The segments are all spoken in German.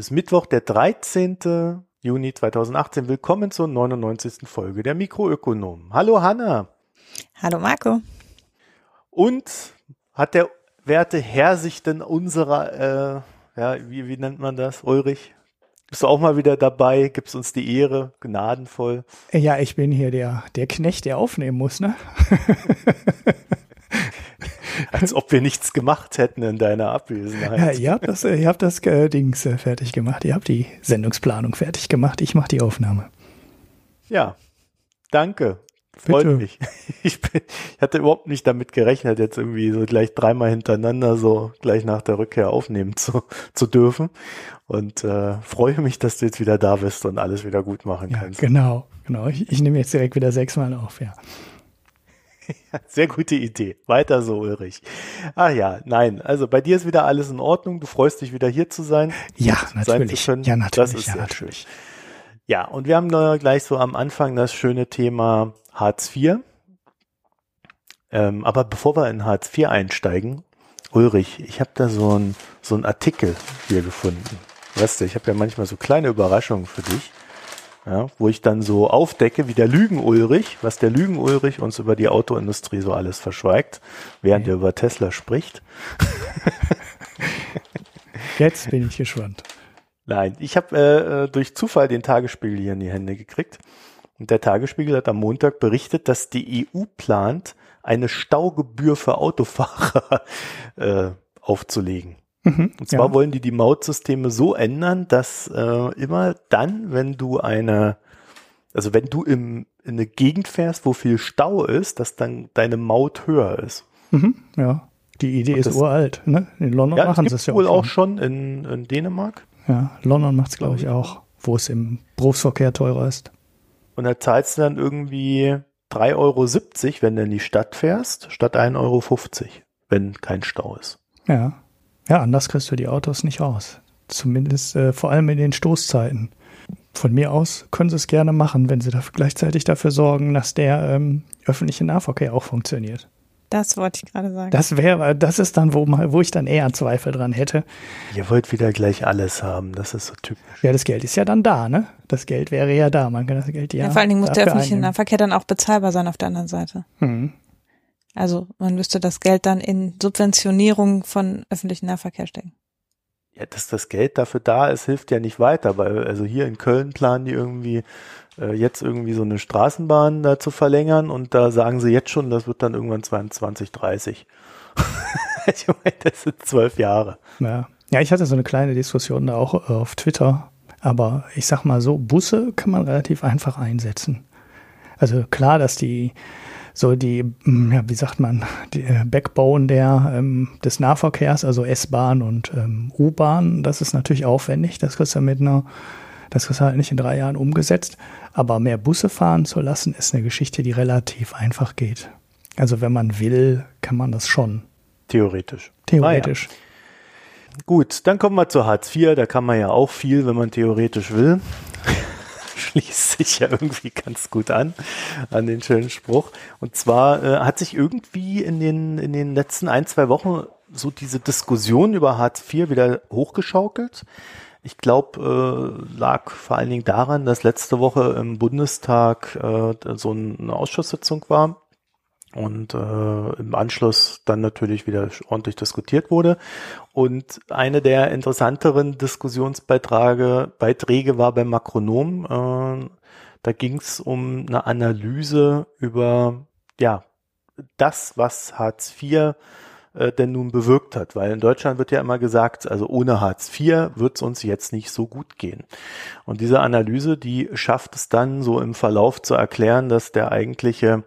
Ist Mittwoch, der 13. Juni 2018. Willkommen zur 99. Folge der Mikroökonomen. Hallo Hanna. Hallo Marco. Und hat der werte Herr sich denn unserer, äh, ja, wie, wie nennt man das, Ulrich? Bist du auch mal wieder dabei? Gibst uns die Ehre, gnadenvoll. Ja, ich bin hier der, der Knecht, der aufnehmen muss, ne? Als ob wir nichts gemacht hätten in deiner Abwesenheit. Ja, ihr habt das, ihr habt das äh, Dings äh, fertig gemacht. Ihr habt die Sendungsplanung fertig gemacht. Ich mache die Aufnahme. Ja, danke. Freut Bitte. mich. Ich, bin, ich hatte überhaupt nicht damit gerechnet, jetzt irgendwie so gleich dreimal hintereinander so gleich nach der Rückkehr aufnehmen zu, zu dürfen. Und äh, freue mich, dass du jetzt wieder da bist und alles wieder gut machen Ja, kannst. genau, genau. Ich, ich nehme jetzt direkt wieder sechsmal auf, ja. Sehr gute Idee. Weiter so, Ulrich. Ah ja, nein. Also bei dir ist wieder alles in Ordnung. Du freust dich wieder hier zu sein. Ja, sein natürlich. können. Ja, natürlich. Das ist ja, sehr natürlich. Ja, und wir haben da gleich so am Anfang das schöne Thema Hartz IV. Ähm, aber bevor wir in Hartz IV einsteigen, Ulrich, ich habe da so ein so ein Artikel hier gefunden. Weißt du, ich habe ja manchmal so kleine Überraschungen für dich, ja, wo ich dann so aufdecke, wie der Lügen-Ulrich, was der Lügen-Ulrich uns über die Autoindustrie so alles verschweigt, während Ja. er über Tesla spricht. Jetzt bin ich gespannt. Nein, ich habe äh, äh, durch Zufall den Tagesspiegel hier in die Hände gekriegt. Und der Tagesspiegel hat am Montag berichtet, dass die EU plant, eine Staugebühr für Autofahrer äh, aufzulegen. Mhm, Und zwar ja. wollen die die Mautsysteme so ändern, dass äh, immer dann, wenn du eine, also wenn du im, in eine Gegend fährst, wo viel Stau ist, dass dann deine Maut höher ist. Mhm, ja. Die Idee Und ist das- uralt. Ne? In London Ja, machen sie es ja wohl auch schon. schon in, in Dänemark. Ja, London macht es, glaube ich, auch, wo es im Berufsverkehr teurer ist. Und da zahlst du dann irgendwie 3,70 Euro, wenn du in die Stadt fährst, statt 1,50 Euro, wenn kein Stau ist. Ja. Ja, anders kriegst du die Autos nicht raus. Zumindest äh, vor allem in den Stoßzeiten. Von mir aus können sie es gerne machen, wenn sie dafür, gleichzeitig dafür sorgen, dass der ähm, öffentliche Nahverkehr auch funktioniert. Das wollte ich gerade sagen. Das wäre, das ist dann, wo, mal- wo ich dann eher Zweifel dran hätte. Ihr wollt wieder gleich alles haben, das ist so typisch. Ja, das Geld ist ja dann da, ne? Das Geld wäre ja da. Man kann das Geld ja. ja, vor allen Dingen muss der öffentliche einnehmen. Nahverkehr dann auch bezahlbar sein auf der anderen Seite. Hm. Also man müsste das Geld dann in Subventionierung von öffentlichen Nahverkehr stecken. Ja, dass das Geld dafür da ist, hilft ja nicht weiter, weil also hier in Köln planen die irgendwie äh, jetzt irgendwie so eine Straßenbahn da zu verlängern und da sagen sie jetzt schon, das wird dann irgendwann 2030. ich meine, das sind zwölf Jahre. Ja. ja, ich hatte so eine kleine Diskussion da auch äh, auf Twitter. Aber ich sag mal so, Busse kann man relativ einfach einsetzen. Also klar, dass die so die, mm, ja, wie sagt man, die äh, Backbone der, ähm, des Nahverkehrs, also S-Bahn und ähm, U-Bahn, das ist natürlich aufwendig. Das kriegst du mit einer, das kriegst du halt nicht in drei Jahren umgesetzt. Aber mehr Busse fahren zu lassen, ist eine Geschichte, die relativ einfach geht. Also wenn man will, kann man das schon. Theoretisch. Theoretisch. Gut, dann kommen wir zu Hartz IV. Da kann man ja auch viel, wenn man theoretisch will. Schließt sich ja irgendwie ganz gut an, an den schönen Spruch. Und zwar äh, hat sich irgendwie in den, in den letzten ein, zwei Wochen so diese Diskussion über Hartz IV wieder hochgeschaukelt. Ich glaube, äh, lag vor allen Dingen daran, dass letzte Woche im Bundestag äh, so eine Ausschusssitzung war und äh, im Anschluss dann natürlich wieder ordentlich diskutiert wurde. Und eine der interessanteren Diskussionsbeiträge Beiträge war beim Makronom. Äh, da ging es um eine Analyse über ja das, was Hartz IV äh, denn nun bewirkt hat. Weil in Deutschland wird ja immer gesagt, also ohne Hartz IV wird es uns jetzt nicht so gut gehen. Und diese Analyse, die schafft es dann so im Verlauf zu erklären, dass der eigentliche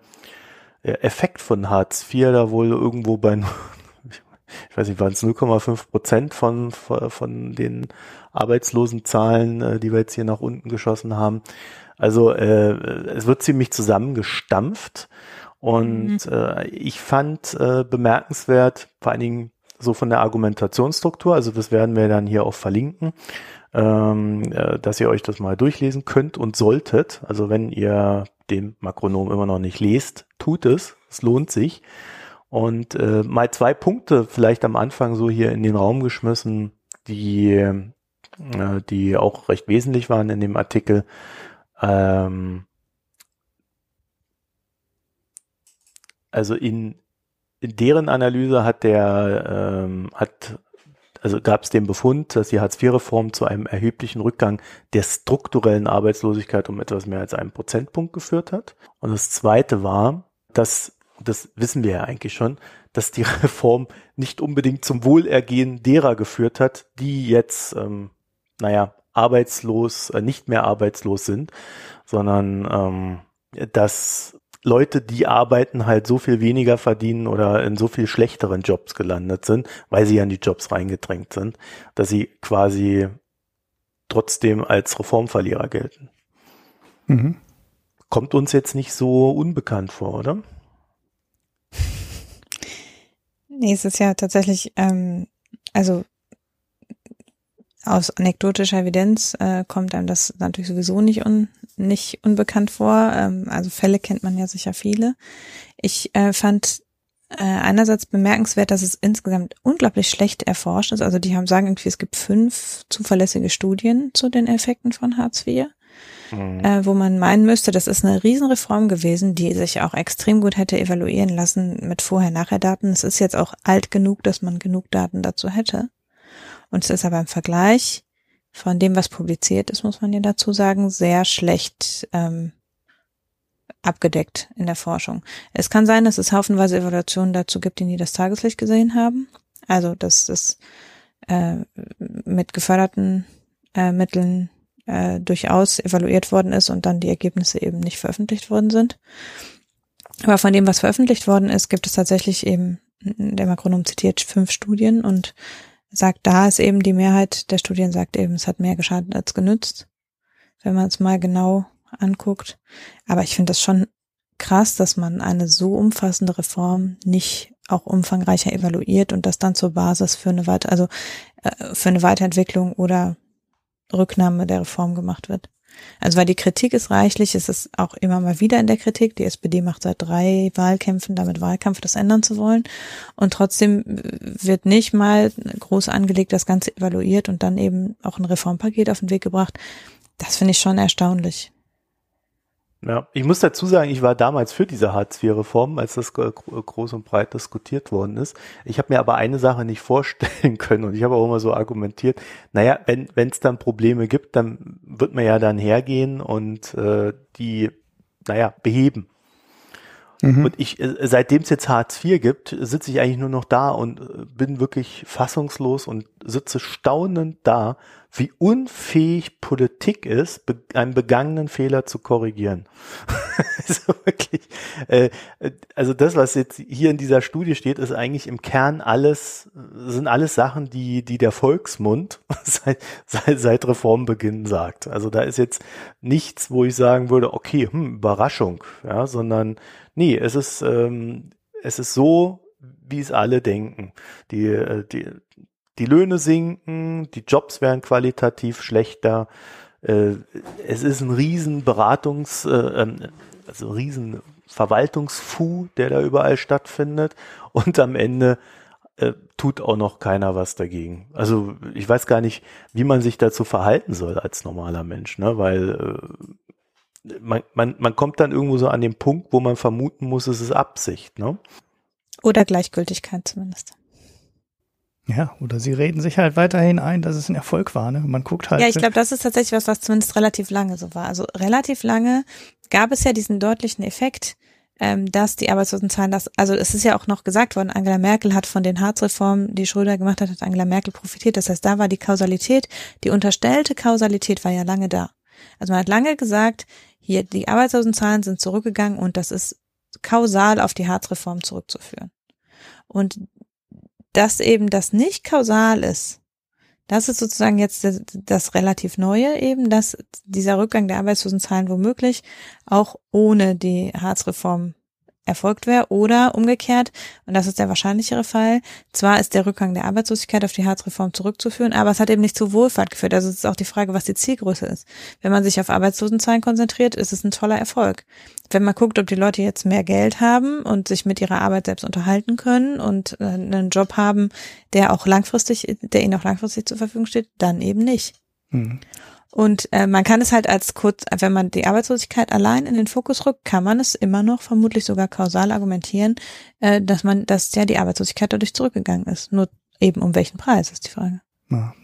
Effekt von Hartz IV da wohl irgendwo bei, ich weiß nicht, waren es 0,5 Prozent von, von den Arbeitslosenzahlen, äh, die wir jetzt hier nach unten geschossen haben. Also äh, es wird ziemlich zusammengestampft und äh, ich fand äh, bemerkenswert, vor allen Dingen so von der Argumentationsstruktur, also das werden wir dann hier auch verlinken, ähm, äh, dass ihr euch das mal durchlesen könnt und solltet. Also wenn ihr den Makronom immer noch nicht lest, tut es. Es lohnt sich. Und äh, mal zwei Punkte vielleicht am Anfang so hier in den Raum geschmissen, die äh, die auch recht wesentlich waren in dem Artikel. Ähm, also in, in deren Analyse hat der ähm, hat also gab es den Befund, dass die Hartz-IV-Reform zu einem erheblichen Rückgang der strukturellen Arbeitslosigkeit um etwas mehr als einen Prozentpunkt geführt hat. Und das Zweite war, dass, das wissen wir ja eigentlich schon, dass die Reform nicht unbedingt zum Wohlergehen derer geführt hat, die jetzt, ähm, naja, arbeitslos, äh, nicht mehr arbeitslos sind, sondern ähm, dass Leute, die arbeiten, halt so viel weniger verdienen oder in so viel schlechteren Jobs gelandet sind, weil sie ja in die Jobs reingedrängt sind, dass sie quasi trotzdem als Reformverlierer gelten. Mhm. Kommt uns jetzt nicht so unbekannt vor, oder? Nee, es ist ja tatsächlich, ähm, also aus anekdotischer Evidenz äh, kommt einem das natürlich sowieso nicht, un, nicht unbekannt vor. Ähm, also Fälle kennt man ja sicher viele. Ich äh, fand äh, einerseits bemerkenswert, dass es insgesamt unglaublich schlecht erforscht ist. Also die haben sagen irgendwie, es gibt fünf zuverlässige Studien zu den Effekten von Hartz IV. Mhm. Äh, wo man meinen müsste, das ist eine Riesenreform gewesen, die sich auch extrem gut hätte evaluieren lassen mit Vorher-Nachher-Daten. Es ist jetzt auch alt genug, dass man genug Daten dazu hätte. Und es ist aber im Vergleich von dem, was publiziert ist, muss man ja dazu sagen, sehr schlecht ähm, abgedeckt in der Forschung. Es kann sein, dass es haufenweise Evaluationen dazu gibt, die nie das Tageslicht gesehen haben. Also, dass es äh, mit geförderten äh, Mitteln äh, durchaus evaluiert worden ist und dann die Ergebnisse eben nicht veröffentlicht worden sind. Aber von dem, was veröffentlicht worden ist, gibt es tatsächlich eben, der Makronom zitiert fünf Studien und sagt, da ist eben die Mehrheit der Studien sagt eben, es hat mehr geschadet als genützt, wenn man es mal genau anguckt. Aber ich finde das schon krass, dass man eine so umfassende Reform nicht auch umfangreicher evaluiert und das dann zur Basis für eine Weiter also äh, für eine Weiterentwicklung oder Rücknahme der Reform gemacht wird. Also weil die Kritik ist reichlich, es ist auch immer mal wieder in der Kritik. Die SPD macht seit drei Wahlkämpfen damit Wahlkampf, das ändern zu wollen. Und trotzdem wird nicht mal groß angelegt, das Ganze evaluiert und dann eben auch ein Reformpaket auf den Weg gebracht. Das finde ich schon erstaunlich. Ja, ich muss dazu sagen, ich war damals für diese Hartz-IV-Reform, als das groß und breit diskutiert worden ist. Ich habe mir aber eine Sache nicht vorstellen können und ich habe auch immer so argumentiert, naja, wenn es dann Probleme gibt, dann wird man ja dann hergehen und äh, die, naja, beheben. Mhm. Und ich, äh, seitdem es jetzt Hartz IV gibt, sitze ich eigentlich nur noch da und äh, bin wirklich fassungslos und sitze staunend da, wie unfähig Politik ist, einen begangenen Fehler zu korrigieren. also wirklich, äh, also das, was jetzt hier in dieser Studie steht, ist eigentlich im Kern alles, sind alles Sachen, die, die der Volksmund seit, seit, seit Reformbeginn sagt. Also da ist jetzt nichts, wo ich sagen würde, okay, hm, Überraschung, ja, sondern nee, es ist, ähm, es ist so, wie es alle denken. Die, äh, die, die Löhne sinken, die Jobs werden qualitativ schlechter. Äh, es ist ein riesen Beratungs, äh, ähm, also ein riesen Verwaltungsfu, der da überall stattfindet. Und am Ende äh, tut auch noch keiner was dagegen. Also ich weiß gar nicht, wie man sich dazu verhalten soll als normaler Mensch, ne? weil äh, man, man, man kommt dann irgendwo so an den Punkt, wo man vermuten muss, es ist Absicht. Ne? Oder Gleichgültigkeit zumindest. Ja, oder sie reden sich halt weiterhin ein, dass es ein Erfolg war. Ne? Man guckt halt. Ja, ich glaube, das ist tatsächlich was, was zumindest relativ lange so war. Also relativ lange gab es ja diesen deutlichen Effekt, ähm, dass die Arbeitslosenzahlen das, also es ist ja auch noch gesagt worden, Angela Merkel hat von den Harzreformen, die Schröder gemacht hat, hat Angela Merkel profitiert. Das heißt, da war die Kausalität, die unterstellte Kausalität war ja lange da. Also man hat lange gesagt, hier die Arbeitslosenzahlen sind zurückgegangen und das ist kausal auf die Harzreform zurückzuführen. Und dass eben das nicht kausal ist, das ist sozusagen jetzt das, relativ Neue eben, dass dieser Rückgang der Arbeitslosenzahlen womöglich auch ohne die Harzreform erfolgt wäre oder umgekehrt, und das ist der wahrscheinlichere Fall, zwar ist der Rückgang der Arbeitslosigkeit auf die Harzreform zurückzuführen, aber es hat eben nicht zu Wohlfahrt geführt. Also es ist auch die Frage, was die Zielgröße ist. Wenn man sich auf Arbeitslosenzahlen konzentriert, ist es ein toller Erfolg. Wenn man guckt, ob die Leute jetzt mehr Geld haben und sich mit ihrer Arbeit selbst unterhalten können und äh, einen Job haben, der auch langfristig, der ihnen auch langfristig zur Verfügung steht, dann eben nicht. Mhm. Und äh, man kann es halt als kurz, wenn man die Arbeitslosigkeit allein in den Fokus rückt, kann man es immer noch vermutlich sogar kausal argumentieren, äh, dass man, dass ja die Arbeitslosigkeit dadurch zurückgegangen ist. Nur eben um welchen Preis ist die Frage.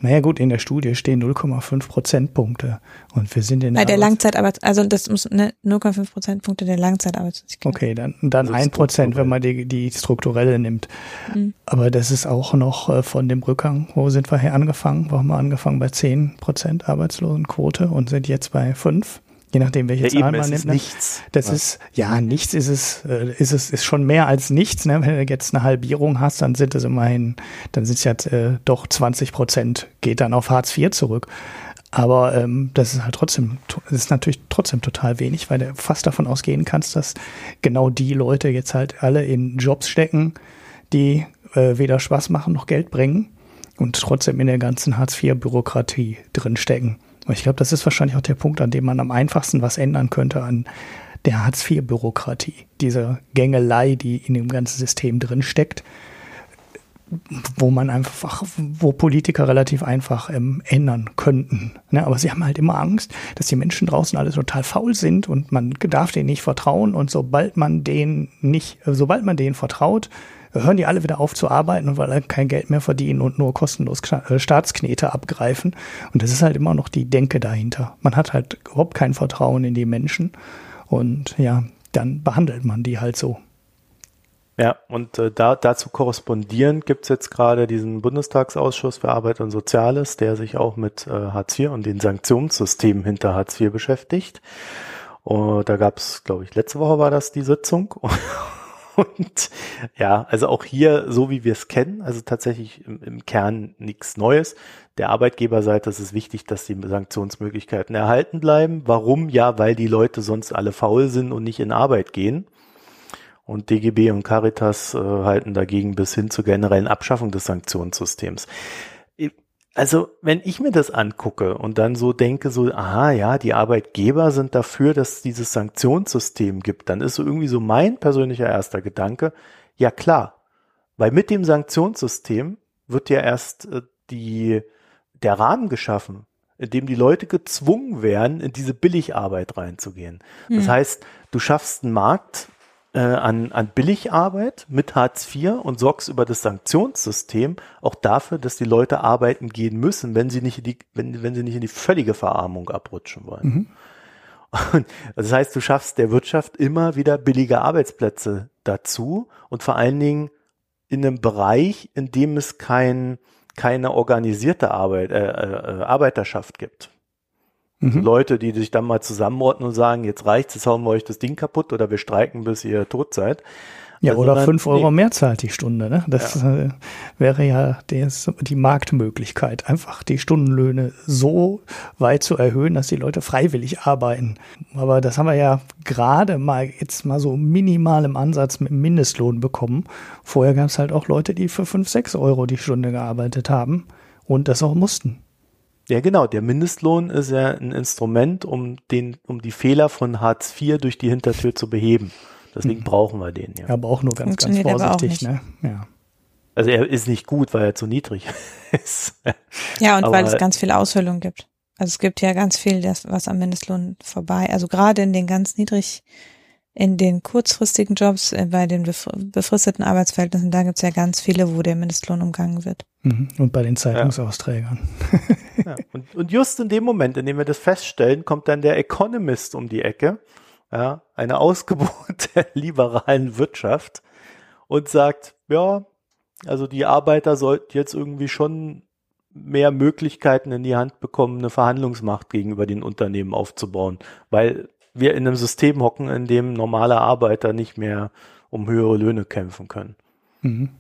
Naja gut, in der Studie stehen 0,5 Prozentpunkte und wir sind in der, Bei der Langzeitarbeits, also das muss ne, 0,5 Prozentpunkte der Langzeitarbeitslosigkeit. Okay, dann dann ein Prozent, wenn man die die strukturelle nimmt. Mhm. Aber das ist auch noch äh, von dem Rückgang. Wo sind wir hier angefangen? Wo haben wir angefangen bei 10 Prozent Arbeitslosenquote und sind jetzt bei 5? Je nachdem, welche ja, Zahl man nimmt. Ne? Nichts. Das ja. ist, ja, nichts ist es, äh, ist es, ist schon mehr als nichts, ne? Wenn du jetzt eine Halbierung hast, dann sind es immerhin, dann sind es jetzt äh, doch 20 Prozent, geht dann auf Hartz IV zurück. Aber ähm, das ist halt trotzdem, das ist natürlich trotzdem total wenig, weil du fast davon ausgehen kannst, dass genau die Leute jetzt halt alle in Jobs stecken, die äh, weder Spaß machen noch Geld bringen und trotzdem in der ganzen Hartz-IV-Bürokratie drin stecken. Und ich glaube, das ist wahrscheinlich auch der Punkt, an dem man am einfachsten was ändern könnte an der Hartz-IV-Bürokratie. Diese Gängelei, die in dem ganzen System drin steckt, wo man einfach, wo Politiker relativ einfach ähm, ändern könnten. Ne? Aber sie haben halt immer Angst, dass die Menschen draußen alle total faul sind und man darf denen nicht vertrauen. Und sobald man denen nicht, sobald man denen vertraut, hören die alle wieder auf zu arbeiten und weil alle kein Geld mehr verdienen und nur kostenlos äh, Staatsknete abgreifen. Und das ist halt immer noch die Denke dahinter. Man hat halt überhaupt kein Vertrauen in die Menschen und ja, dann behandelt man die halt so. Ja, und äh, da, dazu korrespondierend gibt's jetzt gerade diesen Bundestagsausschuss für Arbeit und Soziales, der sich auch mit äh, Hartz IV und den Sanktionssystemen hinter Hartz IV beschäftigt. Und da gab's, glaube ich, letzte Woche war das die Sitzung. Und ja, also auch hier, so wie wir es kennen, also tatsächlich im, im Kern nichts Neues. Der Arbeitgeberseite ist es wichtig, dass die Sanktionsmöglichkeiten erhalten bleiben. Warum? Ja, weil die Leute sonst alle faul sind und nicht in Arbeit gehen. Und DGB und Caritas äh, halten dagegen bis hin zur generellen Abschaffung des Sanktionssystems also wenn ich mir das angucke und dann so denke, so, aha, ja, die Arbeitgeber sind dafür, dass es dieses Sanktionssystem gibt, dann ist so irgendwie so mein persönlicher erster Gedanke, ja klar, weil mit dem Sanktionssystem wird ja erst äh, die, der Rahmen geschaffen, in dem die Leute gezwungen werden, in diese Billigarbeit reinzugehen. Das mhm. heißt, du schaffst einen Markt, äh, an, an Billigarbeit mit Hartz IV und sorgst über das Sanktionssystem auch dafür, dass die Leute arbeiten gehen müssen, wenn sie nicht in die, wenn, wenn sie nicht in die völlige Verarmung abrutschen wollen. Mhm. Und das heißt, du schaffst der Wirtschaft immer wieder billige Arbeitsplätze dazu und vor allen Dingen in einem Bereich, in dem es kein, keine organisierte Arbeit, äh, äh, Arbeiterschaft gibt. Mhm. Leute, die sich dann mal zusammenrotten und sagen, jetzt reicht's, jetzt hauen wir euch das Ding kaputt oder wir streiken, bis ihr tot seid. Ja, also oder fünf Euro nee. mehr zahlt die Stunde. Ne? Das ja. Äh, wäre ja des, die Marktmöglichkeit, einfach die Stundenlöhne so weit zu erhöhen, dass die Leute freiwillig arbeiten. Aber das haben wir ja gerade mal jetzt mal so minimal im Ansatz mit Mindestlohn bekommen. Vorher gab es halt auch Leute, die für fünf, sechs Euro die Stunde gearbeitet haben und das auch mussten. Ja, genau. Der Mindestlohn ist ja ein Instrument, um den, um die Fehler von Hartz IV durch die Hintertür zu beheben. Deswegen mhm. brauchen wir den, ja. Aber auch nur ganz, ganz vorsichtig, ne? Ja. Also er ist nicht gut, weil er zu niedrig ist. Ja, und aber weil es ganz viel Aushöhlung gibt. Also es gibt ja ganz viel, das, was am Mindestlohn vorbei, also gerade in den ganz niedrig in den kurzfristigen Jobs, äh, bei den befristeten Arbeitsverhältnissen, da gibt es ja ganz viele, wo der Mindestlohn umgangen wird. Mhm. Und bei den Zeitungsausträgern. Ja. Und, und, just in dem Moment, in dem wir das feststellen, kommt dann der Economist um die Ecke, ja, eine Ausgeburt der liberalen Wirtschaft und sagt, ja, also die Arbeiter sollten jetzt irgendwie schon mehr Möglichkeiten in die Hand bekommen, eine Verhandlungsmacht gegenüber den Unternehmen aufzubauen, weil wir in einem System hocken, in dem normale Arbeiter nicht mehr um höhere Löhne kämpfen können. Mhm.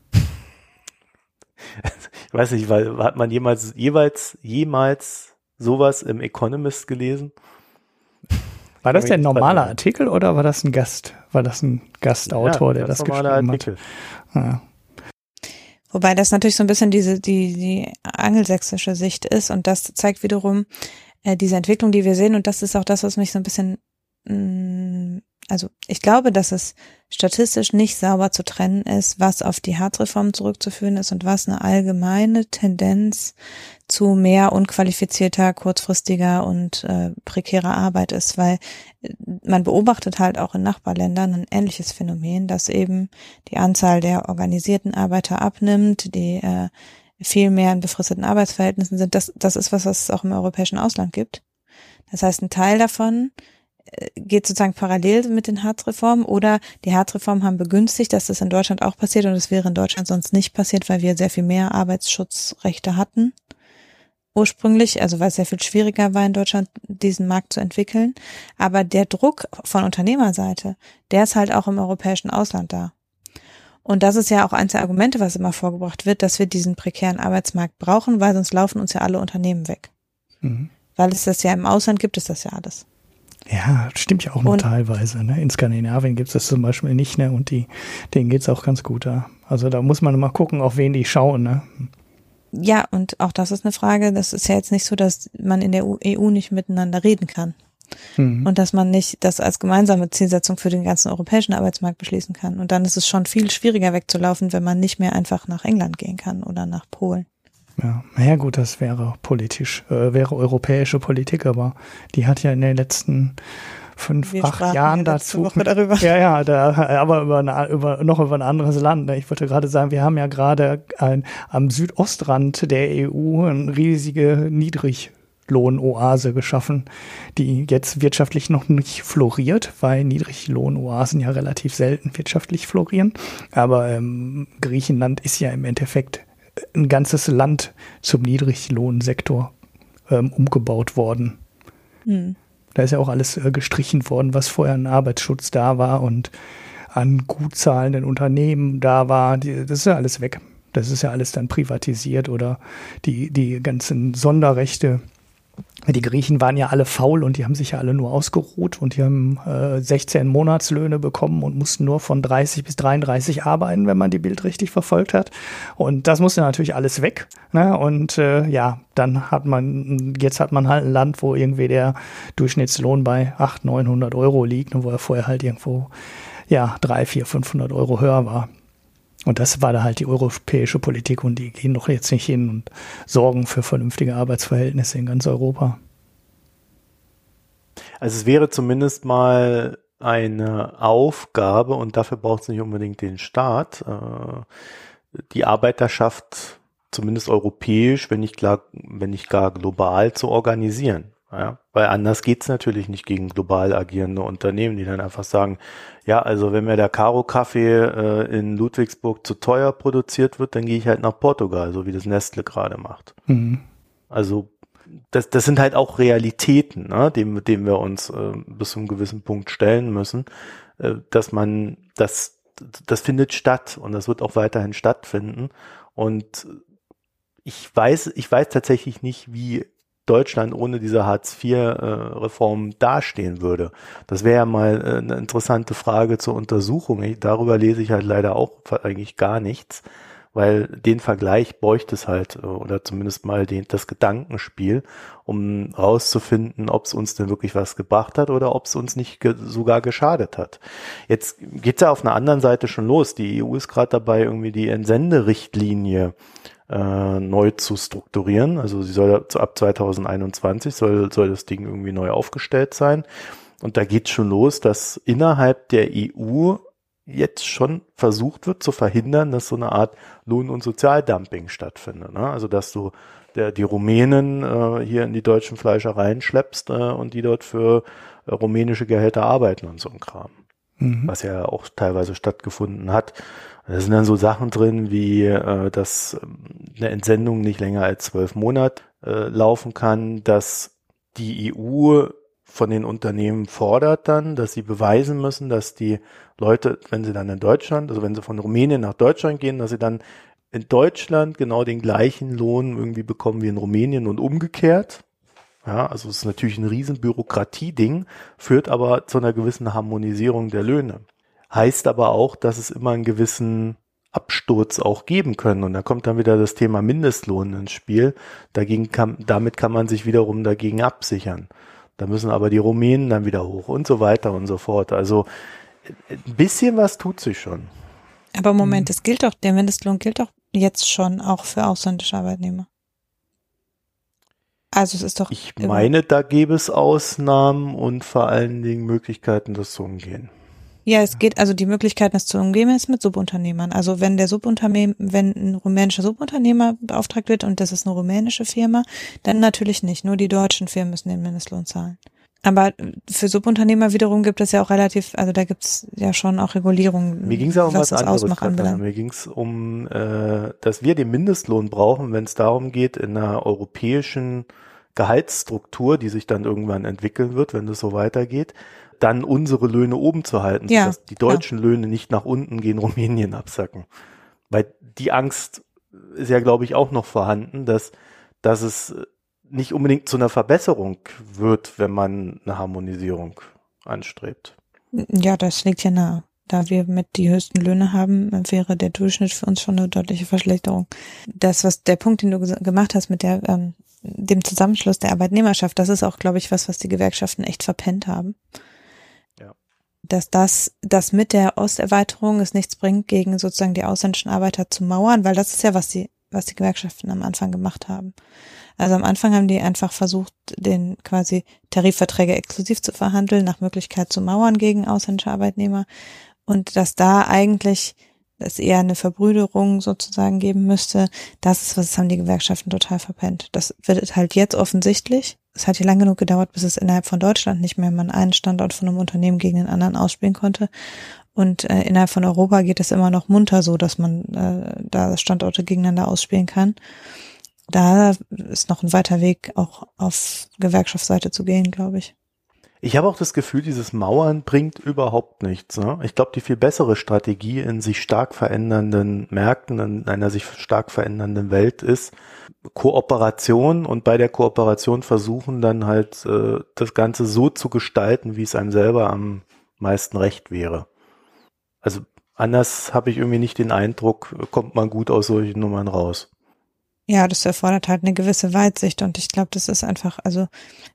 Ich weiß nicht, weil hat man jemals jeweils jemals sowas im Economist gelesen? War das der normale Artikel oder war das ein Gast? War das ein Gastautor, ja, der das geschrieben Artikel. hat? Ja. Wobei das natürlich so ein bisschen diese die die angelsächsische Sicht ist und das zeigt wiederum äh, diese Entwicklung, die wir sehen und das ist auch das, was mich so ein bisschen also ich glaube, dass es statistisch nicht sauber zu trennen ist, was auf die Harzreform zurückzuführen ist und was eine allgemeine Tendenz zu mehr unqualifizierter, kurzfristiger und äh, prekärer Arbeit ist, weil äh, man beobachtet halt auch in Nachbarländern ein ähnliches Phänomen, dass eben die Anzahl der organisierten Arbeiter abnimmt, die äh, viel mehr in befristeten Arbeitsverhältnissen sind. Das, das ist was, was es auch im europäischen Ausland gibt. Das heißt, ein Teil davon geht sozusagen parallel mit den Harzreformen oder die Harzreformen haben begünstigt, dass das in Deutschland auch passiert und es wäre in Deutschland sonst nicht passiert, weil wir sehr viel mehr Arbeitsschutzrechte hatten ursprünglich, also weil es sehr viel schwieriger war in Deutschland, diesen Markt zu entwickeln. Aber der Druck von Unternehmerseite, der ist halt auch im europäischen Ausland da. Und das ist ja auch eins der Argumente, was immer vorgebracht wird, dass wir diesen prekären Arbeitsmarkt brauchen, weil sonst laufen uns ja alle Unternehmen weg. Mhm. Weil es das ja im Ausland gibt, ist das ja alles. Ja, stimmt ja auch nur und, teilweise. Ne? In Skandinavien gibt es das zum Beispiel nicht, ne? Und die, denen geht's auch ganz gut da. Also da muss man mal gucken, auf wen die schauen, ne? Ja, und auch das ist eine Frage. Das ist ja jetzt nicht so, dass man in der EU nicht miteinander reden kann. Mhm. Und dass man nicht das als gemeinsame Zielsetzung für den ganzen europäischen Arbeitsmarkt beschließen kann. Und dann ist es schon viel schwieriger wegzulaufen, wenn man nicht mehr einfach nach England gehen kann oder nach Polen. Ja, naja gut, das wäre politisch, äh, wäre europäische Politik, aber die hat ja in den letzten fünf, Wir acht Jahren dazu. Woche darüber. Ja, ja, da, aber über, eine, über, noch über ein anderes Land. Ne? Ich wollte gerade sagen, wir haben ja gerade ein, am Südostrand der EU eine riesige Niedriglohnoase geschaffen, die jetzt wirtschaftlich noch nicht floriert, weil Niedriglohnoasen ja relativ selten wirtschaftlich florieren. Aber ähm, Griechenland ist ja im Endeffekt ein ganzes Land zum Niedriglohnsektor ähm, umgebaut worden. Hm. Da ist ja auch alles äh, gestrichen worden, was vorher an Arbeitsschutz da war und an gut zahlenden Unternehmen da war. Die, das ist ja alles weg. Das ist ja alles dann privatisiert oder die, die ganzen Sonderrechte die Griechen waren ja alle faul und die haben sich ja alle nur ausgeruht und die haben äh, 16 Monatslöhne bekommen und mussten nur von 30 bis 33 arbeiten, wenn man die Bild richtig verfolgt hat. Und das musste natürlich alles weg. Ne? Und äh, ja, dann hat man, jetzt hat man halt ein Land, wo irgendwie der Durchschnittslohn bei 800, 900 Euro liegt, und wo er vorher halt irgendwo ja, 3, 4, 500 Euro höher war. Und das war da halt die europäische Politik und die gehen doch jetzt nicht hin und sorgen für vernünftige Arbeitsverhältnisse in ganz Europa. Also es wäre zumindest mal eine Aufgabe und dafür braucht es nicht unbedingt den Staat, äh, die Arbeiterschaft zumindest europäisch, wenn nicht, klar, wenn nicht gar global zu organisieren. Ja, weil anders geht's natürlich nicht gegen global agierende Unternehmen, die dann einfach sagen, ja, also wenn mir der Caro-Kaffee äh, in Ludwigsburg zu teuer produziert wird, dann gehe ich halt nach Portugal, so wie das Nestle gerade macht. Mhm. Also das, das sind halt auch Realitäten, ne, dem, dem wir uns äh, bis zu einem gewissen Punkt stellen müssen, äh, dass man das, das findet statt und das wird auch weiterhin stattfinden. Und ich weiß, ich weiß tatsächlich nicht, wie Deutschland ohne diese Hartz-IV-Reform äh, dastehen würde. Das wäre ja mal äh, eine interessante Frage zur Untersuchung. Ich, darüber lese ich halt leider auch eigentlich gar nichts, weil den Vergleich bräuchte es halt äh, oder zumindest mal den, das Gedankenspiel, um rauszufinden, ob es uns denn wirklich was gebracht hat oder ob es uns nicht ge sogar geschadet hat. Jetzt geht's ja auf einer anderen Seite schon los. Die EU ist gerade dabei, irgendwie die Entsenderichtlinie äh, neu zu strukturieren. Also sie soll ab 2021 soll, soll das Ding irgendwie neu aufgestellt sein. Und da geht schon los, dass innerhalb der EU jetzt schon versucht wird zu verhindern, dass so eine Art Lohn- und Sozialdumping stattfindet. Ne? Also dass du der, die Rumänen äh, hier in die deutschen Fleischereien schleppst äh, und die dort für äh, rumänische Gehälter arbeiten und so ein Kram. Mhm. Was ja auch teilweise stattgefunden hat. Da sind dann so Sachen drin, wie äh, dass ähm, eine Entsendung nicht länger als zwölf Monate äh, laufen kann, dass die EU von den Unternehmen fordert dann, dass sie beweisen müssen, dass die Leute, wenn sie dann in Deutschland, also wenn sie von Rumänien nach Deutschland gehen, dass sie dann in Deutschland genau den gleichen Lohn irgendwie bekommen wie in Rumänien und umgekehrt. Ja, also es ist natürlich ein riesen Bürokratieding, führt aber zu einer gewissen Harmonisierung der Löhne heißt aber auch, dass es immer einen gewissen Absturz auch geben können. Und da kommt dann wieder das Thema Mindestlohn ins Spiel. Dagegen kann, damit kann man sich wiederum dagegen absichern. Da müssen aber die Rumänen dann wieder hoch und so weiter und so fort. Also ein bisschen was tut sich schon. Aber Moment, es gilt doch, der Mindestlohn gilt doch jetzt schon auch für ausländische Arbeitnehmer. Also es ist doch. Ich meine, da gäbe es Ausnahmen und vor allen Dingen Möglichkeiten, das zu umgehen. Ja, es geht also die Möglichkeit, das zu umgehen, ist mit Subunternehmern. Also wenn der Subunternehmer, wenn ein rumänischer Subunternehmer beauftragt wird und das ist eine rumänische Firma, dann natürlich nicht. Nur die deutschen Firmen müssen den Mindestlohn zahlen. Aber für Subunternehmer wiederum gibt es ja auch relativ, also da gibt es ja schon auch Regulierungen. Mir ging es auch um was, was anderes. Mir ging es um, äh, dass wir den Mindestlohn brauchen, wenn es darum geht, in einer europäischen Gehaltsstruktur, die sich dann irgendwann entwickeln wird, wenn das so weitergeht, dann unsere Löhne oben zu halten, ja, sodass die deutschen ja. Löhne nicht nach unten gehen, Rumänien absacken. Weil die Angst ist ja, glaube ich, auch noch vorhanden, dass, dass es nicht unbedingt zu einer Verbesserung wird, wenn man eine Harmonisierung anstrebt. Ja, das liegt ja nahe. Da wir mit die höchsten Löhne haben, wäre der Durchschnitt für uns schon eine deutliche Verschlechterung. Das, was der Punkt, den du gemacht hast mit der, ähm, dem Zusammenschluss der Arbeitnehmerschaft, das ist auch, glaube ich, was, was die Gewerkschaften echt verpennt haben dass das, das mit der Osterweiterung es nichts bringt, gegen sozusagen die ausländischen Arbeiter zu mauern, weil das ist ja, was die, was die Gewerkschaften am Anfang gemacht haben. Also am Anfang haben die einfach versucht, den quasi Tarifverträge exklusiv zu verhandeln, nach Möglichkeit zu mauern gegen ausländische Arbeitnehmer. Und dass da eigentlich es eher eine Verbrüderung sozusagen geben müsste, das ist, was haben die Gewerkschaften total verpennt. Das wird halt jetzt offensichtlich es hat hier lang genug gedauert, bis es innerhalb von Deutschland nicht mehr man einen Standort von einem Unternehmen gegen den anderen ausspielen konnte. Und äh, innerhalb von Europa geht es immer noch munter so, dass man äh, da Standorte gegeneinander ausspielen kann. Da ist noch ein weiter Weg auch auf Gewerkschaftsseite zu gehen, glaube ich. Ich habe auch das Gefühl, dieses Mauern bringt überhaupt nichts. Ne? Ich glaube, die viel bessere Strategie in sich stark verändernden Märkten, in einer sich stark verändernden Welt ist Kooperation und bei der Kooperation versuchen dann halt äh, das Ganze so zu gestalten, wie es einem selber am meisten recht wäre. Also anders habe ich irgendwie nicht den Eindruck, kommt man gut aus solchen Nummern raus. Ja, das erfordert halt eine gewisse Weitsicht und ich glaube, das ist einfach, also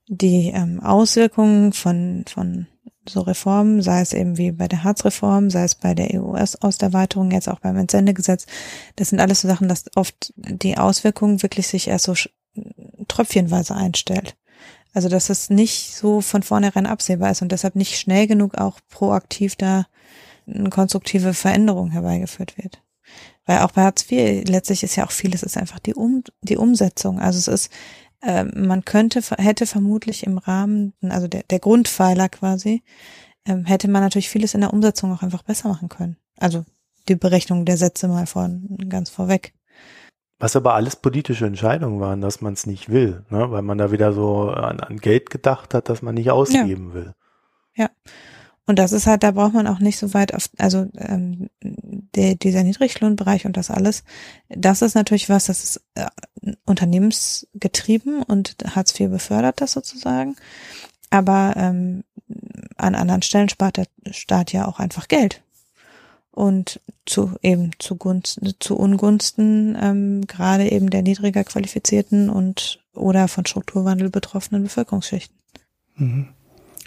die ähm, Auswirkungen von, von so Reformen, sei es eben wie bei der Harzreform, sei es bei der EU-Osterweiterung, jetzt auch beim Entsendegesetz, das sind alles so Sachen, dass oft die Auswirkungen wirklich sich erst so tröpfchenweise einstellt. Also dass es nicht so von vornherein absehbar ist und deshalb nicht schnell genug auch proaktiv da eine konstruktive Veränderung herbeigeführt wird. Weil auch bei Hartz IV letztlich ist ja auch vieles ist einfach die, um, die Umsetzung. Also es ist, äh, man könnte, hätte vermutlich im Rahmen, also der, der Grundpfeiler quasi, äh, hätte man natürlich vieles in der Umsetzung auch einfach besser machen können. Also die Berechnung der Sätze mal von ganz vorweg. Was aber alles politische Entscheidungen waren, dass man es nicht will, ne? weil man da wieder so an, an Geld gedacht hat, dass man nicht ausgeben ja. will. Ja. Und das ist halt, da braucht man auch nicht so weit auf, also ähm, der, dieser Niedriglohnbereich und das alles, das ist natürlich was, das ist äh, unternehmensgetrieben und Hartz IV befördert das sozusagen. Aber ähm, an anderen Stellen spart der Staat ja auch einfach Geld. Und zu eben zu, Gunsten, zu Ungunsten ähm, gerade eben der niedriger qualifizierten und oder von Strukturwandel betroffenen Bevölkerungsschichten. Mhm.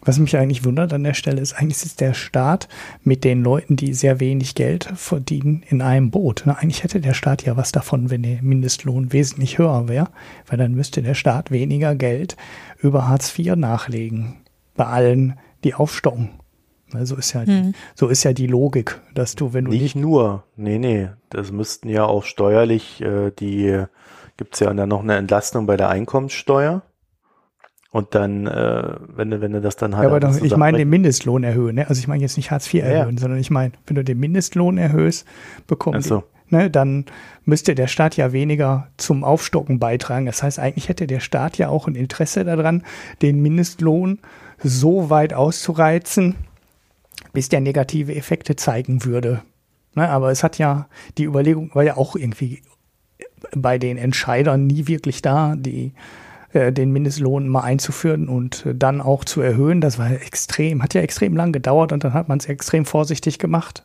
Was mich eigentlich wundert an der Stelle ist, eigentlich ist der Staat mit den Leuten, die sehr wenig Geld verdienen, in einem Boot. Na, eigentlich hätte der Staat ja was davon, wenn der Mindestlohn wesentlich höher wäre, weil dann müsste der Staat weniger Geld über Hartz IV nachlegen. Bei allen, die aufstocken. So ist ja, hm. so ist ja die Logik, dass du, wenn du nicht, nicht nur, nee, nee, das müssten ja auch steuerlich, äh, die gibt's ja dann noch eine Entlastung bei der Einkommenssteuer. Und dann, äh, wenn du, wenn du das dann halt. Ja, aber dann, ich meine den Mindestlohn erhöhen, ne? Also ich meine jetzt nicht Hartz IV erhöhen, ja. sondern ich meine, wenn du den Mindestlohn erhöhst, bekommen so. ne, dann müsste der Staat ja weniger zum Aufstocken beitragen. Das heißt, eigentlich hätte der Staat ja auch ein Interesse daran, den Mindestlohn so weit auszureizen, bis der negative Effekte zeigen würde. Ne, aber es hat ja, die Überlegung war ja auch irgendwie bei den Entscheidern nie wirklich da, die den Mindestlohn mal einzuführen und äh, dann auch zu erhöhen. Das war extrem, hat ja extrem lang gedauert und dann hat man es extrem vorsichtig gemacht.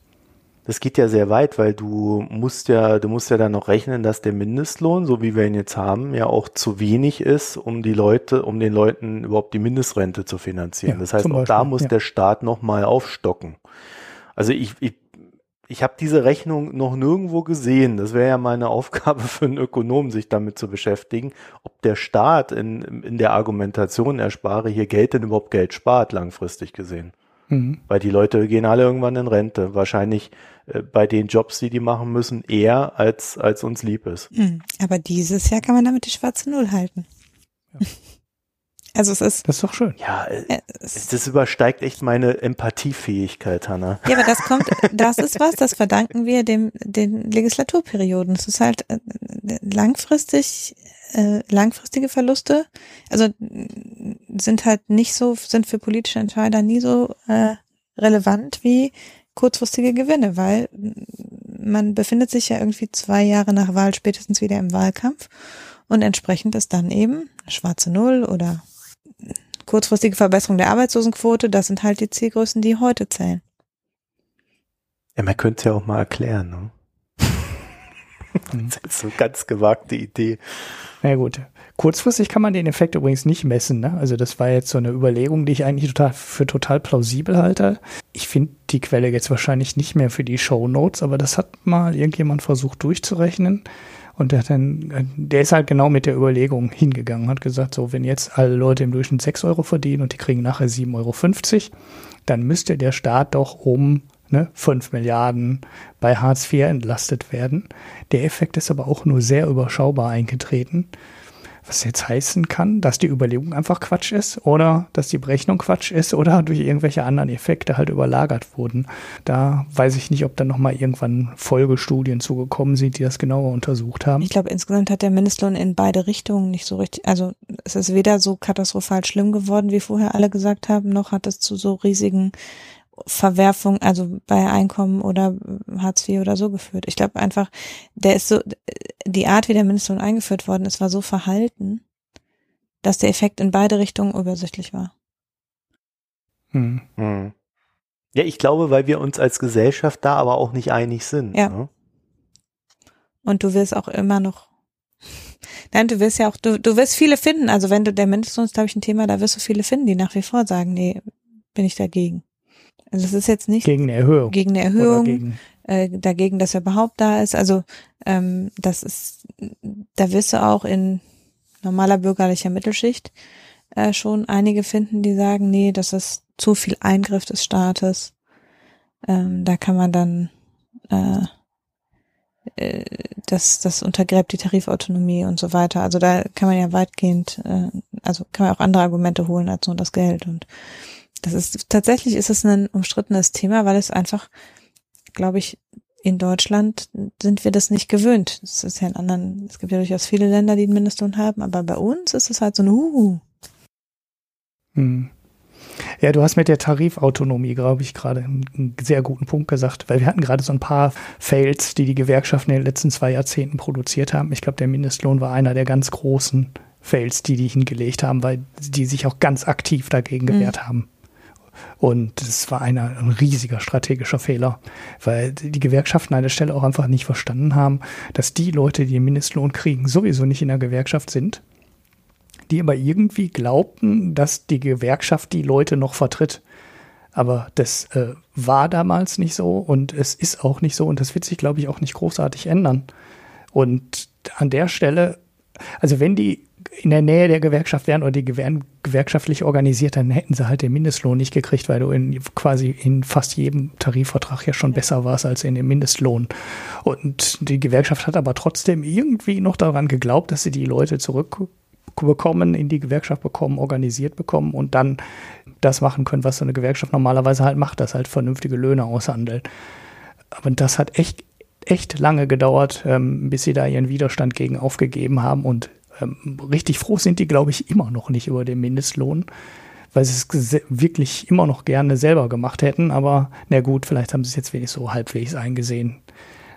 Das geht ja sehr weit, weil du musst ja, du musst ja dann noch rechnen, dass der Mindestlohn, so wie wir ihn jetzt haben, ja auch zu wenig ist, um die Leute, um den Leuten überhaupt die Mindestrente zu finanzieren. Ja, das heißt, auch da muss ja. der Staat nochmal aufstocken. Also ich, ich, ich habe diese Rechnung noch nirgendwo gesehen. Das wäre ja meine Aufgabe für einen Ökonom, sich damit zu beschäftigen, ob der Staat in, in der Argumentation, er spare hier Geld, denn überhaupt Geld spart, langfristig gesehen. Mhm. Weil die Leute gehen alle irgendwann in Rente. Wahrscheinlich äh, bei den Jobs, die die machen müssen, eher als, als uns lieb ist. Mhm. Aber dieses Jahr kann man damit die schwarze Null halten. Ja. Also es ist. Das ist doch schön. Ja, äh, es, das übersteigt echt meine Empathiefähigkeit, Hanna. Ja, aber das kommt, das ist was, das verdanken wir dem, den Legislaturperioden. Es ist halt äh, langfristig äh, langfristige Verluste, also sind halt nicht so, sind für politische Entscheider nie so äh, relevant wie kurzfristige Gewinne, weil man befindet sich ja irgendwie zwei Jahre nach Wahl spätestens wieder im Wahlkampf und entsprechend ist dann eben schwarze Null oder kurzfristige Verbesserung der Arbeitslosenquote, das sind halt die Zielgrößen, die heute zählen. Ja, man könnte es ja auch mal erklären, ne? das ist so eine ganz gewagte Idee. Na ja, gut. Kurzfristig kann man den Effekt übrigens nicht messen. Ne? Also das war jetzt so eine Überlegung, die ich eigentlich total für total plausibel halte. Ich finde die Quelle jetzt wahrscheinlich nicht mehr für die Show Notes, aber das hat mal irgendjemand versucht durchzurechnen. Und der, hat dann, der ist halt genau mit der Überlegung hingegangen, hat gesagt, so, wenn jetzt alle Leute im Durchschnitt 6 Euro verdienen und die kriegen nachher 7,50 Euro, dann müsste der Staat doch um ne, 5 Milliarden bei Hartz IV entlastet werden. Der Effekt ist aber auch nur sehr überschaubar eingetreten. Was jetzt heißen kann, dass die Überlegung einfach Quatsch ist oder dass die Berechnung Quatsch ist oder durch irgendwelche anderen Effekte halt überlagert wurden. Da weiß ich nicht, ob dann nochmal irgendwann Folgestudien zugekommen sind, die das genauer untersucht haben. Ich glaube, insgesamt hat der Mindestlohn in beide Richtungen nicht so richtig, also es ist weder so katastrophal schlimm geworden, wie vorher alle gesagt haben, noch hat es zu so riesigen Verwerfung, also bei Einkommen oder Hartz IV oder so geführt. Ich glaube einfach, der ist so, die Art, wie der Mindestlohn eingeführt worden ist, war so verhalten, dass der Effekt in beide Richtungen übersichtlich war. Hm. Hm. Ja, ich glaube, weil wir uns als Gesellschaft da aber auch nicht einig sind. Ja. Ne? Und du wirst auch immer noch, nein, du wirst ja auch, du, du wirst viele finden. Also wenn du, der Mindestlohn ist, glaube ich, ein Thema, da wirst du viele finden, die nach wie vor sagen, nee, bin ich dagegen. Also es ist jetzt nicht gegen eine Erhöhung. Gegen eine Erhöhung, gegen äh, dagegen, dass er überhaupt da ist. Also ähm, das ist, da wirst du auch in normaler bürgerlicher Mittelschicht äh, schon einige finden, die sagen, nee, das ist zu viel Eingriff des Staates. Ähm, da kann man dann äh, äh, das, das untergräbt die Tarifautonomie und so weiter. Also da kann man ja weitgehend, äh, also kann man auch andere Argumente holen als nur das Geld. Und das ist tatsächlich ist es ein umstrittenes Thema, weil es einfach, glaube ich, in Deutschland sind wir das nicht gewöhnt. Es ist ja in anderen, es gibt ja durchaus viele Länder, die einen Mindestlohn haben, aber bei uns ist es halt so ein Huhu. Hm. Ja, du hast mit der Tarifautonomie, glaube ich, gerade einen sehr guten Punkt gesagt, weil wir hatten gerade so ein paar Fails, die die Gewerkschaften in den letzten zwei Jahrzehnten produziert haben. Ich glaube, der Mindestlohn war einer der ganz großen Fails, die die hingelegt haben, weil die sich auch ganz aktiv dagegen gewehrt mhm. haben. Und das war eine, ein riesiger strategischer Fehler, weil die Gewerkschaften an der Stelle auch einfach nicht verstanden haben, dass die Leute, die den Mindestlohn kriegen, sowieso nicht in der Gewerkschaft sind, die aber irgendwie glaubten, dass die Gewerkschaft die Leute noch vertritt. Aber das äh, war damals nicht so und es ist auch nicht so und das wird sich, glaube ich, auch nicht großartig ändern. Und an der Stelle, also wenn die in der Nähe der Gewerkschaft wären oder die wären gewerkschaftlich organisiert, dann hätten sie halt den Mindestlohn nicht gekriegt, weil du in quasi in fast jedem Tarifvertrag ja schon besser warst als in dem Mindestlohn. Und die Gewerkschaft hat aber trotzdem irgendwie noch daran geglaubt, dass sie die Leute zurückbekommen, in die Gewerkschaft bekommen, organisiert bekommen und dann das machen können, was so eine Gewerkschaft normalerweise halt macht, das halt vernünftige Löhne aushandeln. Aber das hat echt echt lange gedauert, ähm, bis sie da ihren Widerstand gegen aufgegeben haben und ähm, richtig froh sind die, glaube ich, immer noch nicht über den Mindestlohn, weil sie es wirklich immer noch gerne selber gemacht hätten. Aber na gut, vielleicht haben sie es jetzt wenigstens so halbwegs eingesehen.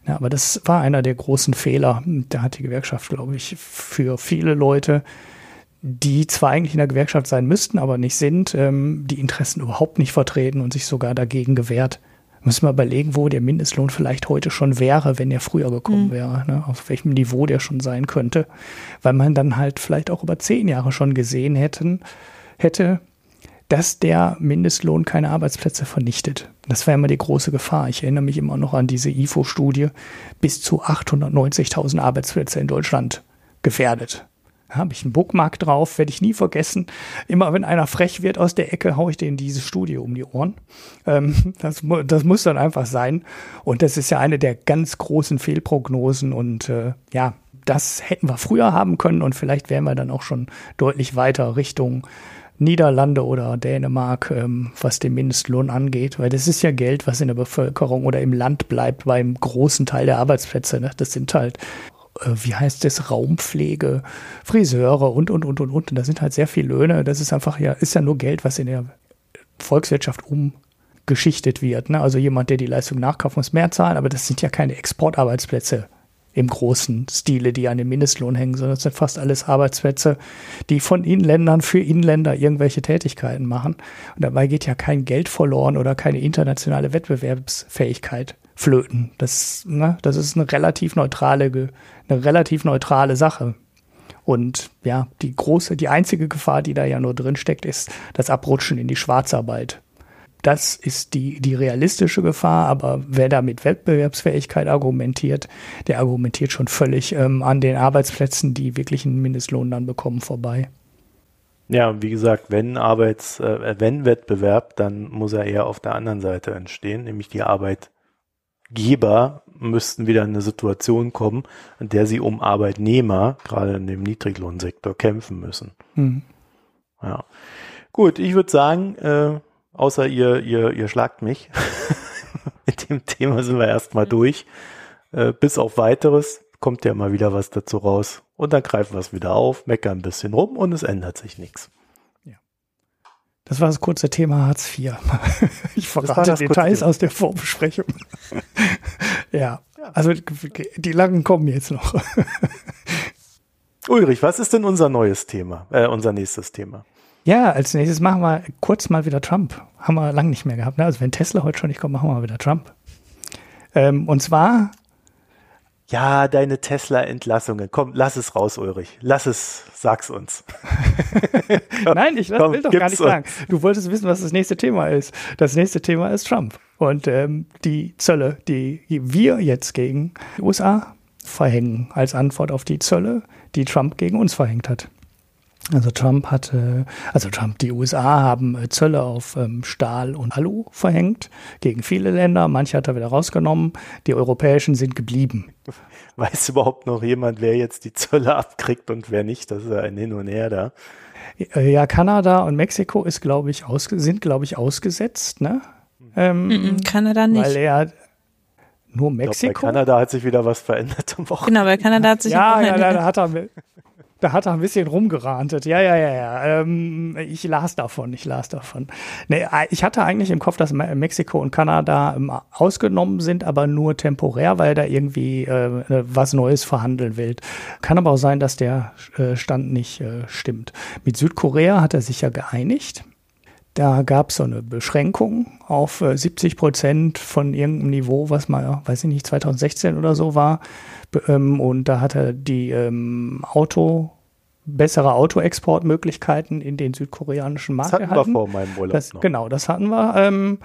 Ja, aber das war einer der großen Fehler. Da hat die Gewerkschaft, glaube ich, für viele Leute, die zwar eigentlich in der Gewerkschaft sein müssten, aber nicht sind, ähm, die Interessen überhaupt nicht vertreten und sich sogar dagegen gewehrt, Müssen wir überlegen, wo der Mindestlohn vielleicht heute schon wäre, wenn er früher gekommen mhm. wäre, ne? auf welchem Niveau der schon sein könnte. Weil man dann halt vielleicht auch über zehn Jahre schon gesehen hätten, hätte, dass der Mindestlohn keine Arbeitsplätze vernichtet. Das wäre immer die große Gefahr. Ich erinnere mich immer noch an diese IFO-Studie, bis zu 890.000 Arbeitsplätze in Deutschland gefährdet habe ich einen Bookmark drauf, werde ich nie vergessen. Immer wenn einer frech wird aus der Ecke, haue ich denen diese Studie um die Ohren. Ähm, das, das muss dann einfach sein. Und das ist ja eine der ganz großen Fehlprognosen. Und äh, ja, das hätten wir früher haben können und vielleicht wären wir dann auch schon deutlich weiter Richtung Niederlande oder Dänemark, ähm, was den Mindestlohn angeht, weil das ist ja Geld, was in der Bevölkerung oder im Land bleibt beim großen Teil der Arbeitsplätze. Ne? Das sind halt wie heißt es, Raumpflege, Friseure und, und, und, und, und. Und da sind halt sehr viele Löhne. Das ist einfach ja, ist ja nur Geld, was in der Volkswirtschaft umgeschichtet wird. Ne? Also jemand, der die Leistung nachkauft, muss mehr zahlen, aber das sind ja keine Exportarbeitsplätze im großen Stile, die an den Mindestlohn hängen, sondern das sind fast alles Arbeitsplätze, die von Inländern für Inländer irgendwelche Tätigkeiten machen. Und dabei geht ja kein Geld verloren oder keine internationale Wettbewerbsfähigkeit flöten. Das, ne, das ist eine relativ neutrale, eine relativ neutrale Sache. Und ja, die große, die einzige Gefahr, die da ja nur drin steckt, ist das Abrutschen in die Schwarzarbeit. Das ist die, die realistische Gefahr, aber wer da mit Wettbewerbsfähigkeit argumentiert, der argumentiert schon völlig ähm, an den Arbeitsplätzen, die wirklich einen Mindestlohn dann bekommen, vorbei. Ja, wie gesagt, wenn Arbeits, äh, wenn Wettbewerb, dann muss er eher auf der anderen Seite entstehen, nämlich die Arbeit Geber müssten wieder in eine Situation kommen, in der sie um Arbeitnehmer, gerade in dem Niedriglohnsektor, kämpfen müssen. Mhm. Ja. Gut, ich würde sagen, äh, außer ihr, ihr, ihr schlagt mich. Mit dem Thema sind wir erstmal durch. Äh, bis auf weiteres kommt ja mal wieder was dazu raus. Und dann greifen wir es wieder auf, meckern ein bisschen rum und es ändert sich nichts. Das war das kurze Thema Hartz IV. Ich verrate Details aus der Vorbesprechung. ja, also die langen kommen jetzt noch. Ulrich, was ist denn unser neues Thema, äh, unser nächstes Thema? Ja, als nächstes machen wir kurz mal wieder Trump. Haben wir lange nicht mehr gehabt. Ne? Also wenn Tesla heute schon nicht kommt, machen wir mal wieder Trump. Ähm, und zwar ja, deine Tesla-Entlassungen. Komm, lass es raus, Ulrich. Lass es, sag's uns. Nein, ich Komm, will doch gar nicht sagen. Du wolltest wissen, was das nächste Thema ist. Das nächste Thema ist Trump. Und ähm, die Zölle, die wir jetzt gegen die USA verhängen, als Antwort auf die Zölle, die Trump gegen uns verhängt hat. Also Trump hatte, also Trump, die USA haben äh, Zölle auf ähm, Stahl und Alu verhängt gegen viele Länder. Manche hat er wieder rausgenommen. Die europäischen sind geblieben. Weiß überhaupt noch jemand, wer jetzt die Zölle abkriegt und wer nicht? Das ist ja ein Hin und Her da. Äh, ja, Kanada und Mexiko ist, glaube ich, sind, glaube ich, ausgesetzt, ne? Ähm, Kanada nicht. Weil er nur Mexiko. Glaub, bei Kanada hat sich wieder was verändert am Wochenende. Genau, bei Kanada hat sich ja, ja, da, da hat er da hat er ein bisschen rumgerantet. Ja, ja, ja, ja. Ähm, ich las davon, ich las davon. Nee, äh, ich hatte eigentlich im Kopf, dass Mexiko und Kanada ähm, ausgenommen sind, aber nur temporär, weil da irgendwie äh, was Neues verhandeln will. Kann aber auch sein, dass der äh, Stand nicht äh, stimmt. Mit Südkorea hat er sich ja geeinigt. Da gab es so eine Beschränkung auf 70 äh, Prozent von irgendeinem Niveau, was mal, weiß ich nicht, 2016 oder so war. Ähm, und da hat er die ähm, Auto, bessere Autoexportmöglichkeiten in den südkoreanischen Markt das hatten erhalten. wir vor meinem Urlaub das, Genau, das hatten wir. Ähm,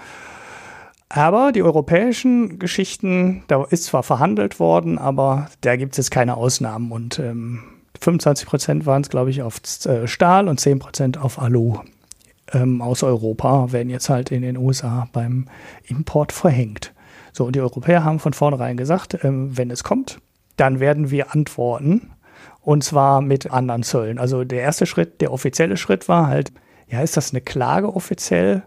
aber die europäischen Geschichten, da ist zwar verhandelt worden, aber da gibt es jetzt keine Ausnahmen. Und ähm, 25 Prozent waren es, glaube ich, auf äh, Stahl und 10 Prozent auf Alu ähm, aus Europa werden jetzt halt in den USA beim Import verhängt. So, und die Europäer haben von vornherein gesagt, ähm, wenn es kommt, dann werden wir antworten. Und zwar mit anderen Zöllen. Also der erste Schritt, der offizielle Schritt war halt, ja, ist das eine Klage offiziell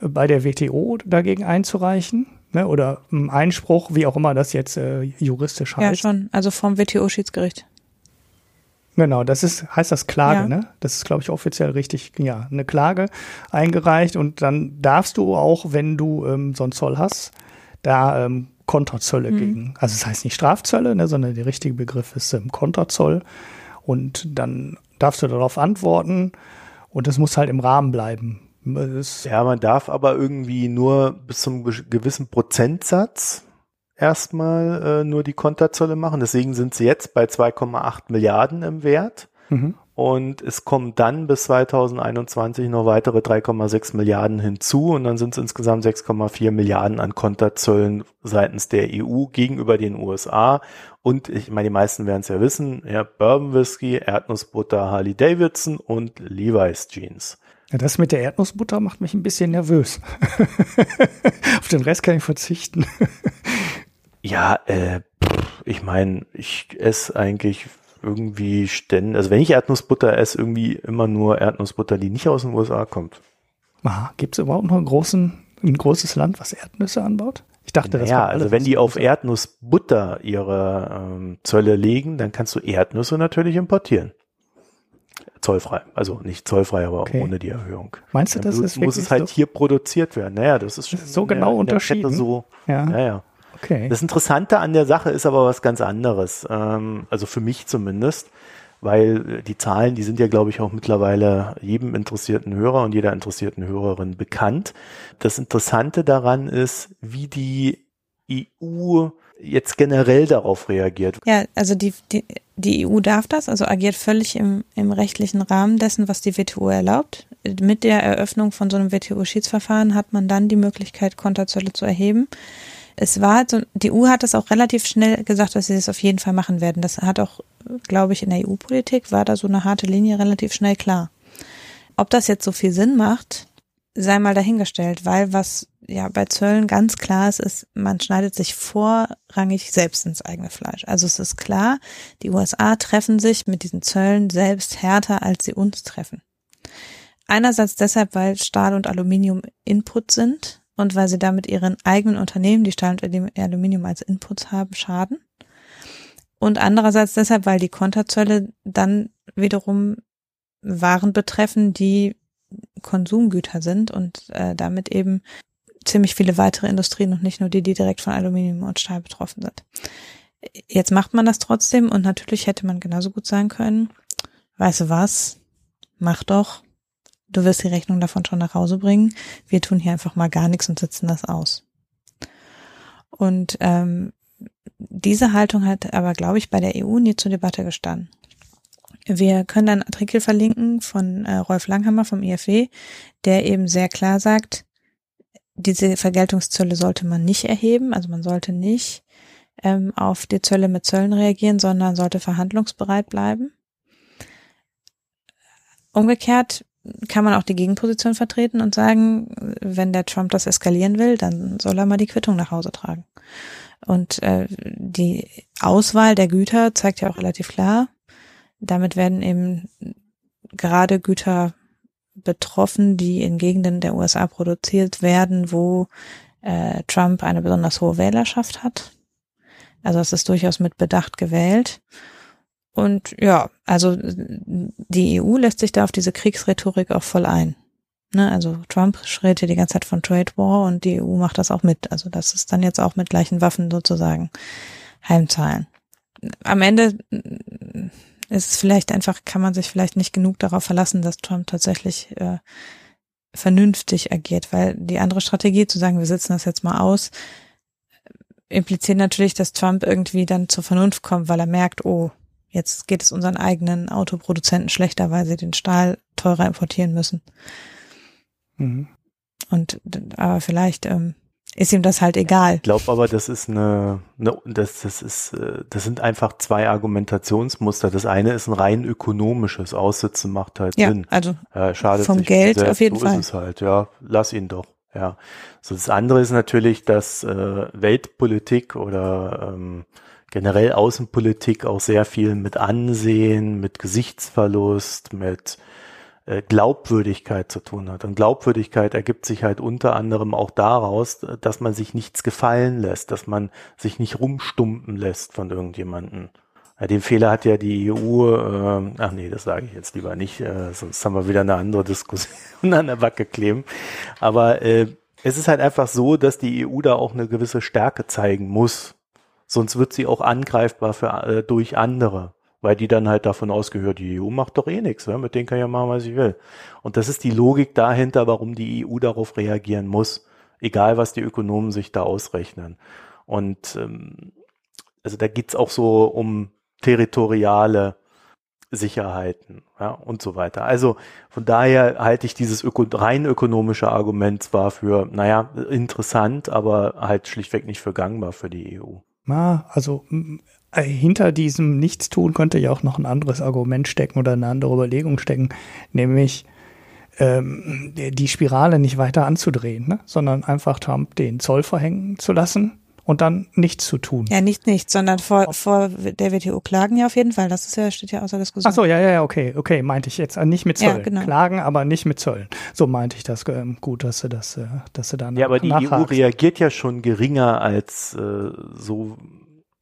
äh, bei der WTO dagegen einzureichen? Ne? Oder ein Einspruch, wie auch immer das jetzt äh, juristisch heißt. Ja, schon. Also vom WTO-Schiedsgericht. Genau, das ist, heißt das Klage, ja. ne? Das ist, glaube ich, offiziell richtig, ja, eine Klage eingereicht und dann darfst du auch, wenn du ähm, so einen Zoll hast, da ähm, Konterzölle mhm. gegen. Also es das heißt nicht Strafzölle, ne, sondern der richtige Begriff ist ähm, Konterzoll. Und dann darfst du darauf antworten und das muss halt im Rahmen bleiben. Das, Ja, man darf aber irgendwie nur bis zum ge- gewissen Prozentsatz erstmal äh, nur die Konterzölle machen. Deswegen sind sie jetzt bei 2,8 Milliarden im Wert. mhm. Und es kommen dann bis 2021 noch weitere 3,6 Milliarden hinzu und dann sind es insgesamt 6,4 Milliarden an Konterzöllen seitens der EU gegenüber den USA. Und ich meine, die meisten werden es ja wissen, ja, Bourbon Whisky, Erdnussbutter, Harley Davidson und Levi's Jeans. Ja, das mit der Erdnussbutter macht mich ein bisschen nervös. Auf den Rest kann ich verzichten. Ja, äh, pff, ich meine, ich esse eigentlich irgendwie ständig, also wenn ich Erdnussbutter esse, irgendwie immer nur Erdnussbutter, die nicht aus den USA kommt. Ah, Gibt es überhaupt noch einen großen, ein großes Land, was Erdnüsse anbaut? Ich dachte, das Ja, also wenn die auf Erdnussbutter ihre ähm, Zölle legen, dann kannst du Erdnüsse natürlich importieren. Zollfrei. Also nicht zollfrei, aber Okay. ohne die Erhöhung. Meinst du, Dann das muss ist wirklich es halt so? hier produziert werden. Naja, das ist schon ist so genau unterschieden? So, Ja, ja, ja. Okay. Das Interessante an der Sache ist aber was ganz anderes. Ähm, also für mich zumindest, weil äh, die Zahlen, die sind ja, glaube ich, auch mittlerweile jedem interessierten Hörer und jeder interessierten Hörerin bekannt. Das Interessante daran ist, wie die EU jetzt generell darauf reagiert. Ja, also die, die, die EU darf das, also agiert völlig im, im rechtlichen Rahmen dessen, was die WTO erlaubt. Mit der Eröffnung von so einem WTO-Schiedsverfahren hat man dann die Möglichkeit, Konterzölle zu erheben. Es war, so, die EU hat das auch relativ schnell gesagt, dass sie das auf jeden Fall machen werden. Das hat auch, glaube ich, in der EU-Politik war da so eine harte Linie relativ schnell klar. Ob das jetzt so viel Sinn macht, sei mal dahingestellt, weil was ja bei Zöllen ganz klar ist, ist, man schneidet sich vorrangig selbst ins eigene Fleisch. Also es ist klar, die USA treffen sich mit diesen Zöllen selbst härter, als sie uns treffen. Einerseits deshalb, weil Stahl und Aluminium Input sind und weil sie damit ihren eigenen Unternehmen, die Stahl und Aluminium als Inputs haben, schaden. Und andererseits deshalb, weil die Konterzölle dann wiederum Waren betreffen, die Konsumgüter sind und äh, damit eben ziemlich viele weitere Industrien und nicht nur die, die direkt von Aluminium und Stahl betroffen sind. Jetzt macht man das trotzdem und natürlich hätte man genauso gut sagen können, weißt du was, mach doch, du wirst die Rechnung davon schon nach Hause bringen, wir tun hier einfach mal gar nichts und sitzen das aus. Und ähm, diese Haltung hat aber, glaube ich, bei der EU nie zur Debatte gestanden. Wir können einen Artikel verlinken von äh, Rolf Langhammer vom IFW, der eben sehr klar sagt, diese Vergeltungszölle sollte man nicht erheben, also man sollte nicht ähm, auf die Zölle mit Zöllen reagieren, sondern sollte verhandlungsbereit bleiben. Umgekehrt kann man auch die Gegenposition vertreten und sagen, wenn der Trump das eskalieren will, dann soll er mal die Quittung nach Hause tragen. Und äh, die Auswahl der Güter zeigt ja auch relativ klar, damit werden eben gerade Güter betroffen, die in Gegenden der USA produziert werden, wo äh, Trump eine besonders hohe Wählerschaft hat. Also es ist durchaus mit Bedacht gewählt. Und ja, also die EU lässt sich da auf diese Kriegsrhetorik auch voll ein. Ne, also Trump schreit hier die ganze Zeit von Trade War und die EU macht das auch mit. Also das ist dann jetzt auch mit gleichen Waffen sozusagen heimzahlen. Am Ende ist es vielleicht einfach, kann man sich vielleicht nicht genug darauf verlassen, dass Trump tatsächlich äh, vernünftig agiert, weil die andere Strategie zu sagen, wir setzen das jetzt mal aus, impliziert natürlich, dass Trump irgendwie dann zur Vernunft kommt, weil er merkt, oh, jetzt geht es unseren eigenen Autoproduzenten schlechter, weil sie den Stahl teurer importieren müssen. Mhm. Und aber vielleicht ähm, ist ihm das halt egal. Ich glaube aber, das ist eine, eine das, das ist, äh, das sind einfach zwei Argumentationsmuster. Das eine ist ein rein ökonomisches Aussitzen macht halt Ja, Sinn. also Ja, schadet Vom sich Geld selbst, auf jeden so Fall. ist es halt, ja. Lass ihn doch, ja. So, das andere ist natürlich, dass äh, Weltpolitik oder ähm, generell Außenpolitik auch sehr viel mit Ansehen, mit Gesichtsverlust, mit äh, Glaubwürdigkeit zu tun hat. Und Glaubwürdigkeit ergibt sich halt unter anderem auch daraus, dass man sich nichts gefallen lässt, dass man sich nicht rumstumpen lässt von irgendjemanden. Ja, den Fehler hat ja die EU, äh, ach nee, das sage ich jetzt lieber nicht, äh, sonst haben wir wieder eine andere Diskussion an der Backe kleben. Aber äh, es ist halt einfach so, dass die EU da auch eine gewisse Stärke zeigen muss. Sonst wird sie auch angreifbar für, äh, durch andere. Weil die dann halt davon ausgehört, die EU macht doch eh nichts, ne? mit denen kann ich ja machen, was ich will. Und das ist die Logik dahinter, warum die EU darauf reagieren muss, egal was die Ökonomen sich da ausrechnen. Und ähm, also da geht's auch so um territoriale Sicherheiten ja, und so weiter. Also von daher halte ich dieses öko rein ökonomische Argument zwar für, naja, interessant, aber halt schlichtweg nicht für gangbar für die EU. Na, also äh, hinter diesem Nichtstun könnte ja auch noch ein anderes Argument stecken oder eine andere Überlegung stecken, nämlich ähm, die Spirale nicht weiter anzudrehen, ne? sondern einfach Trump den Zoll verhängen zu lassen und dann nichts zu tun. Ja, nicht nichts, sondern vor, vor der WTO klagen ja auf jeden Fall. Das ist ja, steht ja außer Diskussion. Ach so, ja, ja, ja, okay, okay, meinte ich jetzt. Äh, nicht mit Zöllen. Ja, genau. Klagen, aber nicht mit Zöllen. So meinte ich das. Ähm, gut, dass du das, äh, dass du dann Ja, aber die EU reagiert ja schon geringer als äh, so,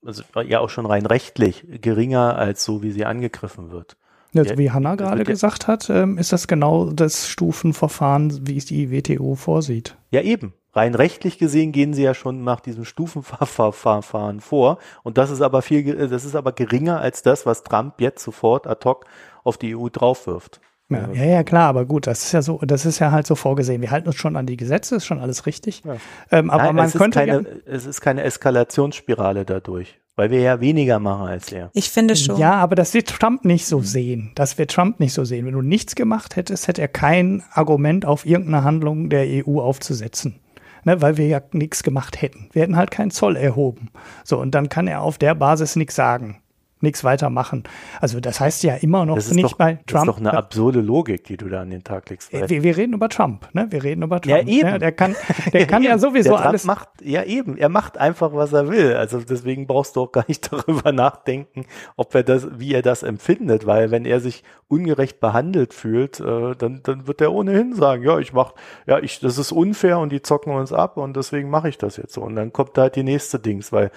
also ja auch schon rein rechtlich geringer als so, wie sie angegriffen wird. Also wie Hanna gerade gesagt hat, ähm, ist das genau das Stufenverfahren, wie es die WTO vorsieht. Ja, eben. Rein rechtlich gesehen gehen sie ja schon nach diesem Stufenverfahren vor. Und das ist aber viel, das ist aber geringer als das, was Trump jetzt sofort ad hoc auf die EU draufwirft. Ja, ja, ja, klar, aber gut, das ist ja so, das ist ja halt so vorgesehen. Wir halten uns schon an die Gesetze, ist schon alles richtig. Ja. Ähm, aber Nein, man es könnte. Keine, es ist keine Eskalationsspirale dadurch. Weil wir ja weniger machen als er. Ich finde schon. Ja, aber das wird Trump nicht so sehen. Das wird Trump nicht so sehen. Wenn du nichts gemacht hättest, hätte er kein Argument auf irgendeine Handlung der EU aufzusetzen ne, weil wir ja nichts gemacht hätten. Wir hätten halt keinen Zoll erhoben. So, und dann kann er auf der Basis nichts sagen nichts weitermachen. Also das heißt ja immer noch nicht doch, bei Trump. Das ist doch eine absurde Logik, die du da an den Tag legst. Wir, wir reden über Trump, ne? Wir reden über Trump. Ja, eben. Ja, der kann, der kann ja sowieso alles. Macht, ja, eben. Er macht einfach, was er will. Also deswegen brauchst du auch gar nicht darüber nachdenken, ob er das, wie er das empfindet, weil wenn er sich ungerecht behandelt fühlt, äh, dann, dann wird er ohnehin sagen, ja, ich mach, ja, ich, das ist unfair und die zocken uns ab und deswegen mache ich das jetzt so. Und dann kommt halt die nächste Dings, weil,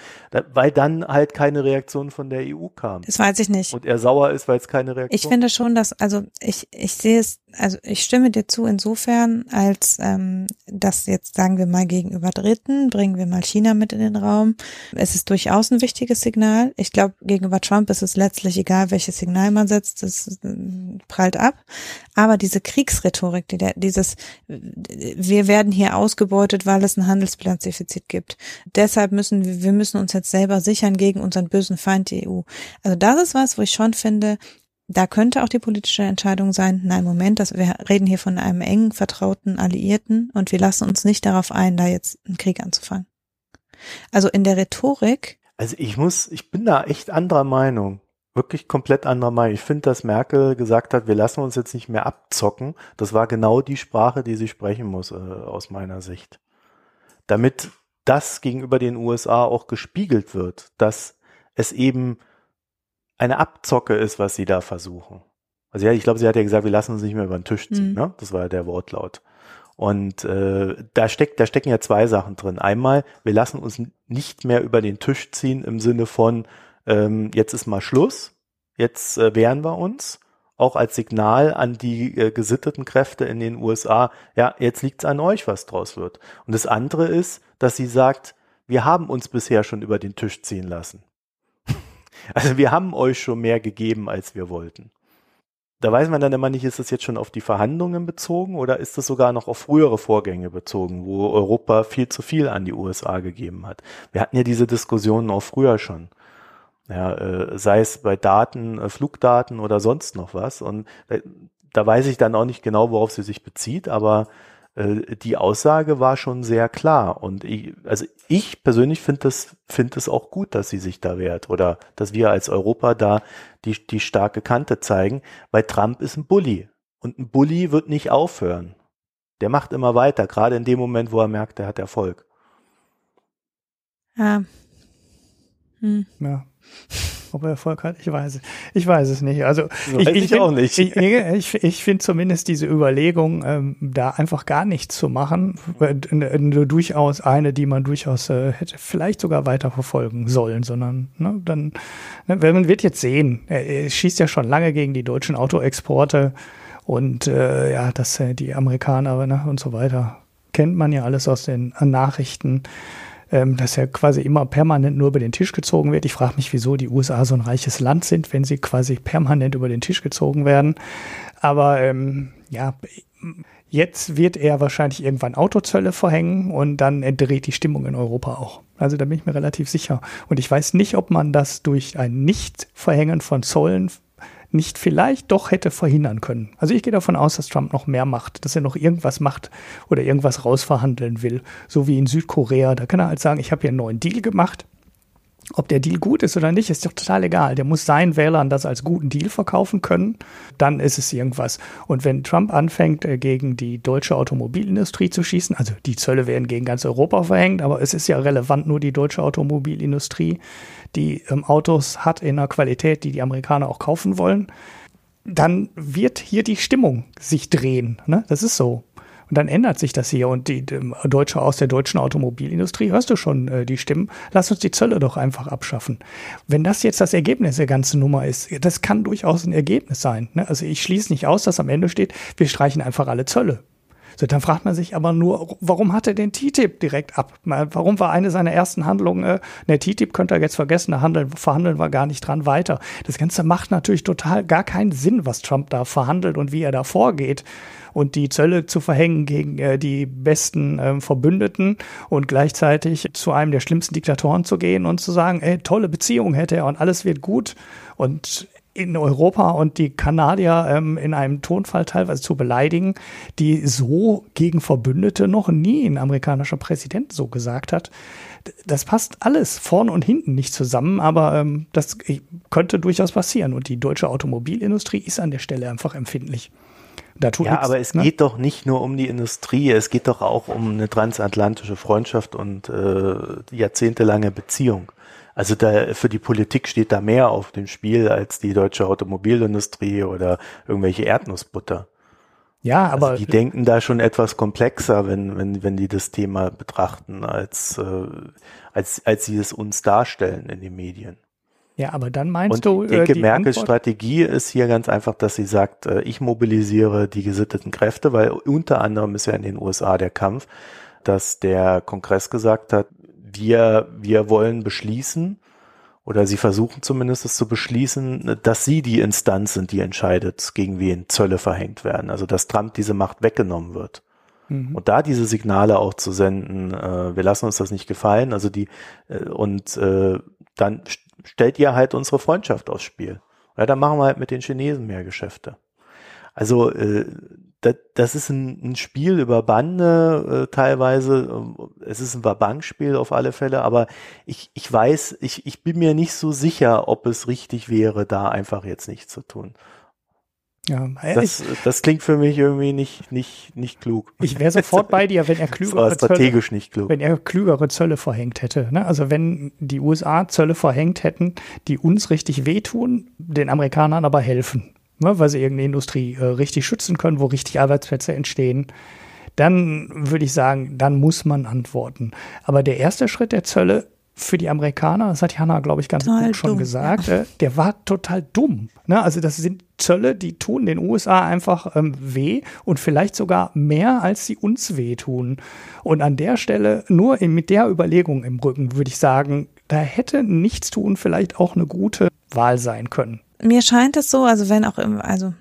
weil dann halt keine Reaktion von der EU kam. Das weiß ich nicht. Und er sauer ist, weil es keine Reaktion Ich finde schon, dass, also ich, ich sehe es, also ich stimme dir zu insofern, als ähm, das jetzt sagen wir mal gegenüber Dritten, bringen wir mal China mit in den Raum. Es ist durchaus ein wichtiges Signal. Ich glaube, gegenüber Trump ist es letztlich egal, welches Signal man setzt, das äh, prallt ab. Aber diese Kriegsrhetorik, die der, dieses, wir werden hier ausgebeutet, weil es ein Handelsplatzdefizit gibt. Deshalb müssen wir, wir müssen uns jetzt selber sichern gegen unseren bösen Feind, die EU. Also das ist was, wo ich schon finde, da könnte auch die politische Entscheidung sein, nein, Moment, dass wir reden hier von einem engen, vertrauten Alliierten und wir lassen uns nicht darauf ein, da jetzt einen Krieg anzufangen. Also in der Rhetorik. Also ich muss, ich bin da echt anderer Meinung. Wirklich komplett anderer Meinung. Ich finde, dass Merkel gesagt hat, wir lassen uns jetzt nicht mehr abzocken. Das war genau die Sprache, die sie sprechen muss, äh, aus meiner Sicht. Damit das gegenüber den USA auch gespiegelt wird, dass es eben eine Abzocke ist, was sie da versuchen. Also ja, ich glaube, sie hat ja gesagt, wir lassen uns nicht mehr über den Tisch ziehen. Mhm. Ne? Das war ja der Wortlaut. Und äh, da steckt, da stecken ja zwei Sachen drin. Einmal, wir lassen uns nicht mehr über den Tisch ziehen im Sinne von, ähm, jetzt ist mal Schluss, jetzt äh, wehren wir uns. Auch als Signal an die äh, gesitteten Kräfte in den USA, ja, jetzt liegt's an euch, was draus wird. Und das andere ist, dass sie sagt, wir haben uns bisher schon über den Tisch ziehen lassen. Also wir haben euch schon mehr gegeben, als wir wollten. Da weiß man dann immer nicht, ist das jetzt schon auf die Verhandlungen bezogen oder ist das sogar noch auf frühere Vorgänge bezogen, wo Europa viel zu viel an die USA gegeben hat. Wir hatten ja diese Diskussionen auch früher schon. Ja, äh, sei es bei Daten, äh, Flugdaten oder sonst noch was. Und äh, da weiß ich dann auch nicht genau, worauf sie sich bezieht, aber die Aussage war schon sehr klar. Und ich, also ich persönlich finde das, finde es auch gut, dass sie sich da wehrt oder dass wir als Europa da die, die starke Kante zeigen, weil Trump ist ein Bully. Und ein Bully wird nicht aufhören. Der macht immer weiter, gerade in dem Moment, wo er merkt, er hat Erfolg. Ja. Hm. Ja. Ob er Erfolg hat, ich weiß es. Ich weiß es nicht. Also ich, ich, ich auch nicht. Ich, ich, ich finde zumindest diese Überlegung, ähm, da einfach gar nichts zu machen, äh, durchaus eine, die man durchaus äh, hätte vielleicht sogar weiter verfolgen sollen, sondern ne, dann, ne, man wird jetzt sehen, er, er schießt ja schon lange gegen die deutschen Autoexporte und äh, ja, dass äh, die Amerikaner ne, und so weiter kennt man ja alles aus den Nachrichten ähm, dass er quasi immer permanent nur über den Tisch gezogen wird. Ich frage mich, wieso die USA so ein reiches Land sind, wenn sie quasi permanent über den Tisch gezogen werden. Aber ähm, ja, jetzt wird er wahrscheinlich irgendwann Autozölle verhängen und dann entdreht die Stimmung in Europa auch. Also da bin ich mir relativ sicher. Und ich weiß nicht, ob man das durch ein Nicht-Verhängen von Zollen nicht vielleicht doch hätte verhindern können. Also ich gehe davon aus, dass Trump noch mehr macht, dass er noch irgendwas macht oder irgendwas rausverhandeln will. So wie in Südkorea. Da kann er halt sagen, ich habe hier einen neuen Deal gemacht. Ob der Deal gut ist oder nicht, ist doch total egal. Der muss seinen Wählern das als guten Deal verkaufen können. Dann ist es irgendwas. Und wenn Trump anfängt, äh, gegen die deutsche Automobilindustrie zu schießen, also die Zölle werden gegen ganz Europa verhängt, aber es ist ja relevant nur die deutsche Automobilindustrie, die ähm, Autos hat in einer Qualität, die die Amerikaner auch kaufen wollen, dann wird hier die Stimmung sich drehen. Ne? Das ist so. Und dann ändert sich das hier. Und die, die Deutsche aus der deutschen Automobilindustrie, hörst du schon äh, die Stimmen, lass uns die Zölle doch einfach abschaffen. Wenn das jetzt das Ergebnis der ganzen Nummer ist, das kann durchaus ein Ergebnis sein. Ne? Also ich schließe nicht aus, dass am Ende steht, wir streichen einfach alle Zölle. So, dann fragt man sich aber nur, warum hat er den TTIP direkt ab? Warum war eine seiner ersten Handlungen, äh, ne, TTIP könnte er jetzt vergessen, da handeln, verhandeln wir gar nicht dran weiter. Das Ganze macht natürlich total gar keinen Sinn, was Trump da verhandelt und wie er da vorgeht und die Zölle zu verhängen gegen äh, die besten äh, Verbündeten und gleichzeitig zu einem der schlimmsten Diktatoren zu gehen und zu sagen, ey, tolle Beziehung hätte er und alles wird gut. Und in Europa und die Kanadier ähm, in einem Tonfall teilweise zu beleidigen, die so gegen Verbündete noch nie ein amerikanischer Präsident so gesagt hat. Das passt alles vorn und hinten nicht zusammen, aber ähm, das könnte durchaus passieren. Und die deutsche Automobilindustrie ist an der Stelle einfach empfindlich. Ja, nichts, aber es ne? geht doch nicht nur um die Industrie, es geht doch auch um eine transatlantische Freundschaft und äh, jahrzehntelange Beziehung. Also da, für die Politik steht da mehr auf dem Spiel als die deutsche Automobilindustrie oder irgendwelche Erdnussbutter. Ja, also aber also die denken da schon etwas komplexer, wenn wenn wenn die das Thema betrachten, als äh, als als sie es uns darstellen in den Medien. Ja, aber dann meinst Und du, äh, Merkels Strategie ist hier ganz einfach, dass sie sagt, äh, ich mobilisiere die gesitteten Kräfte, weil unter anderem ist ja in den USA der Kampf, dass der Kongress gesagt hat, wir, wir wollen beschließen, oder sie versuchen zumindest es zu beschließen, dass sie die Instanz sind, die entscheidet, gegen wen Zölle verhängt werden. Also dass Trump diese Macht weggenommen wird. Mhm. Und da diese Signale auch zu senden, äh, wir lassen uns das nicht gefallen, also die, äh, und äh, dann stellt ihr halt unsere Freundschaft aufs Spiel. Ja, dann machen wir halt mit den Chinesen mehr Geschäfte. Also äh, das, das ist ein, ein Spiel über Bande äh, teilweise. Es ist ein Wabankspiel auf alle Fälle, aber ich, ich weiß, ich, ich bin mir nicht so sicher, ob es richtig wäre, da einfach jetzt nichts zu tun. Ja, das, das klingt für mich irgendwie nicht, nicht, nicht klug. Ich wäre sofort bei dir, wenn er klügere strategisch Zölle, nicht klug. wenn er klügere Zölle verhängt hätte. Ne? Also wenn die USA Zölle verhängt hätten, die uns richtig wehtun, den Amerikanern aber helfen ne, weil sie irgendeine Industrie äh, richtig schützen können, wo richtig Arbeitsplätze entstehen, dann würde ich sagen, dann muss man antworten. Aber der erste Schritt der Zölle für die Amerikaner, das hat Hanna, glaube ich, ganz total gut schon dumm, gesagt, ja. äh, der war total dumm. Ne? Also das sind Zölle, die tun den USA einfach ähm, weh und vielleicht sogar mehr, als sie uns wehtun. Und an der Stelle, nur in, mit der Überlegung im Rücken, würde ich sagen, da hätte nichts tun vielleicht auch eine gute Wahl sein können mir scheint es so, also wenn auch im, also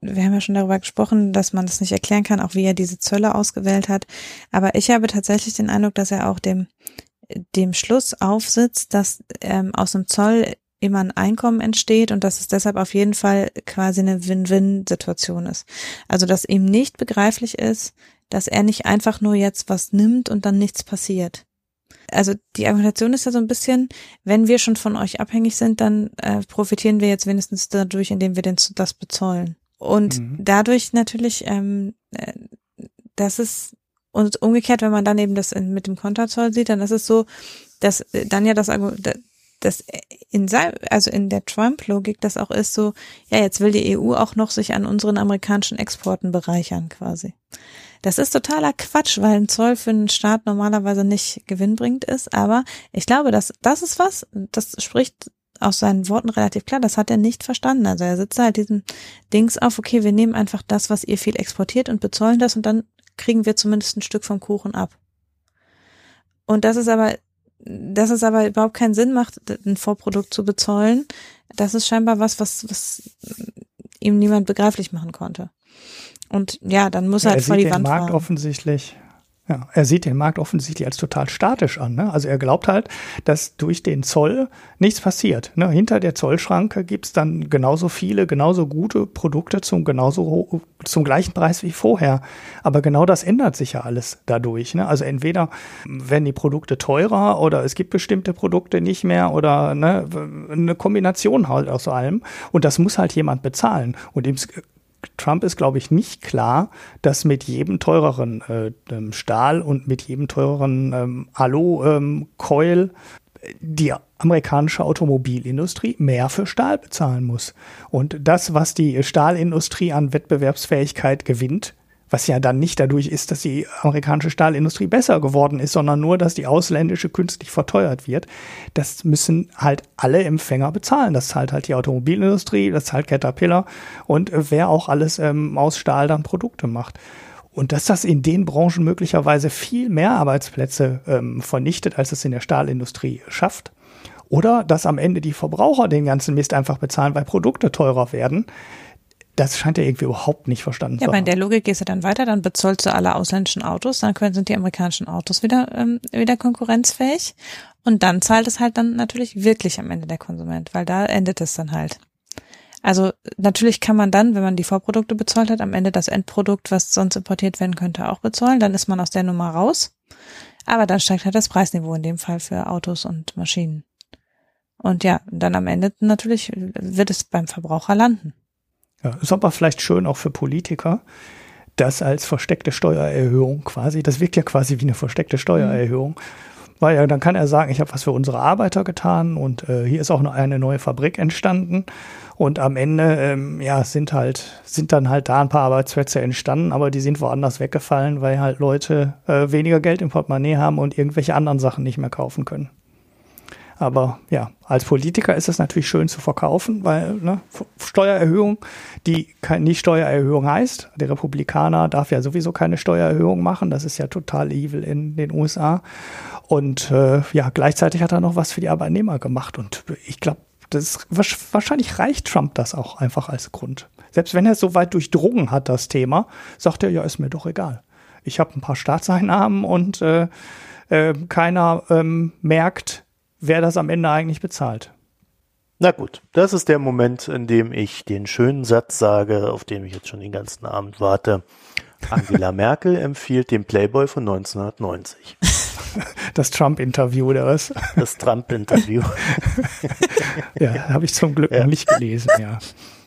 wir haben ja schon darüber gesprochen, dass man das nicht erklären kann, auch wie er diese Zölle ausgewählt hat. Aber ich habe tatsächlich den Eindruck, dass er auch dem, dem Schluss aufsitzt, dass ähm, aus dem Zoll immer ein Einkommen entsteht und dass es deshalb auf jeden Fall quasi eine Win-Win-Situation ist. Also dass ihm nicht begreiflich ist, dass er nicht einfach nur jetzt was nimmt und dann nichts passiert also die Argumentation ist ja so ein bisschen, wenn wir schon von euch abhängig sind, dann äh, profitieren wir jetzt wenigstens dadurch, indem wir den, das bezahlen. Und mhm. dadurch natürlich, ähm, äh, das ist, und umgekehrt, wenn man dann eben das in, mit dem Konterzoll sieht, dann ist es so, dass äh, dann ja das Argument, das in also in der Trump-Logik das auch ist so, ja, jetzt will die EU auch noch sich an unseren amerikanischen Exporten bereichern quasi. Das ist totaler Quatsch, weil ein Zoll für einen Staat normalerweise nicht gewinnbringend ist. Aber ich glaube, dass das ist was, das spricht aus seinen Worten relativ klar, das hat er nicht verstanden. Also er sitzt halt diesen Dings auf, okay, wir nehmen einfach das, was ihr viel exportiert und bezollen das und dann kriegen wir zumindest ein Stück vom Kuchen ab. Und das ist aber, dass es aber überhaupt keinen Sinn macht, ein Vorprodukt zu bezollen, das ist scheinbar was, was, was ihm niemand begreiflich machen konnte. Und ja, dann muss er halt vor die Wand Markt fahren. offensichtlich ja, er sieht den Markt offensichtlich als total statisch an. Ne? Also er glaubt halt, dass durch den Zoll nichts passiert. Ne? Hinter der Zollschranke gibt's dann genauso viele, genauso gute Produkte zum genauso zum gleichen Preis wie vorher. Aber genau das ändert sich ja alles dadurch. Ne? Also entweder werden die Produkte teurer oder es gibt bestimmte Produkte nicht mehr oder ne, eine Kombination halt aus allem. Und das muss halt jemand bezahlen. Und ihm Trump ist, glaube ich, nicht klar, dass mit jedem teureren äh, ähm, Stahl und mit jedem teureren ähm, Alu-Coil ähm, die amerikanische Automobilindustrie mehr für Stahl bezahlen muss. Und das, was die Stahlindustrie an Wettbewerbsfähigkeit gewinnt, was ja dann nicht dadurch ist, dass die amerikanische Stahlindustrie besser geworden ist, sondern nur, dass die ausländische künstlich verteuert wird. Das müssen halt alle Empfänger bezahlen. Das zahlt halt die Automobilindustrie, das zahlt Caterpillar und wer auch alles ähm, aus Stahl dann Produkte macht. Und dass das in den Branchen möglicherweise viel mehr Arbeitsplätze ähm, vernichtet, als es in der Stahlindustrie schafft. Oder dass am Ende die Verbraucher den ganzen Mist einfach bezahlen, weil Produkte teurer werden das scheint er irgendwie überhaupt nicht verstanden ja, zu haben. Ja, bei der Logik gehst du dann weiter, dann bezollst du alle ausländischen Autos, dann können, sind die amerikanischen Autos wieder, ähm, wieder konkurrenzfähig. Und dann zahlt es halt dann natürlich wirklich am Ende der Konsument, weil da endet es dann halt. Also natürlich kann man dann, wenn man die Vorprodukte bezahlt hat, am Ende das Endprodukt, was sonst importiert werden könnte, auch bezahlen. Dann ist man aus der Nummer raus. Aber dann steigt halt das Preisniveau in dem Fall für Autos und Maschinen. Und ja, dann am Ende natürlich wird es beim Verbraucher landen. Ja, ist aber vielleicht schön auch für Politiker, das als versteckte Steuererhöhung quasi, das wirkt ja quasi wie eine versteckte Steuererhöhung. Mhm. Weil ja, dann kann er sagen, ich habe was für unsere Arbeiter getan und äh, hier ist auch eine neue Fabrik entstanden. Und am Ende, ähm, ja, sind halt, sind dann halt da ein paar Arbeitsplätze entstanden, aber die sind woanders weggefallen, weil halt Leute äh, weniger Geld im Portemonnaie haben und irgendwelche anderen Sachen nicht mehr kaufen können. Aber ja, als Politiker ist es natürlich schön zu verkaufen, weil ne, Steuererhöhung, die kein, nicht Steuererhöhung heißt, der Republikaner darf ja sowieso keine Steuererhöhung machen, das ist ja total evil in den USA. Und äh, ja, gleichzeitig hat er noch was für die Arbeitnehmer gemacht. Und ich glaube, das wahrscheinlich reicht Trump das auch einfach als Grund. Selbst wenn er es so weit durchdrungen hat, das Thema, sagt er, ja, ist mir doch egal. Ich habe ein paar Staatseinnahmen und äh, äh, keiner ähm, merkt, wer das am Ende eigentlich bezahlt. Na gut, das ist der Moment, in dem ich den schönen Satz sage, auf den ich jetzt schon den ganzen Abend warte. Angela Merkel empfiehlt den Playboy von 1990. Das Trump-Interview oder was? Das Trump-Interview. ja, habe ich zum Glück ja. noch nicht gelesen, ja.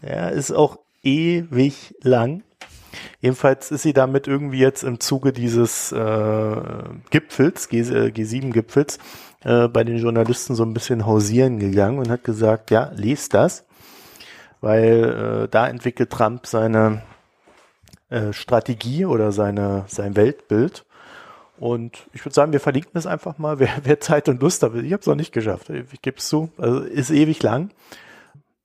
Ja, ist auch ewig lang. Jedenfalls ist sie damit irgendwie jetzt im Zuge dieses äh, Gipfels, G, äh, G7-Gipfels, äh, bei den Journalisten so ein bisschen hausieren gegangen und hat gesagt, ja, lies das, weil äh, da entwickelt Trump seine äh, Strategie oder seine, sein Weltbild. Und ich würde sagen, wir verlinken das einfach mal, wer, wer Zeit und Lust hat. Ich habe es noch nicht geschafft, ich gebe es zu. Also ist ewig lang.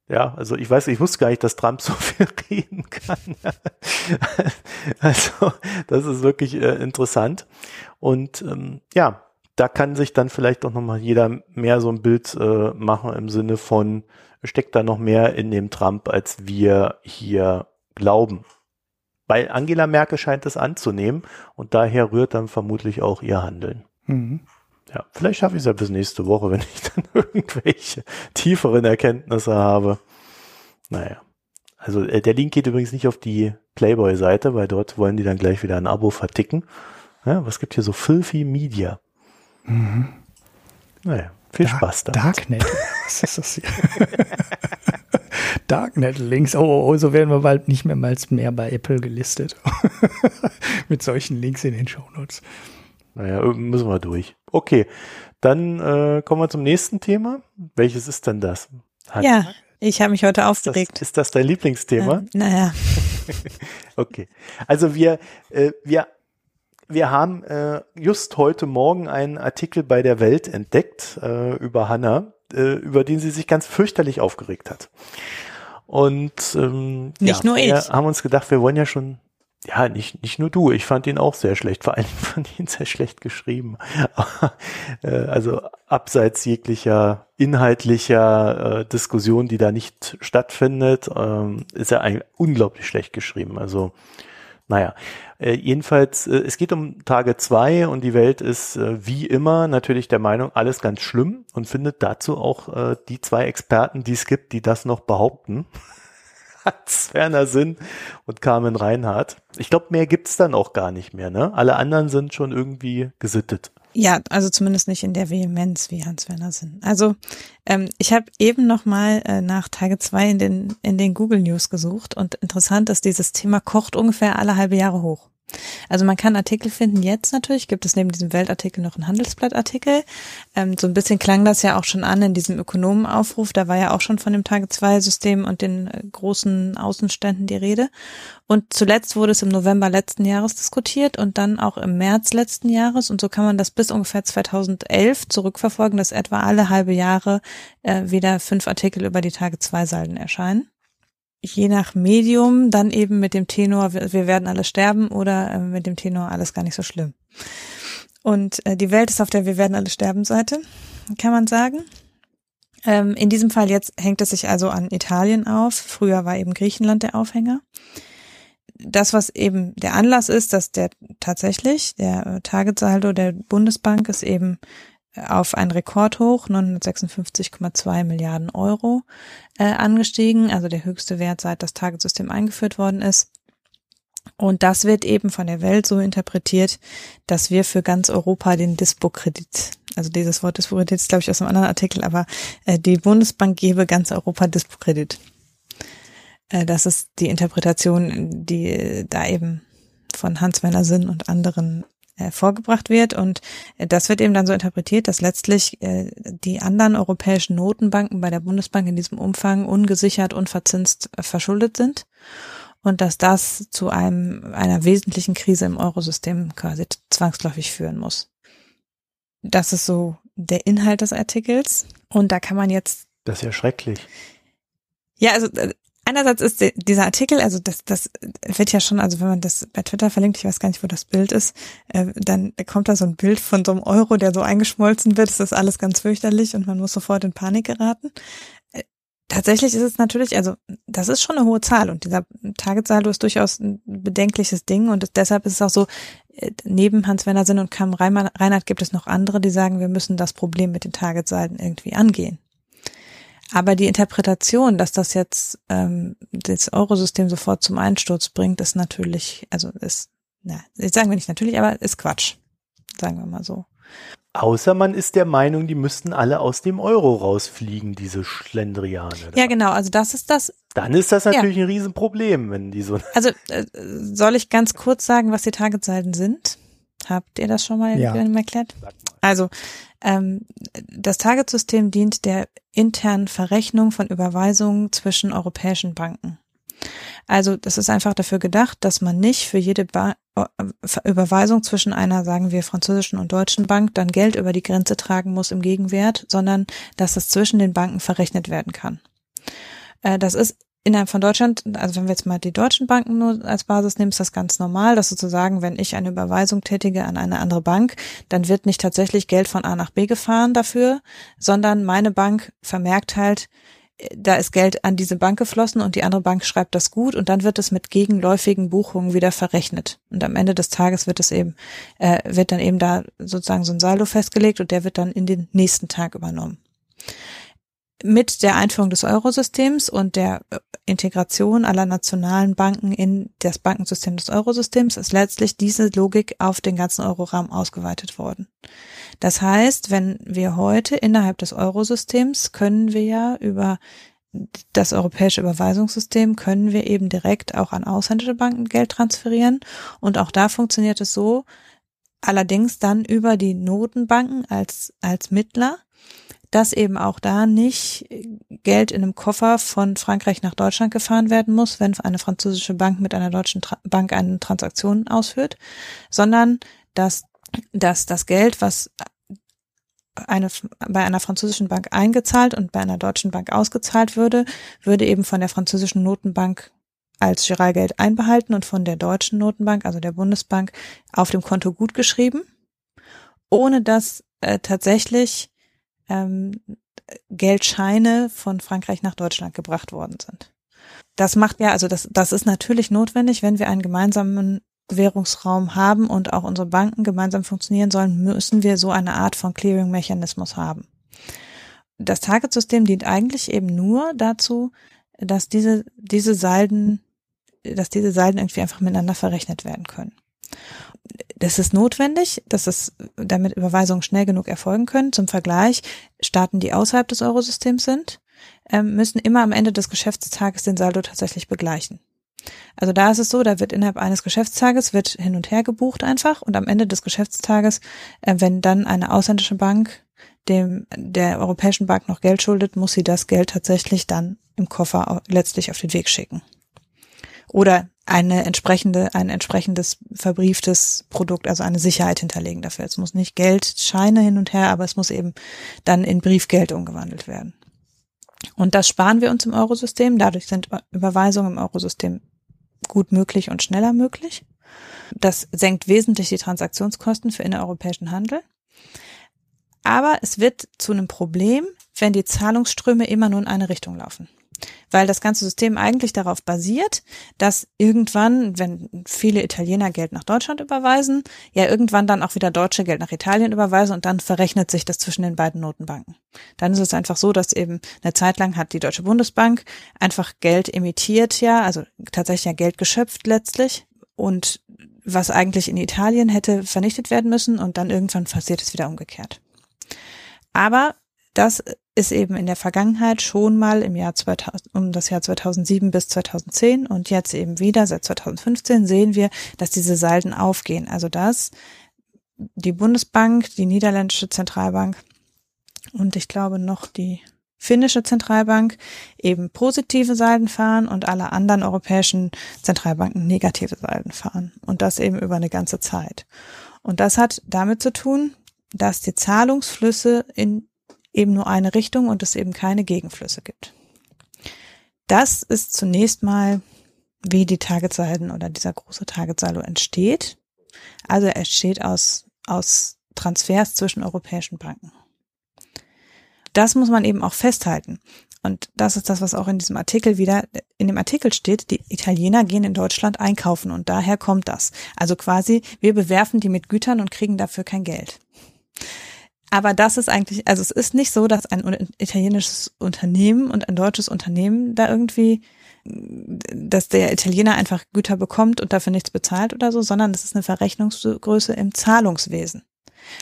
Ja, also ich weiß, ich wusste gar nicht, dass Trump so viel reden kann. also das ist wirklich äh, interessant. Und ähm, ja, da kann sich dann vielleicht auch nochmal jeder mehr so ein Bild äh, machen im Sinne von, steckt da noch mehr in dem Trump, als wir hier glauben. Weil Angela Merkel scheint es anzunehmen und daher rührt dann vermutlich auch ihr Handeln. Mhm. Ja, vielleicht schaffe ich es ja bis nächste Woche, wenn ich dann irgendwelche tieferen Erkenntnisse habe. Naja. Also äh, der Link geht übrigens nicht auf die Playboy-Seite, weil dort wollen die dann gleich wieder ein Abo verticken. Ja, was gibt hier so Filthy Media? Mhm. Naja, viel Dark, Spaß da. Darknet. Was ist das hier? Darknet-Links. Oh, oh, oh, so werden wir bald nicht mehr mal mehr bei Apple gelistet. Mit solchen Links in den Shownotes. Naja, müssen wir durch. Okay, dann äh, kommen wir zum nächsten Thema. Welches ist denn das? Hat, ja, ich habe mich heute aufgeregt. Ist das, ist das dein Lieblingsthema? Äh, naja. okay. Also wir, äh, wir wir haben äh, just heute Morgen einen Artikel bei der Welt entdeckt äh, über Hannah, äh, über den sie sich ganz fürchterlich aufgeregt hat. Und ähm, nicht ja, nur ich. Wir haben uns gedacht, wir wollen ja schon ja, nicht, nicht nur du, ich fand ihn auch sehr schlecht, vor allem fand ich ihn sehr schlecht geschrieben. Äh, also abseits jeglicher inhaltlicher äh, Diskussion, die da nicht stattfindet, ähm, ist er eigentlich unglaublich schlecht geschrieben. Also naja, äh, jedenfalls, äh, es geht um Tage zwei und die Welt ist äh, wie immer natürlich der Meinung, alles ganz schlimm und findet dazu auch äh, die zwei Experten, die es gibt, die das noch behaupten. Hans Werner Sinn und Carmen Reinhardt. Ich glaube, mehr gibt's dann auch gar nicht mehr. Ne? Alle anderen sind schon irgendwie gesittet. Ja, also zumindest nicht in der Vehemenz wie Hans-Werner Sinn. Also ähm, ich habe eben noch mal äh, nach Tage zwei in den in den Google News gesucht und interessant ist, dieses Thema kocht ungefähr alle halbe Jahre hoch. Also man kann Artikel finden. Jetzt natürlich gibt es neben diesem Weltartikel noch einen Handelsblattartikel. Ähm, so ein bisschen klang das ja auch schon an in diesem Ökonomenaufruf. Da war ja auch schon von dem Tage-2-System und den äh, großen Außenständen die Rede. Und zuletzt wurde es im November letzten Jahres diskutiert und dann auch im März letzten Jahres. Und so kann man das bis ungefähr 2011 zurückverfolgen, dass etwa alle halbe Jahre äh, wieder fünf Artikel über die Tage-2-Salden erscheinen je nach Medium dann eben mit dem Tenor, wir werden alle sterben oder äh, mit dem Tenor alles gar nicht so schlimm. Und äh, die Welt ist auf der Wir werden alle sterben Seite, kann man sagen. Ähm, in diesem Fall jetzt hängt es sich also an Italien auf. Früher war eben Griechenland der Aufhänger. Das, was eben der Anlass ist, dass der tatsächlich, der Tagessaldo der Bundesbank ist eben auf ein Rekordhoch, 956,2 Milliarden Euro äh, angestiegen, also der höchste Wert seit das Tagessystem eingeführt worden ist. Und das wird eben von der Welt so interpretiert, dass wir für ganz Europa den Dispo-Kredit, also dieses Wort Dispo-Kredit ist, glaube ich, aus einem anderen Artikel, aber äh, die Bundesbank gebe ganz Europa Dispo-Kredit. Äh, das ist die Interpretation, die da eben von Hans-Werner Sinn und anderen vorgebracht wird. Und äh, das wird eben dann so interpretiert, dass letztlich äh, die anderen europäischen Notenbanken bei der Bundesbank in diesem Umfang ungesichert, unverzinst verschuldet sind und dass das zu einem, einer wesentlichen Krise im Eurosystem quasi zwangsläufig führen muss. Das ist so der Inhalt des Artikels. Und da kann man jetzt. Das ist ja schrecklich. Ja, also einerseits ist dieser Artikel, also das, das wird ja schon, also wenn man das bei Twitter verlinkt, ich weiß gar nicht, wo das Bild ist, äh, dann kommt da so ein Bild von so einem Euro, der so eingeschmolzen wird. Das ist alles ganz fürchterlich und man muss sofort in Panik geraten. Äh, tatsächlich ist es natürlich, also das ist schon eine hohe Zahl und dieser Targetsaldo ist durchaus ein bedenkliches Ding und deshalb ist es auch so, äh, neben Hans-Werner Sinn und Kam Reinhardt gibt es noch andere, die sagen, wir müssen das Problem mit den Targetsalden irgendwie angehen. Aber die Interpretation, dass das jetzt ähm, das Eurosystem sofort zum Einsturz bringt, ist natürlich, also ist, na, sagen wir nicht natürlich, aber ist Quatsch. Sagen wir mal so. Außer man ist der Meinung, die müssten alle aus dem Euro rausfliegen, diese Schlendriane. Da. Ja, genau, also das ist das. Dann ist das natürlich ja. ein Riesenproblem, wenn die so. Also äh, soll ich ganz kurz sagen, was die Tageszeiten sind? Habt ihr das schon mal ja. erklärt? Also das Target-System dient der internen Verrechnung von Überweisungen zwischen europäischen Banken. Also das ist einfach dafür gedacht, dass man nicht für jede ba äh, Überweisung zwischen einer, sagen wir, französischen und deutschen Bank dann Geld über die Grenze tragen muss im Gegenwert, sondern dass es zwischen den Banken verrechnet werden kann. Äh, das ist innerhalb von Deutschland, also wenn wir jetzt mal die deutschen Banken nur als Basis nehmen, ist das ganz normal, dass sozusagen, wenn ich eine Überweisung tätige an eine andere Bank, dann wird nicht tatsächlich Geld von A nach B gefahren dafür, sondern meine Bank vermerkt halt, da ist Geld an diese Bank geflossen und die andere Bank schreibt das gut und dann wird es mit gegenläufigen Buchungen wieder verrechnet. Und am Ende des Tages wird es eben, äh, wird dann eben da sozusagen so ein Saldo festgelegt und der wird dann in den nächsten Tag übernommen mit der Einführung des Eurosystems und der äh, Integration aller nationalen Banken in das Bankensystem des Eurosystems ist letztlich diese Logik auf den ganzen Euroraum ausgeweitet worden. Das heißt, wenn wir heute innerhalb des Eurosystems können wir ja über das europäische Überweisungssystem können wir eben direkt auch an ausländische Banken Geld transferieren. Und auch da funktioniert es so, allerdings dann über die Notenbanken als, als Mittler dass eben auch da nicht Geld in einem Koffer von Frankreich nach Deutschland gefahren werden muss, wenn eine französische Bank mit einer deutschen Tra Bank eine Transaktion ausführt, sondern dass, dass das Geld, was eine, bei einer französischen Bank eingezahlt und bei einer deutschen Bank ausgezahlt würde, würde eben von der französischen Notenbank als Giralgeld einbehalten und von der deutschen Notenbank, also der Bundesbank, auf dem Konto gutgeschrieben, ohne dass äh, tatsächlich ähm, Geldscheine von Frankreich nach Deutschland gebracht worden sind. Das macht ja, also das, das ist natürlich notwendig, wenn wir einen gemeinsamen Währungsraum haben und auch unsere Banken gemeinsam funktionieren sollen, müssen wir so eine Art von Clearing-Mechanismus haben. Das Target-System dient eigentlich eben nur dazu, dass diese, diese Salden, dass diese Salden irgendwie einfach miteinander verrechnet werden können. Das ist notwendig, dass es, damit Überweisungen schnell genug erfolgen können. Zum Vergleich, Staaten, die außerhalb des Eurosystems sind, ähm, müssen immer am Ende des Geschäftstages den Saldo tatsächlich begleichen. Also da ist es so, da wird innerhalb eines Geschäftstages wird hin und her gebucht einfach und am Ende des Geschäftstages, äh, wenn dann eine ausländische Bank dem der europäischen Bank noch Geld schuldet, muss sie das Geld tatsächlich dann im Koffer letztlich auf den Weg schicken. Oder eine entsprechende, ein entsprechendes verbrieftes Produkt, also eine Sicherheit hinterlegen dafür. Es muss nicht Geld, Scheine hin und her, aber es muss eben dann in Briefgeld umgewandelt werden. Und das sparen wir uns im Eurosystem. Dadurch sind Überweisungen im Eurosystem gut möglich und schneller möglich. Das senkt wesentlich die Transaktionskosten für innereuropäischen Handel. Aber es wird zu einem Problem, wenn die Zahlungsströme immer nur in eine Richtung laufen weil das ganze System eigentlich darauf basiert, dass irgendwann, wenn viele Italiener Geld nach Deutschland überweisen, ja irgendwann dann auch wieder Deutsche Geld nach Italien überweisen und dann verrechnet sich das zwischen den beiden Notenbanken. Dann ist es einfach so, dass eben eine Zeit lang hat die Deutsche Bundesbank einfach Geld emittiert, ja, also tatsächlich ja Geld geschöpft letztlich und was eigentlich in Italien hätte vernichtet werden müssen und dann irgendwann passiert es wieder umgekehrt. Aber das ist eben in der Vergangenheit schon mal im Jahr 2000, um das Jahr 2007 bis 2010 und jetzt eben wieder seit 2015 sehen wir, dass diese Salden aufgehen. Also dass die Bundesbank, die niederländische Zentralbank und ich glaube noch die finnische Zentralbank eben positive Salden fahren und alle anderen europäischen Zentralbanken negative Salden fahren. Und das eben über eine ganze Zeit. Und das hat damit zu tun, dass die Zahlungsflüsse in eben nur eine Richtung und es eben keine Gegenflüsse gibt. Das ist zunächst mal, wie die Targetsalden oder dieser große Targetsaldo entsteht. Also er entsteht aus, aus Transfers zwischen europäischen Banken. Das muss man eben auch festhalten. Und das ist das, was auch in diesem Artikel wieder, in dem Artikel steht, die Italiener gehen in Deutschland einkaufen und daher kommt das. Also quasi, wir bewerfen die mit Gütern und kriegen dafür kein Geld. Aber das ist eigentlich, also es ist nicht so, dass ein italienisches Unternehmen und ein deutsches Unternehmen da irgendwie, dass der Italiener einfach Güter bekommt und dafür nichts bezahlt oder so, sondern es ist eine Verrechnungsgröße im Zahlungswesen.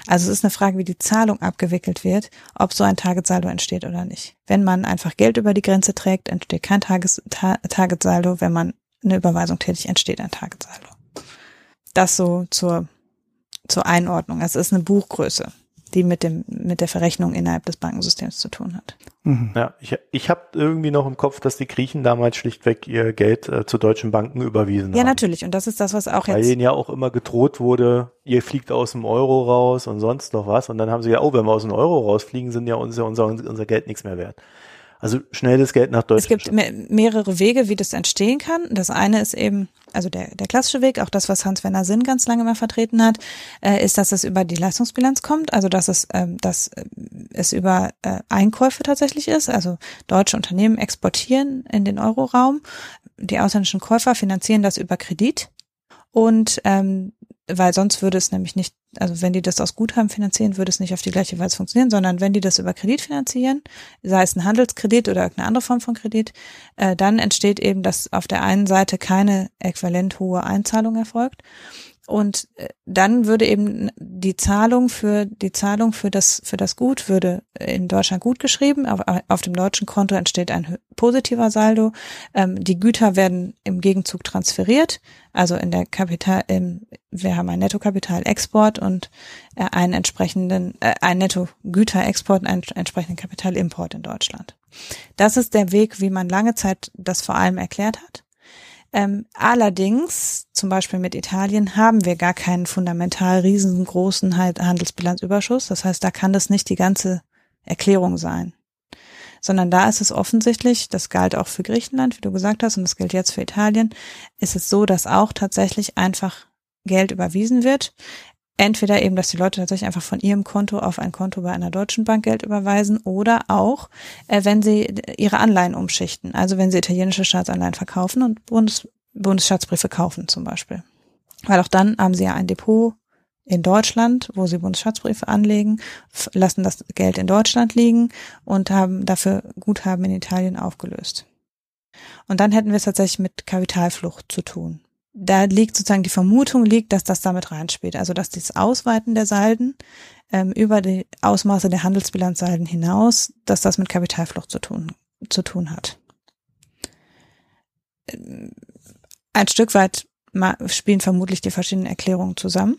Also es ist eine Frage, wie die Zahlung abgewickelt wird, ob so ein Targetsaldo entsteht oder nicht. Wenn man einfach Geld über die Grenze trägt, entsteht kein Tages Ta Targetsaldo. Wenn man eine Überweisung tätigt, entsteht ein Targetsaldo. Das so zur, zur Einordnung. Es ist eine Buchgröße die mit dem mit der Verrechnung innerhalb des Bankensystems zu tun hat. Mhm. Ja, ich, ich habe irgendwie noch im Kopf, dass die Griechen damals schlichtweg ihr Geld äh, zu deutschen Banken überwiesen ja, haben. Ja, natürlich. Und das ist das, was auch Weil jetzt. Weil ihnen ja auch immer gedroht wurde, ihr fliegt aus dem Euro raus und sonst noch was. Und dann haben sie ja, oh, wenn wir aus dem Euro rausfliegen, sind ja unser, unser, unser Geld nichts mehr wert. Also schnelles Geld nach Deutschland. Es gibt me mehrere Wege, wie das entstehen kann. Das eine ist eben, also der, der klassische Weg, auch das, was Hans-Werner Sinn ganz lange mal vertreten hat, äh, ist, dass es über die Leistungsbilanz kommt, also dass es, ähm, dass äh, es über äh, Einkäufe tatsächlich ist. Also deutsche Unternehmen exportieren in den Euroraum, die ausländischen Käufer finanzieren das über Kredit und ähm, weil sonst würde es nämlich nicht, also wenn die das aus Guthaben finanzieren, würde es nicht auf die gleiche Weise funktionieren, sondern wenn die das über Kredit finanzieren, sei es ein Handelskredit oder irgendeine andere Form von Kredit, äh, dann entsteht eben, dass auf der einen Seite keine äquivalent hohe Einzahlung erfolgt und äh, dann würde eben die Zahlung für die Zahlung für das für das Gut würde in Deutschland gut geschrieben. Auf, auf dem deutschen Konto entsteht ein positiver Saldo. Ähm, die Güter werden im Gegenzug transferiert. Also in der Kapital, im, wir haben einen Nettokapitalexport und äh, einen entsprechenden, äh, einen Netto-Güterexport, einen entsprechenden Kapitalimport in Deutschland. Das ist der Weg, wie man lange Zeit das vor allem erklärt hat. Ähm, allerdings, zum Beispiel mit Italien, haben wir gar keinen fundamental riesengroßen Handelsbilanzüberschuss. Das heißt, da kann das nicht die ganze Erklärung sein. sondern da ist es offensichtlich, das galt auch für Griechenland, wie du gesagt hast, und das gilt jetzt für Italien, ist es so, dass auch tatsächlich einfach Geld überwiesen wird. Entweder eben, dass die Leute tatsächlich einfach von ihrem Konto auf ein Konto bei einer deutschen Bank Geld überweisen oder auch, äh, wenn sie ihre Anleihen umschichten. Also wenn sie italienische Staatsanleihen verkaufen und Bundes Bundesstaatsbriefe kaufen zum Beispiel. Weil auch dann haben sie ja ein Depot in Deutschland, wo sie Bundesstaatsbriefe anlegen, lassen das Geld in Deutschland liegen und haben dafür Guthaben in Italien aufgelöst. Und dann hätten wir es tatsächlich mit Kapitalflucht zu tun. Da liegt sozusagen die Vermutung liegt, dass das damit reinspielt. Also dass das Ausweiten der Salden ähm, über die Ausmaße der Handelsbilanzsalden hinaus, dass das mit Kapitalflucht zu tun, zu tun hat. Ein Stück weit spielen vermutlich die verschiedenen Erklärungen zusammen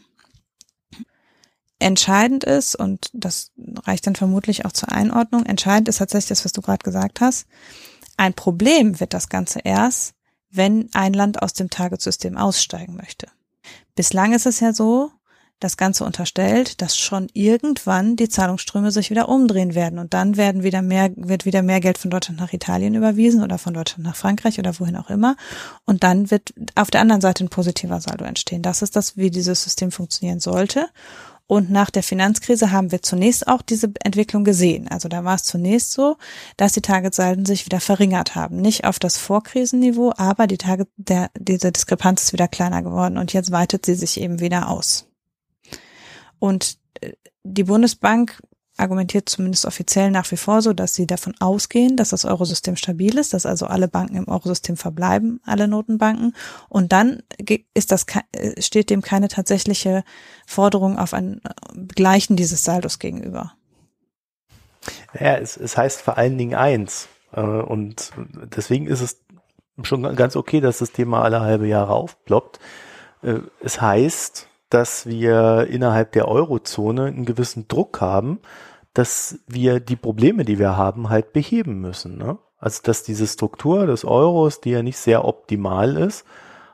entscheidend ist, und das reicht dann vermutlich auch zur Einordnung, entscheidend ist tatsächlich das, was du gerade gesagt hast. Ein Problem wird das Ganze erst, wenn ein Land aus dem Targetsystem aussteigen möchte. Bislang ist es ja so, das Ganze unterstellt, dass schon irgendwann die Zahlungsströme sich wieder umdrehen werden und dann werden wieder mehr, wird wieder mehr Geld von Deutschland nach Italien überwiesen oder von Deutschland nach Frankreich oder wohin auch immer. Und dann wird auf der anderen Seite ein positiver Saldo entstehen. Das ist das, wie dieses System funktionieren sollte. Und nach der Finanzkrise haben wir zunächst auch diese Entwicklung gesehen. Also da war es zunächst so, dass die Targetsalden sich wieder verringert haben. Nicht auf das Vorkrisenniveau, aber die Tage, der, diese Diskrepanz ist wieder kleiner geworden und jetzt weitet sie sich eben wieder aus. Und äh, die Bundesbank argumentiert zumindest offiziell nach wie vor so, dass sie davon ausgehen, dass das Eurosystem stabil ist, dass also alle Banken im Eurosystem verbleiben, alle Notenbanken. Und dann ist das, äh, steht dem keine tatsächliche Forderung auf ein Gleichen dieses Saldos gegenüber. Ja, es, es heißt vor allen Dingen eins. Äh, und deswegen ist es schon ganz okay, dass das Thema alle halbe Jahre aufploppt. Äh, es heißt, dass wir innerhalb der Eurozone einen gewissen Druck haben, dass wir die Probleme, die wir haben, halt beheben müssen. Ne? Also dass diese Struktur des Euros, die ja nicht sehr optimal ist,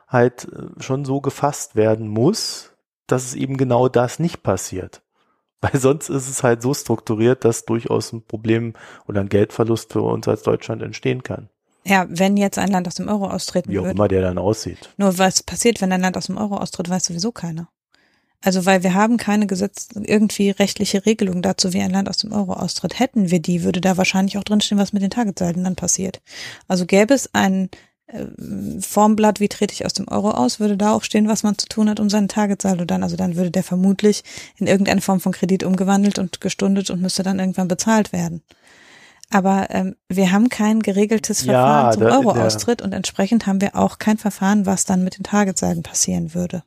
halt äh, schon so gefasst werden muss, dass es eben genau das nicht passiert. Weil sonst ist es halt so strukturiert, dass durchaus ein Problem oder ein Geldverlust für uns als Deutschland entstehen kann. Ja, wenn jetzt ein Land aus dem Euro austreten würde. Wie auch immer der dann aussieht. Nur was passiert, wenn ein Land aus dem Euro austritt, weiß sowieso keiner. Also weil wir haben keine Gesetz, irgendwie rechtliche Regelung dazu, wie ein Land aus dem Euro austritt. Hätten wir die, würde da wahrscheinlich auch drinstehen, was mit den Tagessalden dann passiert. Also gäbe es ein äh, Formblatt, wie trete ich aus dem Euro aus, würde da auch stehen, was man zu tun hat, um seinen Tagessaldo dann. Also dann würde der vermutlich in irgendeine Form von Kredit umgewandelt und gestundet und müsste dann irgendwann bezahlt werden. Aber ähm, wir haben kein geregeltes Verfahren ja, zum Euro-Austritt und entsprechend haben wir auch kein Verfahren, was dann mit den Tagessalden passieren würde.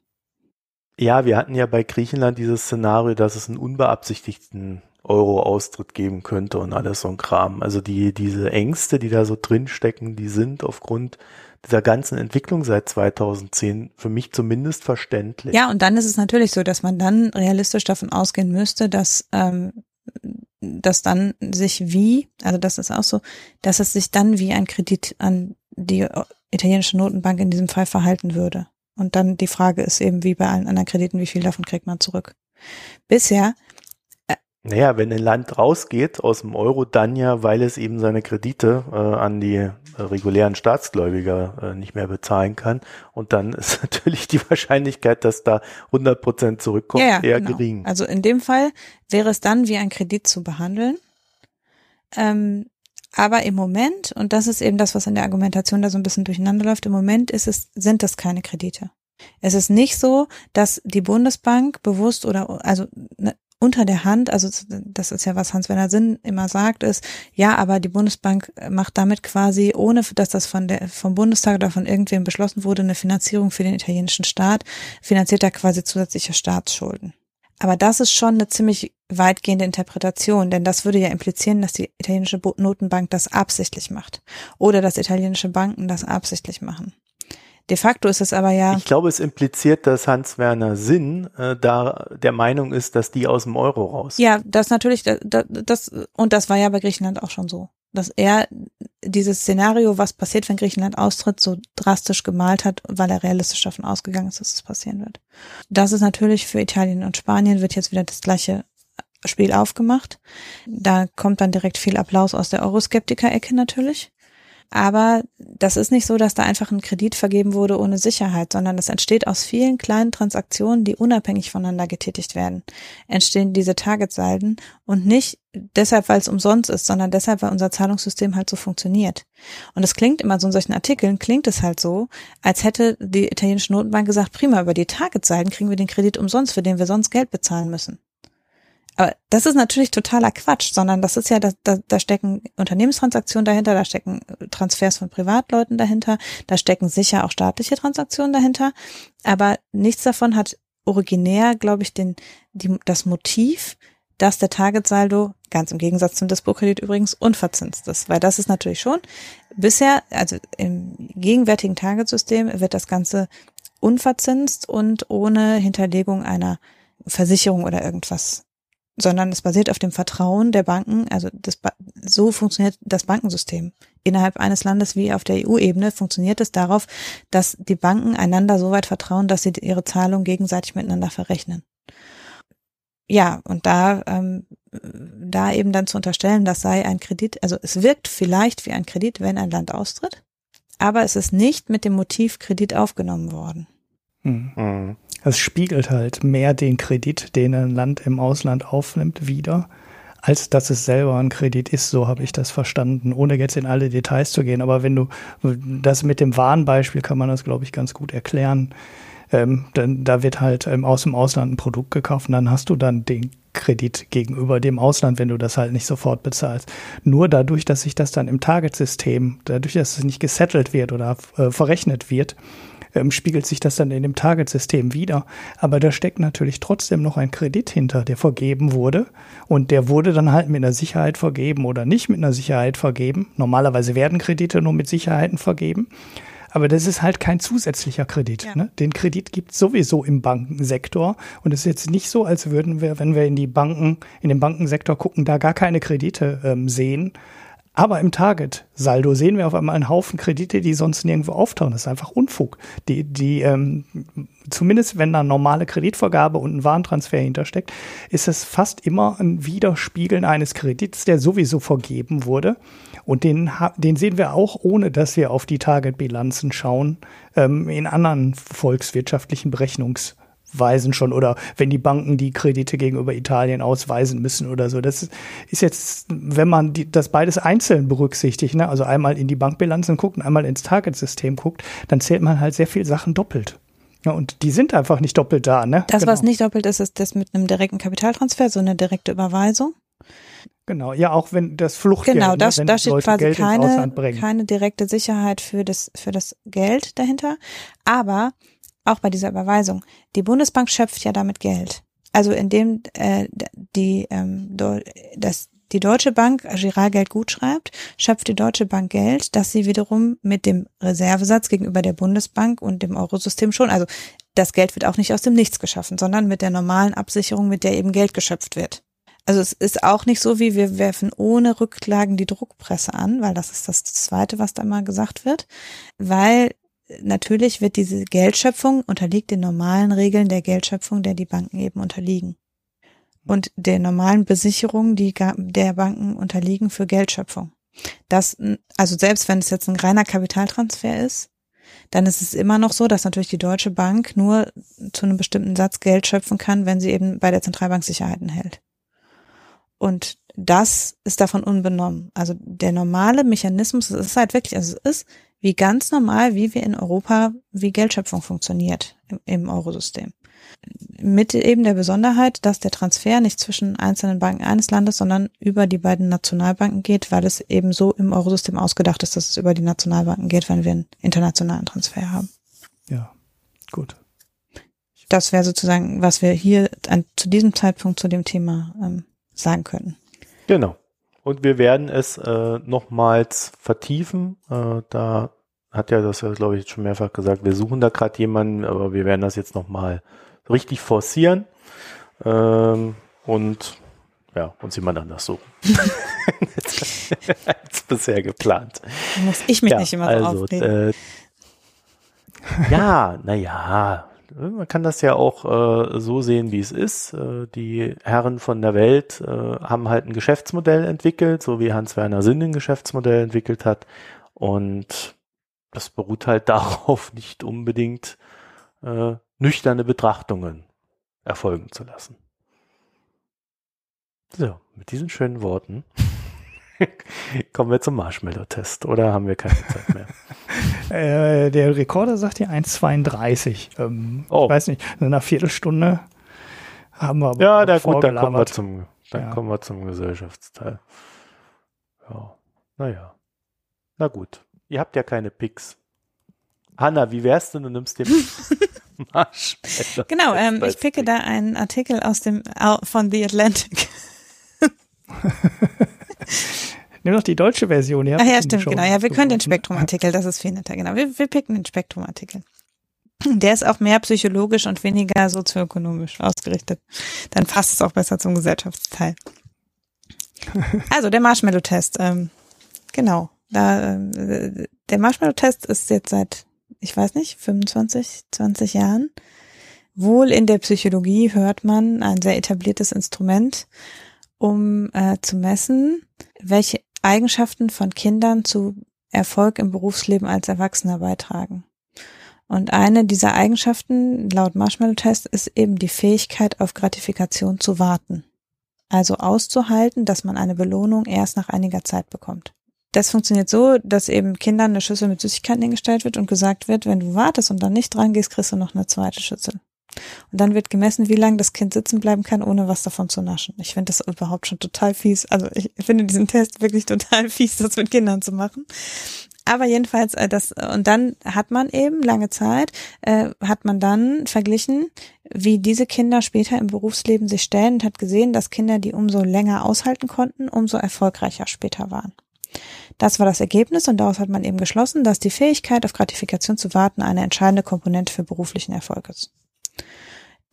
Ja, wir hatten ja bei Griechenland dieses Szenario, dass es einen unbeabsichtigten Euro-Austritt geben könnte und alles so ein Kram. Also die, diese Ängste, die da so drinstecken, die sind aufgrund dieser ganzen Entwicklung seit 2010 für mich zumindest verständlich. Ja, und dann ist es natürlich so, dass man dann realistisch davon ausgehen müsste, dass, ähm, dass dann sich wie, also das ist auch so, dass es sich dann wie ein Kredit an die italienische Notenbank in diesem Fall verhalten würde. Und dann die Frage ist eben, wie bei allen anderen Krediten, wie viel davon kriegt man zurück? Bisher. Äh, naja, wenn ein Land rausgeht aus dem Euro, dann ja, weil es eben seine Kredite äh, an die äh, regulären Staatsgläubiger äh, nicht mehr bezahlen kann. Und dann ist natürlich die Wahrscheinlichkeit, dass da 100 Prozent zurückkommt, ja, ja, eher genau. gering. Also in dem Fall wäre es dann wie ein Kredit zu behandeln. Ähm, aber im Moment, und das ist eben das, was in der Argumentation da so ein bisschen durcheinander läuft, im Moment ist es, sind das keine Kredite. Es ist nicht so, dass die Bundesbank bewusst oder also ne, unter der Hand, also das ist ja was Hans-Werner Sinn immer sagt, ist, ja, aber die Bundesbank macht damit quasi, ohne dass das von der, vom Bundestag oder von irgendwem beschlossen wurde, eine Finanzierung für den italienischen Staat, finanziert da quasi zusätzliche Staatsschulden. Aber das ist schon eine ziemlich weitgehende Interpretation, denn das würde ja implizieren, dass die italienische Notenbank das absichtlich macht oder dass italienische Banken das absichtlich machen. De facto ist es aber ja. Ich glaube, es impliziert, dass Hans-Werner Sinn äh, da der Meinung ist, dass die aus dem Euro raus. Ja, das natürlich, das, das, und das war ja bei Griechenland auch schon so dass er dieses Szenario, was passiert, wenn Griechenland austritt, so drastisch gemalt hat, weil er realistisch davon ausgegangen ist, dass es passieren wird. Das ist natürlich für Italien und Spanien wird jetzt wieder das gleiche Spiel aufgemacht. Da kommt dann direkt viel Applaus aus der Euroskeptiker-Ecke natürlich. Aber das ist nicht so, dass da einfach ein Kredit vergeben wurde ohne Sicherheit, sondern das entsteht aus vielen kleinen Transaktionen, die unabhängig voneinander getätigt werden. Entstehen diese Targetsalden und nicht deshalb, weil es umsonst ist, sondern deshalb, weil unser Zahlungssystem halt so funktioniert. Und es klingt immer so in solchen Artikeln, klingt es halt so, als hätte die italienische Notenbank gesagt, prima, über die Targetsalden kriegen wir den Kredit umsonst, für den wir sonst Geld bezahlen müssen. Aber das ist natürlich totaler Quatsch, sondern das ist ja, da, da, da stecken Unternehmenstransaktionen dahinter, da stecken Transfers von Privatleuten dahinter, da stecken sicher auch staatliche Transaktionen dahinter. Aber nichts davon hat originär, glaube ich, den, die, das Motiv, dass der Targetsaldo, ganz im Gegensatz zum Dispo-Kredit übrigens, unverzinst ist. Weil das ist natürlich schon bisher, also im gegenwärtigen Targetsystem wird das Ganze unverzinst und ohne Hinterlegung einer Versicherung oder irgendwas sondern es basiert auf dem Vertrauen der Banken. Also das, so funktioniert das Bankensystem. Innerhalb eines Landes wie auf der EU-Ebene funktioniert es darauf, dass die Banken einander so weit vertrauen, dass sie ihre Zahlungen gegenseitig miteinander verrechnen. Ja, und da, ähm, da eben dann zu unterstellen, das sei ein Kredit, also es wirkt vielleicht wie ein Kredit, wenn ein Land austritt, aber es ist nicht mit dem Motiv Kredit aufgenommen worden. Hm. Es spiegelt halt mehr den Kredit, den ein Land im Ausland aufnimmt, wieder, als dass es selber ein Kredit ist. So habe ich das verstanden, ohne jetzt in alle Details zu gehen. Aber wenn du das mit dem Warenbeispiel kann man das, glaube ich, ganz gut erklären. Ähm, dann, da wird halt ähm, aus dem Ausland ein Produkt gekauft und dann hast du dann den Kredit gegenüber dem Ausland, wenn du das halt nicht sofort bezahlst. Nur dadurch, dass sich das dann im Targetsystem, dadurch, dass es nicht gesettelt wird oder äh, verrechnet wird, ähm, spiegelt sich das dann in dem Target-System wieder. Aber da steckt natürlich trotzdem noch ein Kredit hinter, der vergeben wurde. Und der wurde dann halt mit einer Sicherheit vergeben oder nicht mit einer Sicherheit vergeben. Normalerweise werden Kredite nur mit Sicherheiten vergeben. Aber das ist halt kein zusätzlicher Kredit. Ja. Ne? Den Kredit gibt es sowieso im Bankensektor. Und es ist jetzt nicht so, als würden wir, wenn wir in die Banken, in den Bankensektor gucken, da gar keine Kredite ähm, sehen, aber im Target-Saldo sehen wir auf einmal einen Haufen Kredite, die sonst nirgendwo auftauchen. Das ist einfach Unfug. Die, die, ähm, zumindest wenn da normale Kreditvergabe und ein Warentransfer hintersteckt, ist es fast immer ein Widerspiegeln eines Kredits, der sowieso vergeben wurde. Und den, den sehen wir auch, ohne dass wir auf die Target-Bilanzen schauen, ähm, in anderen volkswirtschaftlichen Berechnungs- weisen schon oder wenn die Banken die Kredite gegenüber Italien ausweisen müssen oder so. Das ist jetzt, wenn man die, das beides einzeln berücksichtigt, ne, also einmal in die Bankbilanzen guckt und einmal ins Target-System guckt, dann zählt man halt sehr viel Sachen doppelt. Ja, und die sind einfach nicht doppelt da, ne? Das, genau. was nicht doppelt ist, ist das mit einem direkten Kapitaltransfer, so eine direkte Überweisung. Genau, ja, auch wenn das Fluchtgeld, genau, das, ne, da steht Leute quasi Geld keine, keine direkte Sicherheit für das, für das Geld dahinter. Aber auch bei dieser Überweisung. Die Bundesbank schöpft ja damit Geld. Also indem äh, die ähm, das die Deutsche Bank Giralgeld gut schreibt, schöpft die Deutsche Bank Geld, das sie wiederum mit dem Reservesatz gegenüber der Bundesbank und dem Eurosystem schon, also das Geld wird auch nicht aus dem Nichts geschaffen, sondern mit der normalen Absicherung, mit der eben Geld geschöpft wird. Also es ist auch nicht so, wie wir werfen ohne Rückklagen die Druckpresse an, weil das ist das Zweite, was da mal gesagt wird, weil natürlich wird diese Geldschöpfung unterliegt den normalen Regeln der Geldschöpfung, der die Banken eben unterliegen. Und der normalen Besicherung, die der Banken unterliegen für Geldschöpfung. Das, also selbst wenn es jetzt ein reiner Kapitaltransfer ist, dann ist es immer noch so, dass natürlich die Deutsche Bank nur zu einem bestimmten Satz Geld schöpfen kann, wenn sie eben bei der Zentralbank Sicherheiten hält. Und das ist davon unbenommen. Also der normale Mechanismus, es ist halt wirklich, also es ist wie ganz normal, wie wir in Europa, wie Geldschöpfung funktioniert im, im Eurosystem. Mit eben der Besonderheit, dass der Transfer nicht zwischen einzelnen Banken eines Landes, sondern über die beiden Nationalbanken geht, weil es eben so im Eurosystem ausgedacht ist, dass es über die Nationalbanken geht, wenn wir einen internationalen Transfer haben. Ja, gut. Das wäre sozusagen, was wir hier an, zu diesem Zeitpunkt zu dem Thema ähm, sagen können. Genau. Und wir werden es äh, nochmals vertiefen. Äh, da hat ja das, glaube ich, schon mehrfach gesagt, wir suchen da gerade jemanden, aber wir werden das jetzt nochmal richtig forcieren. Ähm, und ja, uns jemand anders suchen. als bisher geplant. Da muss ich mich ja, nicht immer so also. Äh, ja, naja, man kann das ja auch äh, so sehen, wie es ist. Äh, die Herren von der Welt äh, haben halt ein Geschäftsmodell entwickelt, so wie Hans-Werner Sinn ein Geschäftsmodell entwickelt hat. Und das beruht halt darauf, nicht unbedingt äh, nüchterne Betrachtungen erfolgen zu lassen. So, mit diesen schönen Worten kommen wir zum Marshmallow-Test oder haben wir keine Zeit mehr? äh, der Rekorder sagt hier 1,32. Ähm, oh. Ich weiß nicht, in einer Viertelstunde haben wir aber Ja, da gut, dann kommen wir zum, dann ja. kommen wir zum Gesellschaftsteil. Ja, naja. Na gut. Ihr habt ja keine Picks. Hanna, wie wär's denn, du nimmst den Marshmallow? Genau, ähm, ich picke da einen Artikel aus dem, von The Atlantic. Nimm doch die deutsche Version. Ja, Ach ja, stimmt, genau. Ja, wir können den Spektrumartikel, das ist viel netter, genau. Wir, wir picken den Spektrumartikel. Der ist auch mehr psychologisch und weniger sozioökonomisch ausgerichtet. Dann passt es auch besser zum Gesellschaftsteil. Also der Marshmallow-Test. Ähm, genau. Da, äh, der Marshmallow-Test ist jetzt seit, ich weiß nicht, 25, 20 Jahren. Wohl in der Psychologie hört man ein sehr etabliertes Instrument, um äh, zu messen, welche Eigenschaften von Kindern zu Erfolg im Berufsleben als Erwachsener beitragen. Und eine dieser Eigenschaften laut Marshmallow-Test ist eben die Fähigkeit, auf Gratifikation zu warten. Also auszuhalten, dass man eine Belohnung erst nach einiger Zeit bekommt. Das funktioniert so, dass eben Kindern eine Schüssel mit Süßigkeiten hingestellt wird und gesagt wird, wenn du wartest und dann nicht dran gehst, kriegst du noch eine zweite Schüssel. Und dann wird gemessen, wie lange das Kind sitzen bleiben kann, ohne was davon zu naschen. Ich finde das überhaupt schon total fies. Also ich finde diesen Test wirklich total fies, das mit Kindern zu machen. Aber jedenfalls, äh, das, und dann hat man eben lange Zeit, äh, hat man dann verglichen, wie diese Kinder später im Berufsleben sich stellen und hat gesehen, dass Kinder, die umso länger aushalten konnten, umso erfolgreicher später waren. Das war das Ergebnis und daraus hat man eben geschlossen, dass die Fähigkeit, auf Gratifikation zu warten, eine entscheidende Komponente für beruflichen Erfolg ist.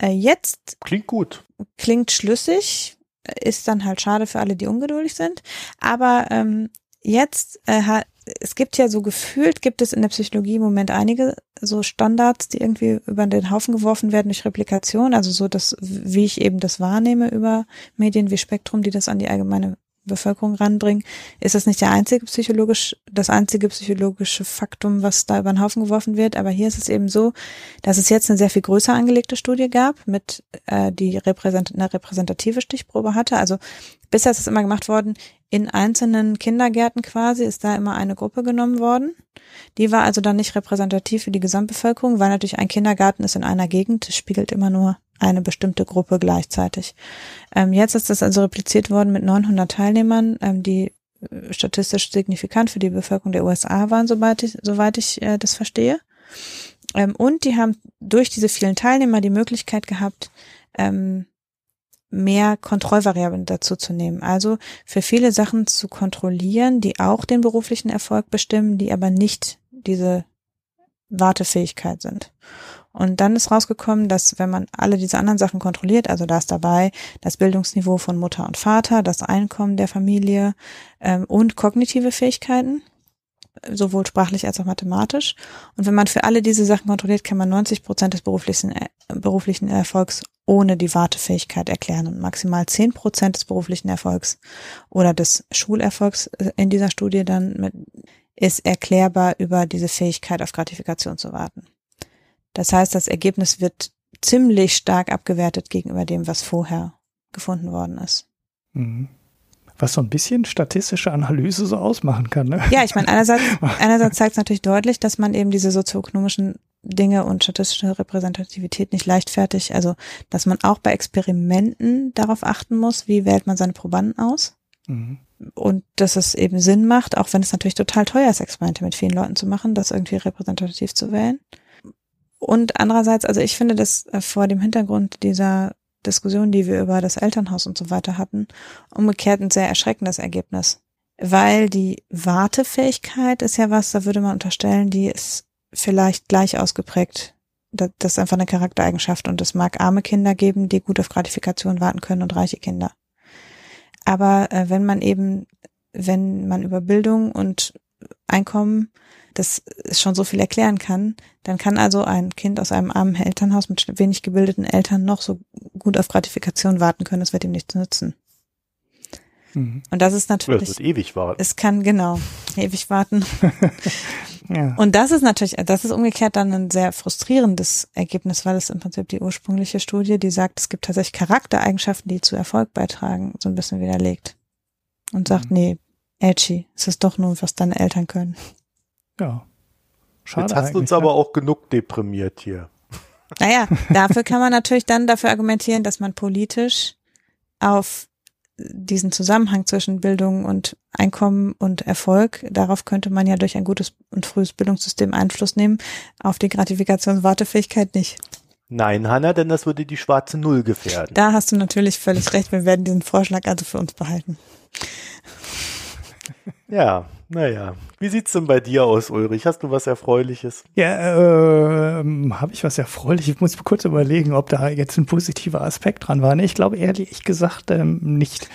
Äh, jetzt. Klingt gut. Klingt schlüssig. Ist dann halt schade für alle, die ungeduldig sind. Aber ähm, jetzt äh, hat es gibt ja so gefühlt, gibt es in der Psychologie im Moment einige so Standards, die irgendwie über den Haufen geworfen werden durch Replikation, also so das, wie ich eben das wahrnehme über Medien wie Spektrum, die das an die allgemeine Bevölkerung ranbringen, ist das nicht der einzige psychologisch, das einzige psychologische Faktum, was da über den Haufen geworfen wird. Aber hier ist es eben so, dass es jetzt eine sehr viel größer angelegte Studie gab, mit äh, die repräsent eine repräsentative Stichprobe hatte. Also bisher ist es immer gemacht worden, in einzelnen Kindergärten quasi ist da immer eine Gruppe genommen worden. Die war also dann nicht repräsentativ für die Gesamtbevölkerung, weil natürlich ein Kindergarten ist in einer Gegend, spiegelt immer nur eine bestimmte Gruppe gleichzeitig. Ähm, jetzt ist das also repliziert worden mit 900 Teilnehmern, ähm, die äh, statistisch signifikant für die Bevölkerung der USA waren, soweit ich, soweit ich äh, das verstehe. Ähm, und die haben durch diese vielen Teilnehmer die Möglichkeit gehabt, ähm, mehr Kontrollvariablen dazu zu nehmen. Also für viele Sachen zu kontrollieren, die auch den beruflichen Erfolg bestimmen, die aber nicht diese Wartefähigkeit sind. Und dann ist rausgekommen, dass wenn man alle diese anderen Sachen kontrolliert, also da ist dabei das Bildungsniveau von Mutter und Vater, das Einkommen der Familie ähm, und kognitive Fähigkeiten, sowohl sprachlich als auch mathematisch. Und wenn man für alle diese Sachen kontrolliert, kann man 90 Prozent des beruflichen, äh, beruflichen Erfolgs ohne die Wartefähigkeit erklären und maximal 10 Prozent des beruflichen Erfolgs oder des Schulerfolgs äh, in dieser Studie dann mit, ist erklärbar über diese Fähigkeit auf Gratifikation zu warten. Das heißt, das Ergebnis wird ziemlich stark abgewertet gegenüber dem, was vorher gefunden worden ist. Mhm. Was so ein bisschen statistische Analyse so ausmachen kann. Ne? Ja, ich meine, einerseits, einerseits zeigt es natürlich deutlich, dass man eben diese sozioökonomischen Dinge und statistische Repräsentativität nicht leichtfertig, also dass man auch bei Experimenten darauf achten muss, wie wählt man seine Probanden aus. Mhm. Und dass es eben Sinn macht, auch wenn es natürlich total teuer ist, Experimente mit vielen Leuten zu machen, das irgendwie repräsentativ zu wählen. Und andererseits, also ich finde das äh, vor dem Hintergrund dieser Diskussion, die wir über das Elternhaus und so weiter hatten, umgekehrt ein sehr erschreckendes Ergebnis. Weil die Wartefähigkeit ist ja was, da würde man unterstellen, die ist vielleicht gleich ausgeprägt. Das ist einfach eine Charaktereigenschaft und es mag arme Kinder geben, die gut auf Gratifikation warten können und reiche Kinder. Aber äh, wenn man eben, wenn man über Bildung und Einkommen, das schon so viel erklären kann, dann kann also ein Kind aus einem armen Elternhaus mit wenig gebildeten Eltern noch so gut auf Gratifikation warten können, es wird ihm nichts nützen. Mhm. Und das ist natürlich. Es wird ewig warten. Es kann, genau, ewig warten. ja. Und das ist natürlich, das ist umgekehrt dann ein sehr frustrierendes Ergebnis, weil es im Prinzip die ursprüngliche Studie, die sagt, es gibt tatsächlich Charaktereigenschaften, die zu Erfolg beitragen, so ein bisschen widerlegt. Und sagt, mhm. nee, edgy, es ist doch nur, was deine Eltern können. Ja. Schade Jetzt hast du uns aber auch genug deprimiert hier. Naja, dafür kann man natürlich dann dafür argumentieren, dass man politisch auf diesen Zusammenhang zwischen Bildung und Einkommen und Erfolg, darauf könnte man ja durch ein gutes und frühes Bildungssystem Einfluss nehmen, auf die Gratifikationswartefähigkeit nicht. Nein, Hanna, denn das würde die schwarze Null gefährden. Da hast du natürlich völlig recht. Wir werden diesen Vorschlag also für uns behalten. Ja, naja. Wie sieht's denn bei dir aus, Ulrich? Hast du was Erfreuliches? Ja, ähm, habe ich was Erfreuliches? Ich muss kurz überlegen, ob da jetzt ein positiver Aspekt dran war. Ich glaube ehrlich gesagt ähm, nicht.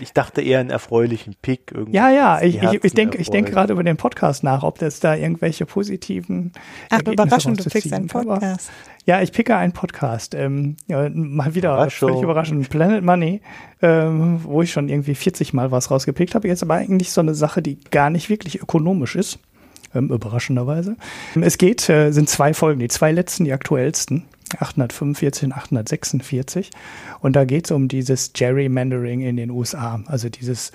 Ich dachte eher einen erfreulichen Pick. Irgendwie ja, ja, ich, ich, ich denke ich denke gerade über den Podcast nach, ob das da irgendwelche positiven. Ach, überraschend, du pickst einen Podcast. Ja, ich picke einen Podcast. Ähm, ja, mal wieder völlig überraschend. Planet Money, ähm, wo ich schon irgendwie 40 Mal was rausgepickt habe. Jetzt aber eigentlich so eine Sache, die gar nicht wirklich ökonomisch ist. Ähm, überraschenderweise. Es geht, äh, sind zwei Folgen, die zwei letzten, die aktuellsten. 845 und 846. Und da geht es um dieses Gerrymandering in den USA, also dieses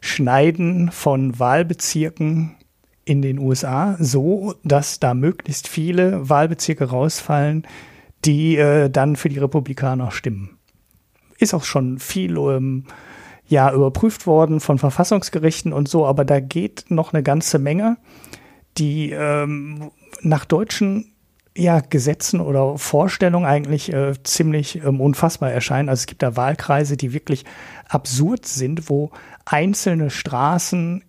Schneiden von Wahlbezirken in den USA, so dass da möglichst viele Wahlbezirke rausfallen, die äh, dann für die Republikaner stimmen. Ist auch schon viel ähm, ja überprüft worden von Verfassungsgerichten und so, aber da geht noch eine ganze Menge, die ähm, nach deutschen ja, Gesetzen oder Vorstellungen eigentlich äh, ziemlich ähm, unfassbar erscheinen. Also es gibt da Wahlkreise, die wirklich absurd sind, wo einzelne Straßen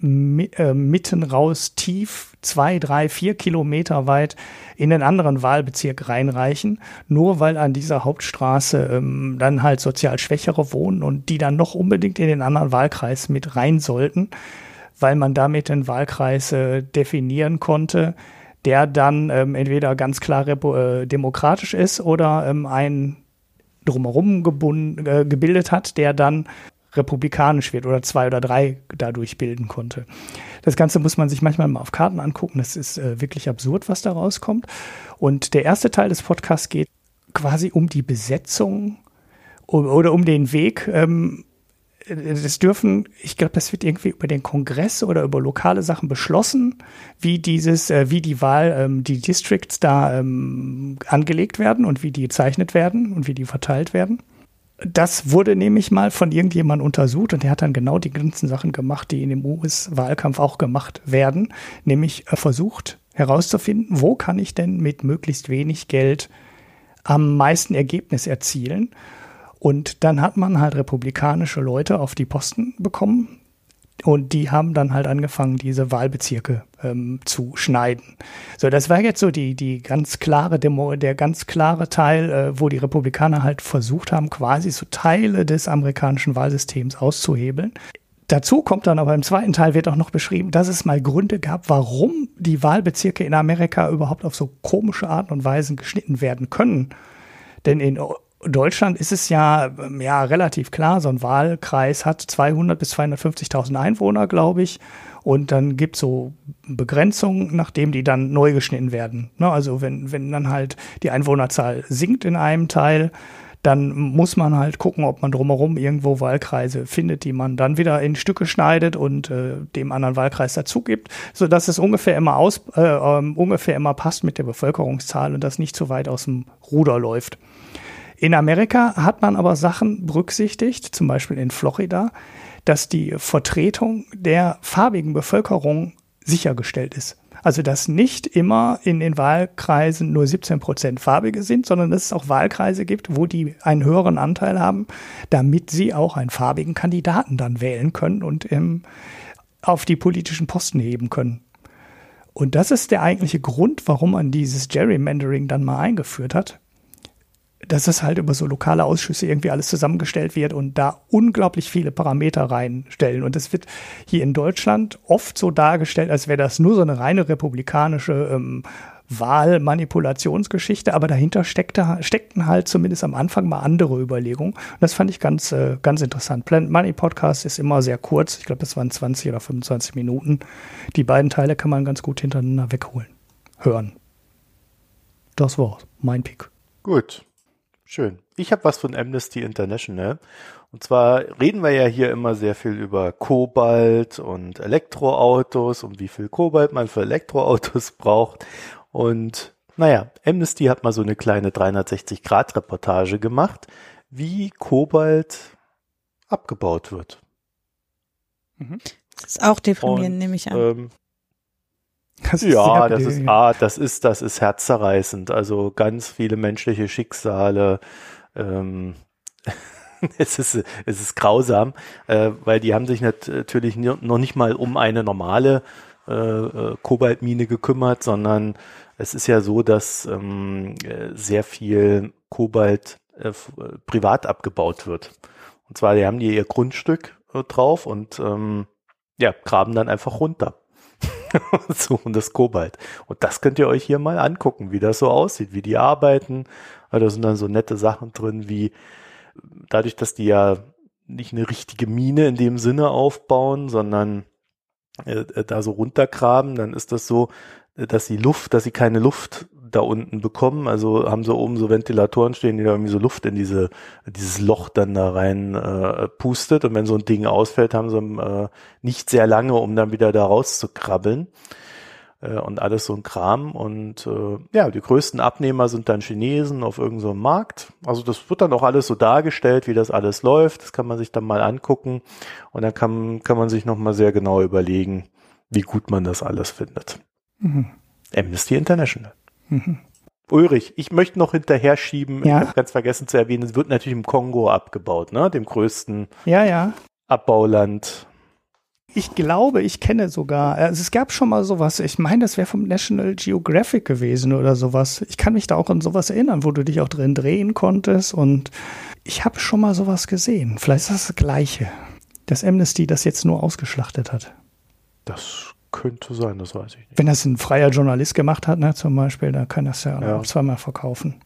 mi äh, mitten raus tief zwei, drei, vier Kilometer weit in den anderen Wahlbezirk reinreichen, nur weil an dieser Hauptstraße ähm, dann halt sozial Schwächere wohnen und die dann noch unbedingt in den anderen Wahlkreis mit rein sollten, weil man damit den Wahlkreis äh, definieren konnte, der dann ähm, entweder ganz klar äh, demokratisch ist oder ähm, ein drumherum gebunden, äh, gebildet hat, der dann republikanisch wird oder zwei oder drei dadurch bilden konnte. Das Ganze muss man sich manchmal mal auf Karten angucken. Das ist äh, wirklich absurd, was da rauskommt. Und der erste Teil des Podcasts geht quasi um die Besetzung oder um den Weg ähm, das dürfen, ich glaube, das wird irgendwie über den Kongress oder über lokale Sachen beschlossen, wie dieses, äh, wie die Wahl, ähm, die Districts da ähm, angelegt werden und wie die gezeichnet werden und wie die verteilt werden. Das wurde nämlich mal von irgendjemandem untersucht und der hat dann genau die ganzen Sachen gemacht, die in dem US-Wahlkampf auch gemacht werden, nämlich äh, versucht herauszufinden, wo kann ich denn mit möglichst wenig Geld am meisten Ergebnis erzielen und dann hat man halt republikanische Leute auf die Posten bekommen. Und die haben dann halt angefangen, diese Wahlbezirke ähm, zu schneiden. So, das war jetzt so die, die ganz klare Demo, der ganz klare Teil, äh, wo die Republikaner halt versucht haben, quasi so Teile des amerikanischen Wahlsystems auszuhebeln. Dazu kommt dann aber im zweiten Teil wird auch noch beschrieben, dass es mal Gründe gab, warum die Wahlbezirke in Amerika überhaupt auf so komische Arten und Weisen geschnitten werden können. Denn in Deutschland ist es ja, ja relativ klar, so ein Wahlkreis hat 200 bis 250.000 Einwohner, glaube ich. Und dann gibt es so Begrenzungen, nachdem die dann neu geschnitten werden. Ne? Also wenn, wenn dann halt die Einwohnerzahl sinkt in einem Teil, dann muss man halt gucken, ob man drumherum irgendwo Wahlkreise findet, die man dann wieder in Stücke schneidet und äh, dem anderen Wahlkreis dazu gibt, sodass es ungefähr immer aus, äh, äh, ungefähr immer passt mit der Bevölkerungszahl und das nicht zu weit aus dem Ruder läuft. In Amerika hat man aber Sachen berücksichtigt, zum Beispiel in Florida, dass die Vertretung der farbigen Bevölkerung sichergestellt ist. Also dass nicht immer in den Wahlkreisen nur 17 Prozent Farbige sind, sondern dass es auch Wahlkreise gibt, wo die einen höheren Anteil haben, damit sie auch einen farbigen Kandidaten dann wählen können und ähm, auf die politischen Posten heben können. Und das ist der eigentliche Grund, warum man dieses Gerrymandering dann mal eingeführt hat dass es halt über so lokale Ausschüsse irgendwie alles zusammengestellt wird und da unglaublich viele Parameter reinstellen. Und es wird hier in Deutschland oft so dargestellt, als wäre das nur so eine reine republikanische ähm, Wahlmanipulationsgeschichte, aber dahinter steckte, steckten halt zumindest am Anfang mal andere Überlegungen. Und das fand ich ganz, äh, ganz interessant. Planet Money Podcast ist immer sehr kurz. Ich glaube, das waren 20 oder 25 Minuten. Die beiden Teile kann man ganz gut hintereinander wegholen. Hören. Das war's. Mein Pick. Gut. Schön. Ich habe was von Amnesty International. Und zwar reden wir ja hier immer sehr viel über Kobalt und Elektroautos und wie viel Kobalt man für Elektroautos braucht. Und naja, Amnesty hat mal so eine kleine 360-Grad-Reportage gemacht, wie Kobalt abgebaut wird. Mhm. Das ist auch deprimierend, nehme ich an. Ähm, das ja, das ist, ah, das ist, das ist herzzerreißend. Also ganz viele menschliche Schicksale. Ähm, es ist, es ist grausam, äh, weil die haben sich natürlich noch nicht mal um eine normale äh, äh, Kobaltmine gekümmert, sondern es ist ja so, dass ähm, sehr viel Kobalt äh, privat abgebaut wird. Und zwar, die haben die ihr Grundstück äh, drauf und ähm, ja, graben dann einfach runter. suchen das Kobalt. Und das könnt ihr euch hier mal angucken, wie das so aussieht, wie die arbeiten. Da sind dann so nette Sachen drin, wie dadurch, dass die ja nicht eine richtige Mine in dem Sinne aufbauen, sondern äh, äh da so runtergraben, dann ist das so, dass die Luft, dass sie keine Luft da unten bekommen. Also haben sie oben so Ventilatoren stehen, die da irgendwie so Luft in diese dieses Loch dann da rein äh, pustet. Und wenn so ein Ding ausfällt, haben sie äh, nicht sehr lange, um dann wieder da rauszukrabbeln äh, und alles so ein Kram. Und äh, ja, die größten Abnehmer sind dann Chinesen auf irgendeinem so Markt. Also das wird dann auch alles so dargestellt, wie das alles läuft. Das kann man sich dann mal angucken und dann kann, kann man sich nochmal sehr genau überlegen, wie gut man das alles findet. Mhm. Amnesty International. Mhm. Ulrich, ich möchte noch hinterher schieben, ja. ich habe ganz vergessen zu erwähnen, es wird natürlich im Kongo abgebaut, ne? dem größten ja, ja. Abbauland. Ich glaube, ich kenne sogar, also es gab schon mal sowas, ich meine, das wäre vom National Geographic gewesen oder sowas. Ich kann mich da auch an sowas erinnern, wo du dich auch drin drehen konntest und ich habe schon mal sowas gesehen. Vielleicht ist das das Gleiche, dass Amnesty das jetzt nur ausgeschlachtet hat. Das könnte sein, das weiß ich nicht. Wenn das ein freier Journalist gemacht hat, ne, zum Beispiel, dann kann das ja, ja. zweimal verkaufen.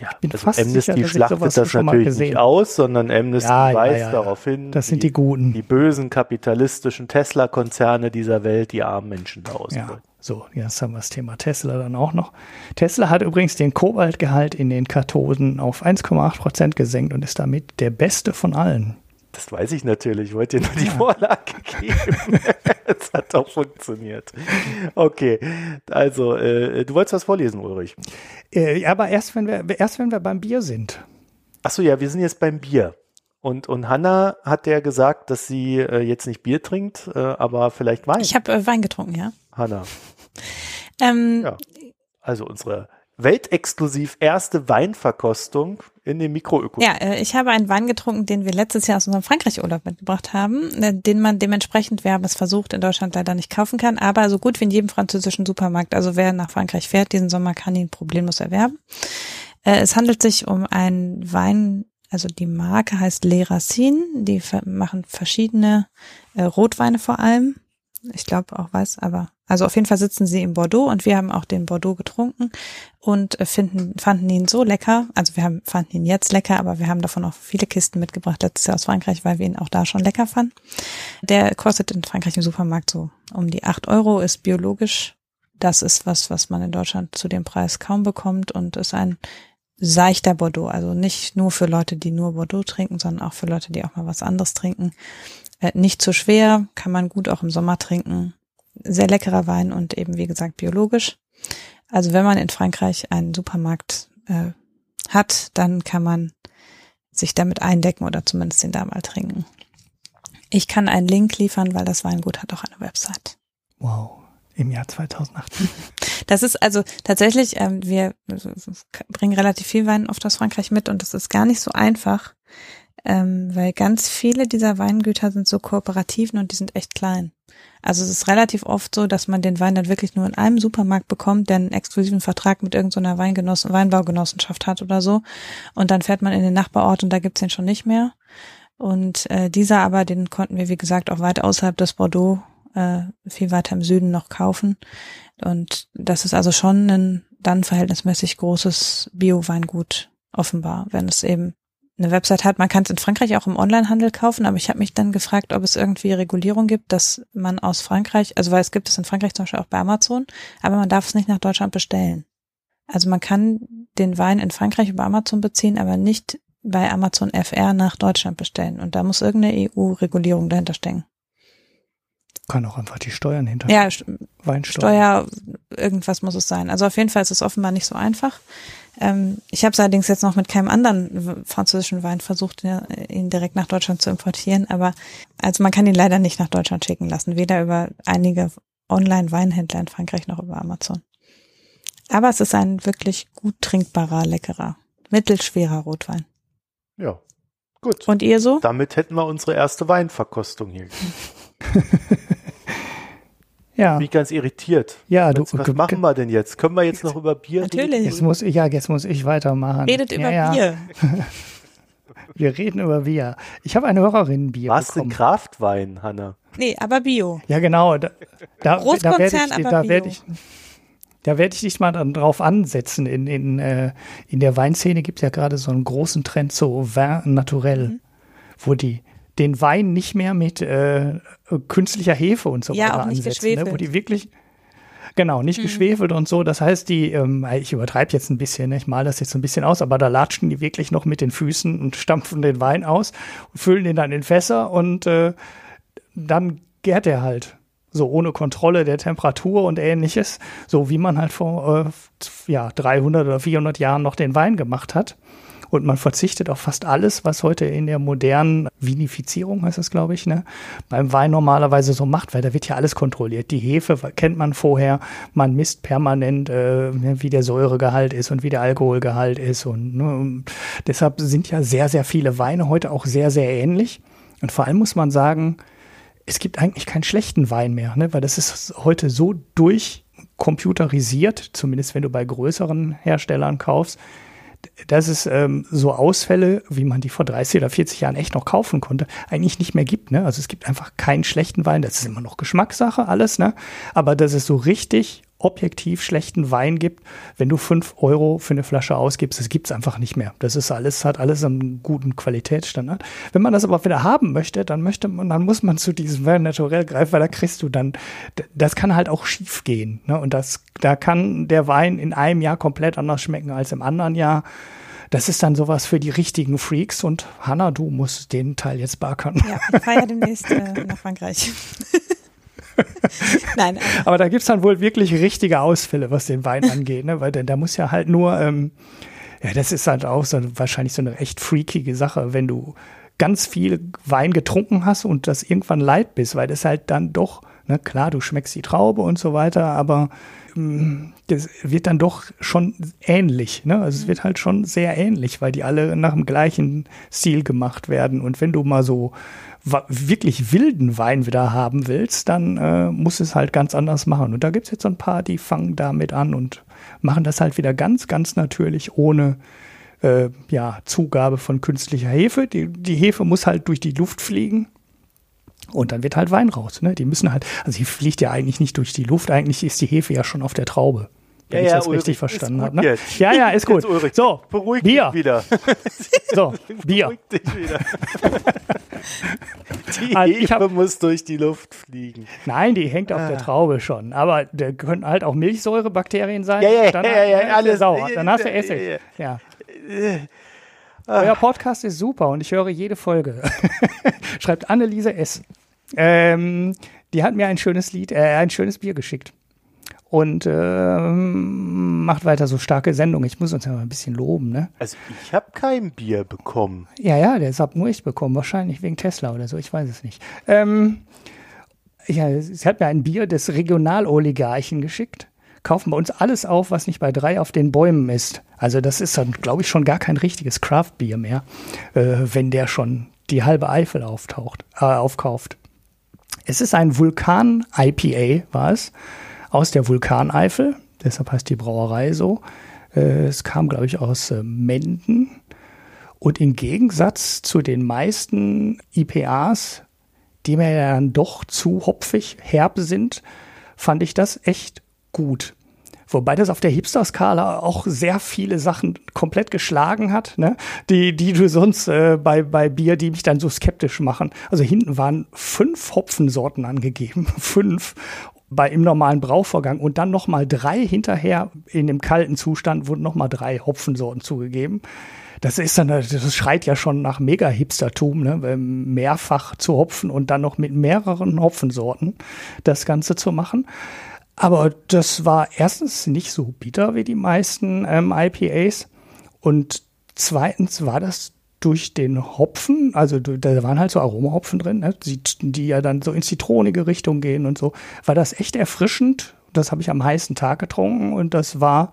Ja, ich bin also fast Amnesty sicher, schlachtet das natürlich nicht aus, sondern Amnesty ja, weist ja, ja, darauf hin. Das sind die, die, Guten. Die bösen kapitalistischen Tesla-Konzerne dieser Welt, die armen Menschen da ausbeuten. So, jetzt haben wir das Thema Tesla dann auch noch. Tesla hat übrigens den Kobaltgehalt in den Kathoden auf 1,8 Prozent gesenkt und ist damit der beste von allen. Das weiß ich natürlich. Ich wollte dir nur die Vorlage geben. Es hat auch funktioniert. Okay, also äh, du wolltest was vorlesen, Ulrich. Äh, ja, aber erst wenn wir erst wenn wir beim Bier sind. Ach so, ja, wir sind jetzt beim Bier. Und, und Hanna hat ja gesagt, dass sie äh, jetzt nicht Bier trinkt, äh, aber vielleicht Wein. Ich habe äh, Wein getrunken, ja. Hanna. Ähm, ja. Also unsere weltexklusiv erste Weinverkostung in dem Mikroöko. Ja, äh, ich habe einen Wein getrunken, den wir letztes Jahr aus unserem Frankreich-Urlaub mitgebracht haben, äh, den man dementsprechend, wir haben es versucht, in Deutschland leider nicht kaufen kann, aber so gut wie in jedem französischen Supermarkt. Also wer nach Frankreich fährt, diesen Sommer kann ihn problemlos erwerben. Äh, es handelt sich um einen Wein, also die Marke heißt Les Racines, die machen verschiedene Rotweine vor allem. Ich glaube auch weiß, aber also auf jeden Fall sitzen sie in Bordeaux und wir haben auch den Bordeaux getrunken und äh, finden, fanden ihn so lecker. Also wir haben, fanden ihn jetzt lecker, aber wir haben davon auch viele Kisten mitgebracht letztes Jahr aus Frankreich, weil wir ihn auch da schon lecker fanden. Der kostet in Frankreich im Supermarkt so um die acht Euro, ist biologisch. Das ist was, was man in Deutschland zu dem Preis kaum bekommt und ist ein seichter Bordeaux. Also nicht nur für Leute, die nur Bordeaux trinken, sondern auch für Leute, die auch mal was anderes trinken. Äh, nicht zu schwer, kann man gut auch im Sommer trinken sehr leckerer Wein und eben, wie gesagt, biologisch. Also wenn man in Frankreich einen Supermarkt äh, hat, dann kann man sich damit eindecken oder zumindest den da mal trinken. Ich kann einen Link liefern, weil das Weingut hat auch eine Website. Wow, im Jahr 2018. Das ist also tatsächlich, ähm, wir bringen relativ viel Wein oft aus Frankreich mit und das ist gar nicht so einfach, ähm, weil ganz viele dieser Weingüter sind so kooperativen und die sind echt klein. Also es ist relativ oft so, dass man den Wein dann wirklich nur in einem Supermarkt bekommt, der einen exklusiven Vertrag mit irgendeiner Weingenossen, Weinbaugenossenschaft hat oder so. Und dann fährt man in den Nachbarort und da gibt's den schon nicht mehr. Und äh, dieser aber, den konnten wir, wie gesagt, auch weit außerhalb des Bordeaux, äh, viel weiter im Süden noch kaufen. Und das ist also schon ein dann verhältnismäßig großes Bio-Weingut offenbar, wenn es eben eine Website hat. Man kann es in Frankreich auch im Onlinehandel kaufen, aber ich habe mich dann gefragt, ob es irgendwie Regulierung gibt, dass man aus Frankreich, also weil es gibt es in Frankreich zum Beispiel auch bei Amazon, aber man darf es nicht nach Deutschland bestellen. Also man kann den Wein in Frankreich über Amazon beziehen, aber nicht bei Amazon FR nach Deutschland bestellen. Und da muss irgendeine EU-Regulierung dahinter stecken. Kann auch einfach die Steuern hinter. Ja, Weinsteuer. Steuer, irgendwas muss es sein. Also auf jeden Fall ist es offenbar nicht so einfach. Ähm, ich habe es allerdings jetzt noch mit keinem anderen französischen Wein versucht, ihn direkt nach Deutschland zu importieren. Aber also man kann ihn leider nicht nach Deutschland schicken lassen, weder über einige Online-Weinhändler in Frankreich noch über Amazon. Aber es ist ein wirklich gut trinkbarer, leckerer, mittelschwerer Rotwein. Ja, gut. Und ihr so? Damit hätten wir unsere erste Weinverkostung hier. ja. Bin ich ganz irritiert. Ja, du, was, was machen wir denn jetzt? Können wir jetzt noch über Bier Natürlich. reden? Jetzt muss ich, ja, jetzt muss ich weitermachen. Redet über ja, ja. Bier. Wir reden über Bier. Ich habe eine Hörerin Bier Was denn bekommen. Kraftwein, Hanna? Nee, aber Bio. Ja, genau. Da, da, da werde Großkonzern, ich, aber da Bio. werde ich, da werde ich dich mal dann drauf ansetzen. In, in, äh, in der Weinszene gibt es ja gerade so einen großen Trend zu Vin naturel, Mhm. wo die den Wein nicht mehr mit äh, künstlicher Hefe und so Ja, weiter auch nicht ansetzen, ne? wo geschwefelt. die wirklich Genau, nicht geschwefelt und so. Das heißt, die, ähm, ich übertreibe jetzt ein bisschen, ne? ich male das jetzt ein bisschen aus, aber da latschen die wirklich noch mit den Füßen und stampfen den Wein aus, füllen den dann in Fässer und äh, dann gärt er halt. So ohne Kontrolle der Temperatur und ähnliches, so wie man halt vor äh, ja, 300 oder 400 Jahren noch den Wein gemacht hat. Und man verzichtet auf fast alles, was heute in der modernen Vinifizierung heißt das, glaube ich, ne, beim Wein normalerweise so macht, weil da wird ja alles kontrolliert. Die Hefe kennt man vorher, man misst permanent, äh, wie der Säuregehalt ist und wie der Alkoholgehalt ist. Und, ne, deshalb sind ja sehr, sehr viele Weine heute auch sehr, sehr ähnlich. Und vor allem muss man sagen, es gibt eigentlich keinen schlechten Wein mehr, ne? weil das ist heute so durchcomputerisiert, zumindest wenn du bei größeren Herstellern kaufst, dass es ähm, so Ausfälle, wie man die vor 30 oder 40 Jahren echt noch kaufen konnte, eigentlich nicht mehr gibt. Ne? Also es gibt einfach keinen schlechten Wein. Das ist immer noch Geschmackssache, alles, ne? Aber dass es so richtig objektiv schlechten Wein gibt, wenn du fünf Euro für eine Flasche ausgibst, das gibt's einfach nicht mehr. Das ist alles, hat alles einen guten Qualitätsstandard. Wenn man das aber wieder haben möchte, dann möchte man, dann muss man zu diesem Wein naturell greifen, weil da kriegst du dann, das kann halt auch schief gehen. Ne? Und das, da kann der Wein in einem Jahr komplett anders schmecken als im anderen Jahr. Das ist dann sowas für die richtigen Freaks und Hanna, du musst den Teil jetzt backern. Ja, ich fahre ja demnächst äh, nach Frankreich. Nein, aber da gibt's dann wohl wirklich richtige Ausfälle, was den Wein angeht, ne? weil der muss ja halt nur, ähm, ja, das ist halt auch so wahrscheinlich so eine echt freakige Sache, wenn du ganz viel Wein getrunken hast und das irgendwann leid bist, weil das halt dann doch, ne, klar, du schmeckst die Traube und so weiter, aber das wird dann doch schon ähnlich, ne? Also es wird halt schon sehr ähnlich, weil die alle nach dem gleichen Stil gemacht werden. Und wenn du mal so wirklich wilden Wein wieder haben willst, dann äh, musst du es halt ganz anders machen. Und da gibt's jetzt so ein paar, die fangen damit an und machen das halt wieder ganz, ganz natürlich ohne äh, ja, Zugabe von künstlicher Hefe. Die, die Hefe muss halt durch die Luft fliegen. Und dann wird halt Wein raus. Ne? Die müssen halt, also die fliegt ja eigentlich nicht durch die Luft, eigentlich ist die Hefe ja schon auf der Traube. Wenn ich das Ulrich, richtig verstanden habe. Ne? Ja, ja, ist gut. Jetzt, So, Beruhig Bier. dich wieder. So, Bier. Beruhig dich wieder. Die Also Hefe hab- muss durch die Luft fliegen. Nein, die hängt auf der Traube schon. Aber da können halt auch Milchsäurebakterien sein. Ja, ja, dann, ja, ja, dann alles. sauer. Dann hast du Ja, Essig. ja, Ja. Euer Podcast ist super und ich höre jede Folge. Schreibt Anneliese S. Ähm, die hat mir ein schönes Lied, äh, ein schönes Bier geschickt. Und ähm, macht weiter so starke Sendung. Ich muss uns ja mal ein bisschen loben, ne? Also ich habe kein Bier bekommen. Ja, ja, der hat nur ich bekommen. Wahrscheinlich wegen Tesla oder so. Ich weiß es nicht. Ähm, ja, sie hat mir ein Bier des Regionaloligarchen geschickt. Kaufen bei uns alles auf, was nicht bei drei auf den Bäumen ist. Also das ist dann, glaube ich, schon gar kein richtiges Craft-Bier mehr, äh, wenn der schon die halbe Eifel auftaucht, äh, aufkauft. Es ist ein Vulkan-IPA, war es, aus der Vulkaneifel. Deshalb heißt die Brauerei so. Äh, es kam, glaube ich, aus äh, Menden. Und im Gegensatz zu den meisten IPAs, die mir dann doch zu hopfig, herb sind, fand ich das echt gut. Wobei das auf der Hipster-Skala auch sehr viele Sachen komplett geschlagen hat, ne? die, die du sonst äh, bei, bei Bier, die mich dann so skeptisch machen. Also hinten waren fünf Hopfensorten angegeben, fünf bei im normalen Brauvorgang und dann noch mal drei hinterher in dem kalten Zustand wurden noch mal drei Hopfensorten zugegeben. Das ist dann, das schreit ja schon nach Mega-Hipstertum, ne? mehrfach zu hopfen und dann noch mit mehreren Hopfensorten das Ganze zu machen. Aber das war erstens nicht so bitter wie die meisten ähm, IPAs und zweitens war das durch den Hopfen, also da waren halt so Aromahopfen drin, ne, die, ja dann so in zitronige Richtung gehen und so, war das echt erfrischend. Das habe ich am heißen Tag getrunken und das war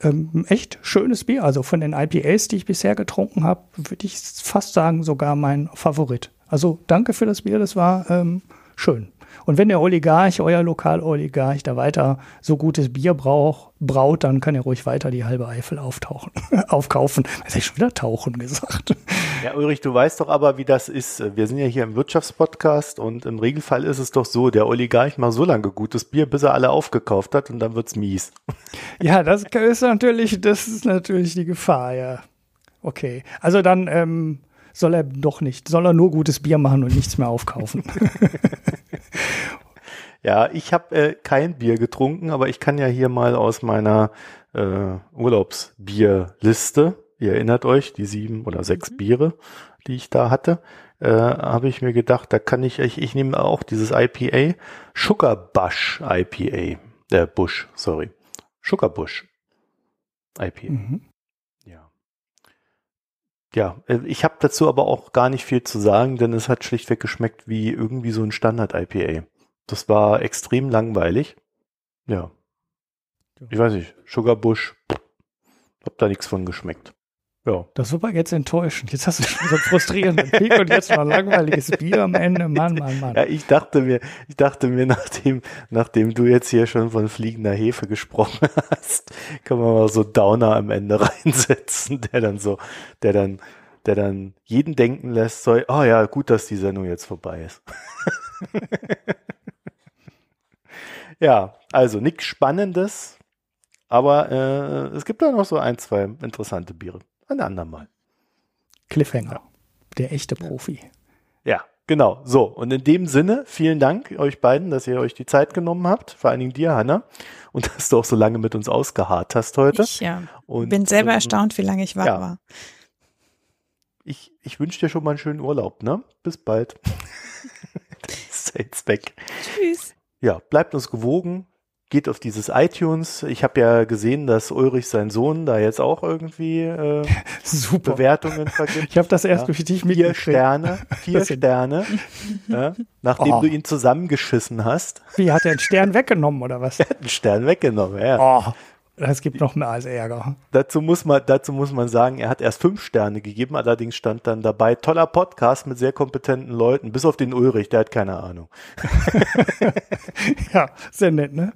ähm, echt schönes Bier. Also von den IPAs, die ich bisher getrunken habe, würde ich fast sagen, sogar mein Favorit. Also danke für das Bier, das war ähm, schön. Und wenn der Oligarch, euer Lokaloligarch, da weiter so gutes Bier braucht, braut, dann kann er ruhig weiter die halbe Eifel auftauchen, aufkaufen. Das hätte ich schon wieder tauchen gesagt. Ja, Ulrich, du weißt doch aber, wie das ist. Wir sind ja hier im Wirtschaftspodcast und im Regelfall ist es doch so, der Oligarch macht so lange gutes Bier, bis er alle aufgekauft hat und dann wird's mies. Ja, das ist natürlich, das ist natürlich die Gefahr, ja. Okay. Also dann, ähm, soll er doch nicht. Soll er nur gutes Bier machen und nichts mehr aufkaufen. ja, ich habe äh, kein Bier getrunken, aber ich kann ja hier mal aus meiner äh, Urlaubsbierliste, ihr erinnert euch, die sieben oder sechs mhm. Biere, die ich da hatte, äh, habe ich mir gedacht, da kann ich, ich, ich nehme auch dieses IPA, Sugar Bush IPA, äh, Bush, sorry, Sugar Bush IPA. Mhm. Ja, äh, ich habe dazu aber auch gar nicht viel zu sagen, denn es hat schlichtweg geschmeckt wie irgendwie so ein Standard-IPA. Das war extrem langweilig. Ja. Ich weiß nicht, Sugar Bush, hab da nichts von geschmeckt. Ja. Das war jetzt enttäuschend. Jetzt hast du schon so einen frustrierenden Pick und jetzt noch langweiliges Bier am Ende. Mann, Mann, Mann. Ja, ich dachte mir, ich dachte mir, nachdem, nachdem du jetzt hier schon von fliegender Hefe gesprochen hast, kann man mal so Downer am Ende reinsetzen, der dann so, der dann, der dann jeden denken lässt, so, oh ja, gut, dass die Sendung jetzt vorbei ist. ja, also nichts Spannendes, aber äh, es gibt da noch so ein, zwei interessante Biere. Ein andermal. Cliffhanger. Ja. Der echte Profi. Ja, genau. So. Und in dem Sinne, vielen Dank euch beiden, dass ihr euch die Zeit genommen habt. Vor allen Dingen dir, Hanna. Und dass du auch so lange mit uns ausgeharrt hast heute. Ich ja. Und, bin selber ähm, erstaunt, wie lange ich wach ja. war. Ich, ich wünsche dir schon mal einen schönen Urlaub, ne? Bis bald. jetzt weg. Tschüss. Ja, bleibt uns gewogen geht auf dieses iTunes. Ich habe ja gesehen, dass Ulrich sein Sohn da jetzt auch irgendwie äh, Super. Bewertungen vergibt. Ich habe das erst ja. richtig Vier Sterne, vier Sterne, ja, nachdem oh. du ihn zusammengeschissen hast. Wie, hat er einen Stern weggenommen oder was? Er hat einen Stern weggenommen, ja. Oh. Das gibt noch mehr als Ärger. Dazu muss man, dazu muss man sagen, er hat erst fünf Sterne gegeben, allerdings stand dann dabei, toller Podcast mit sehr kompetenten Leuten, bis auf den Ulrich, der hat keine Ahnung. ja, sehr nett, ne?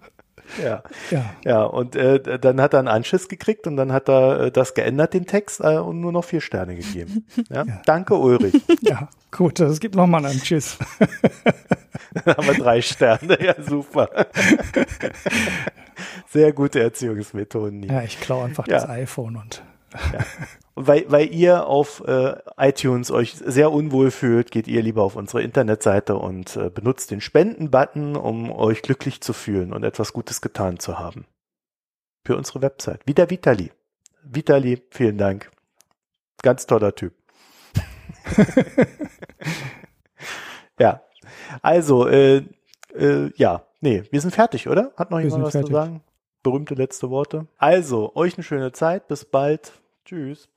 Ja. ja. Ja, und äh, dann hat er einen Anschiss gekriegt und dann hat er äh, das geändert, den Text, äh, und nur noch vier Sterne gegeben. Ja? ja. Danke, Ulrich. Ja, gut, es gibt nochmal einen Anschiss. dann haben wir drei Sterne, ja, super. Sehr gute Erziehungsmethoden. Ja, ich klaue einfach ja. das iPhone und ja. Weil, weil ihr auf äh, iTunes euch sehr unwohl fühlt, geht ihr lieber auf unsere Internetseite und äh, benutzt den Spenden-Button, um euch glücklich zu fühlen und etwas Gutes getan zu haben. Für unsere Website. Wie der Vitali. Vitali, vielen Dank. Ganz toller Typ. ja. Also, äh, äh, ja, nee, wir sind fertig, oder? Hat noch jemand was fertig. zu sagen? Berühmte letzte Worte. Also, euch eine schöne Zeit. Bis bald. Tschüss.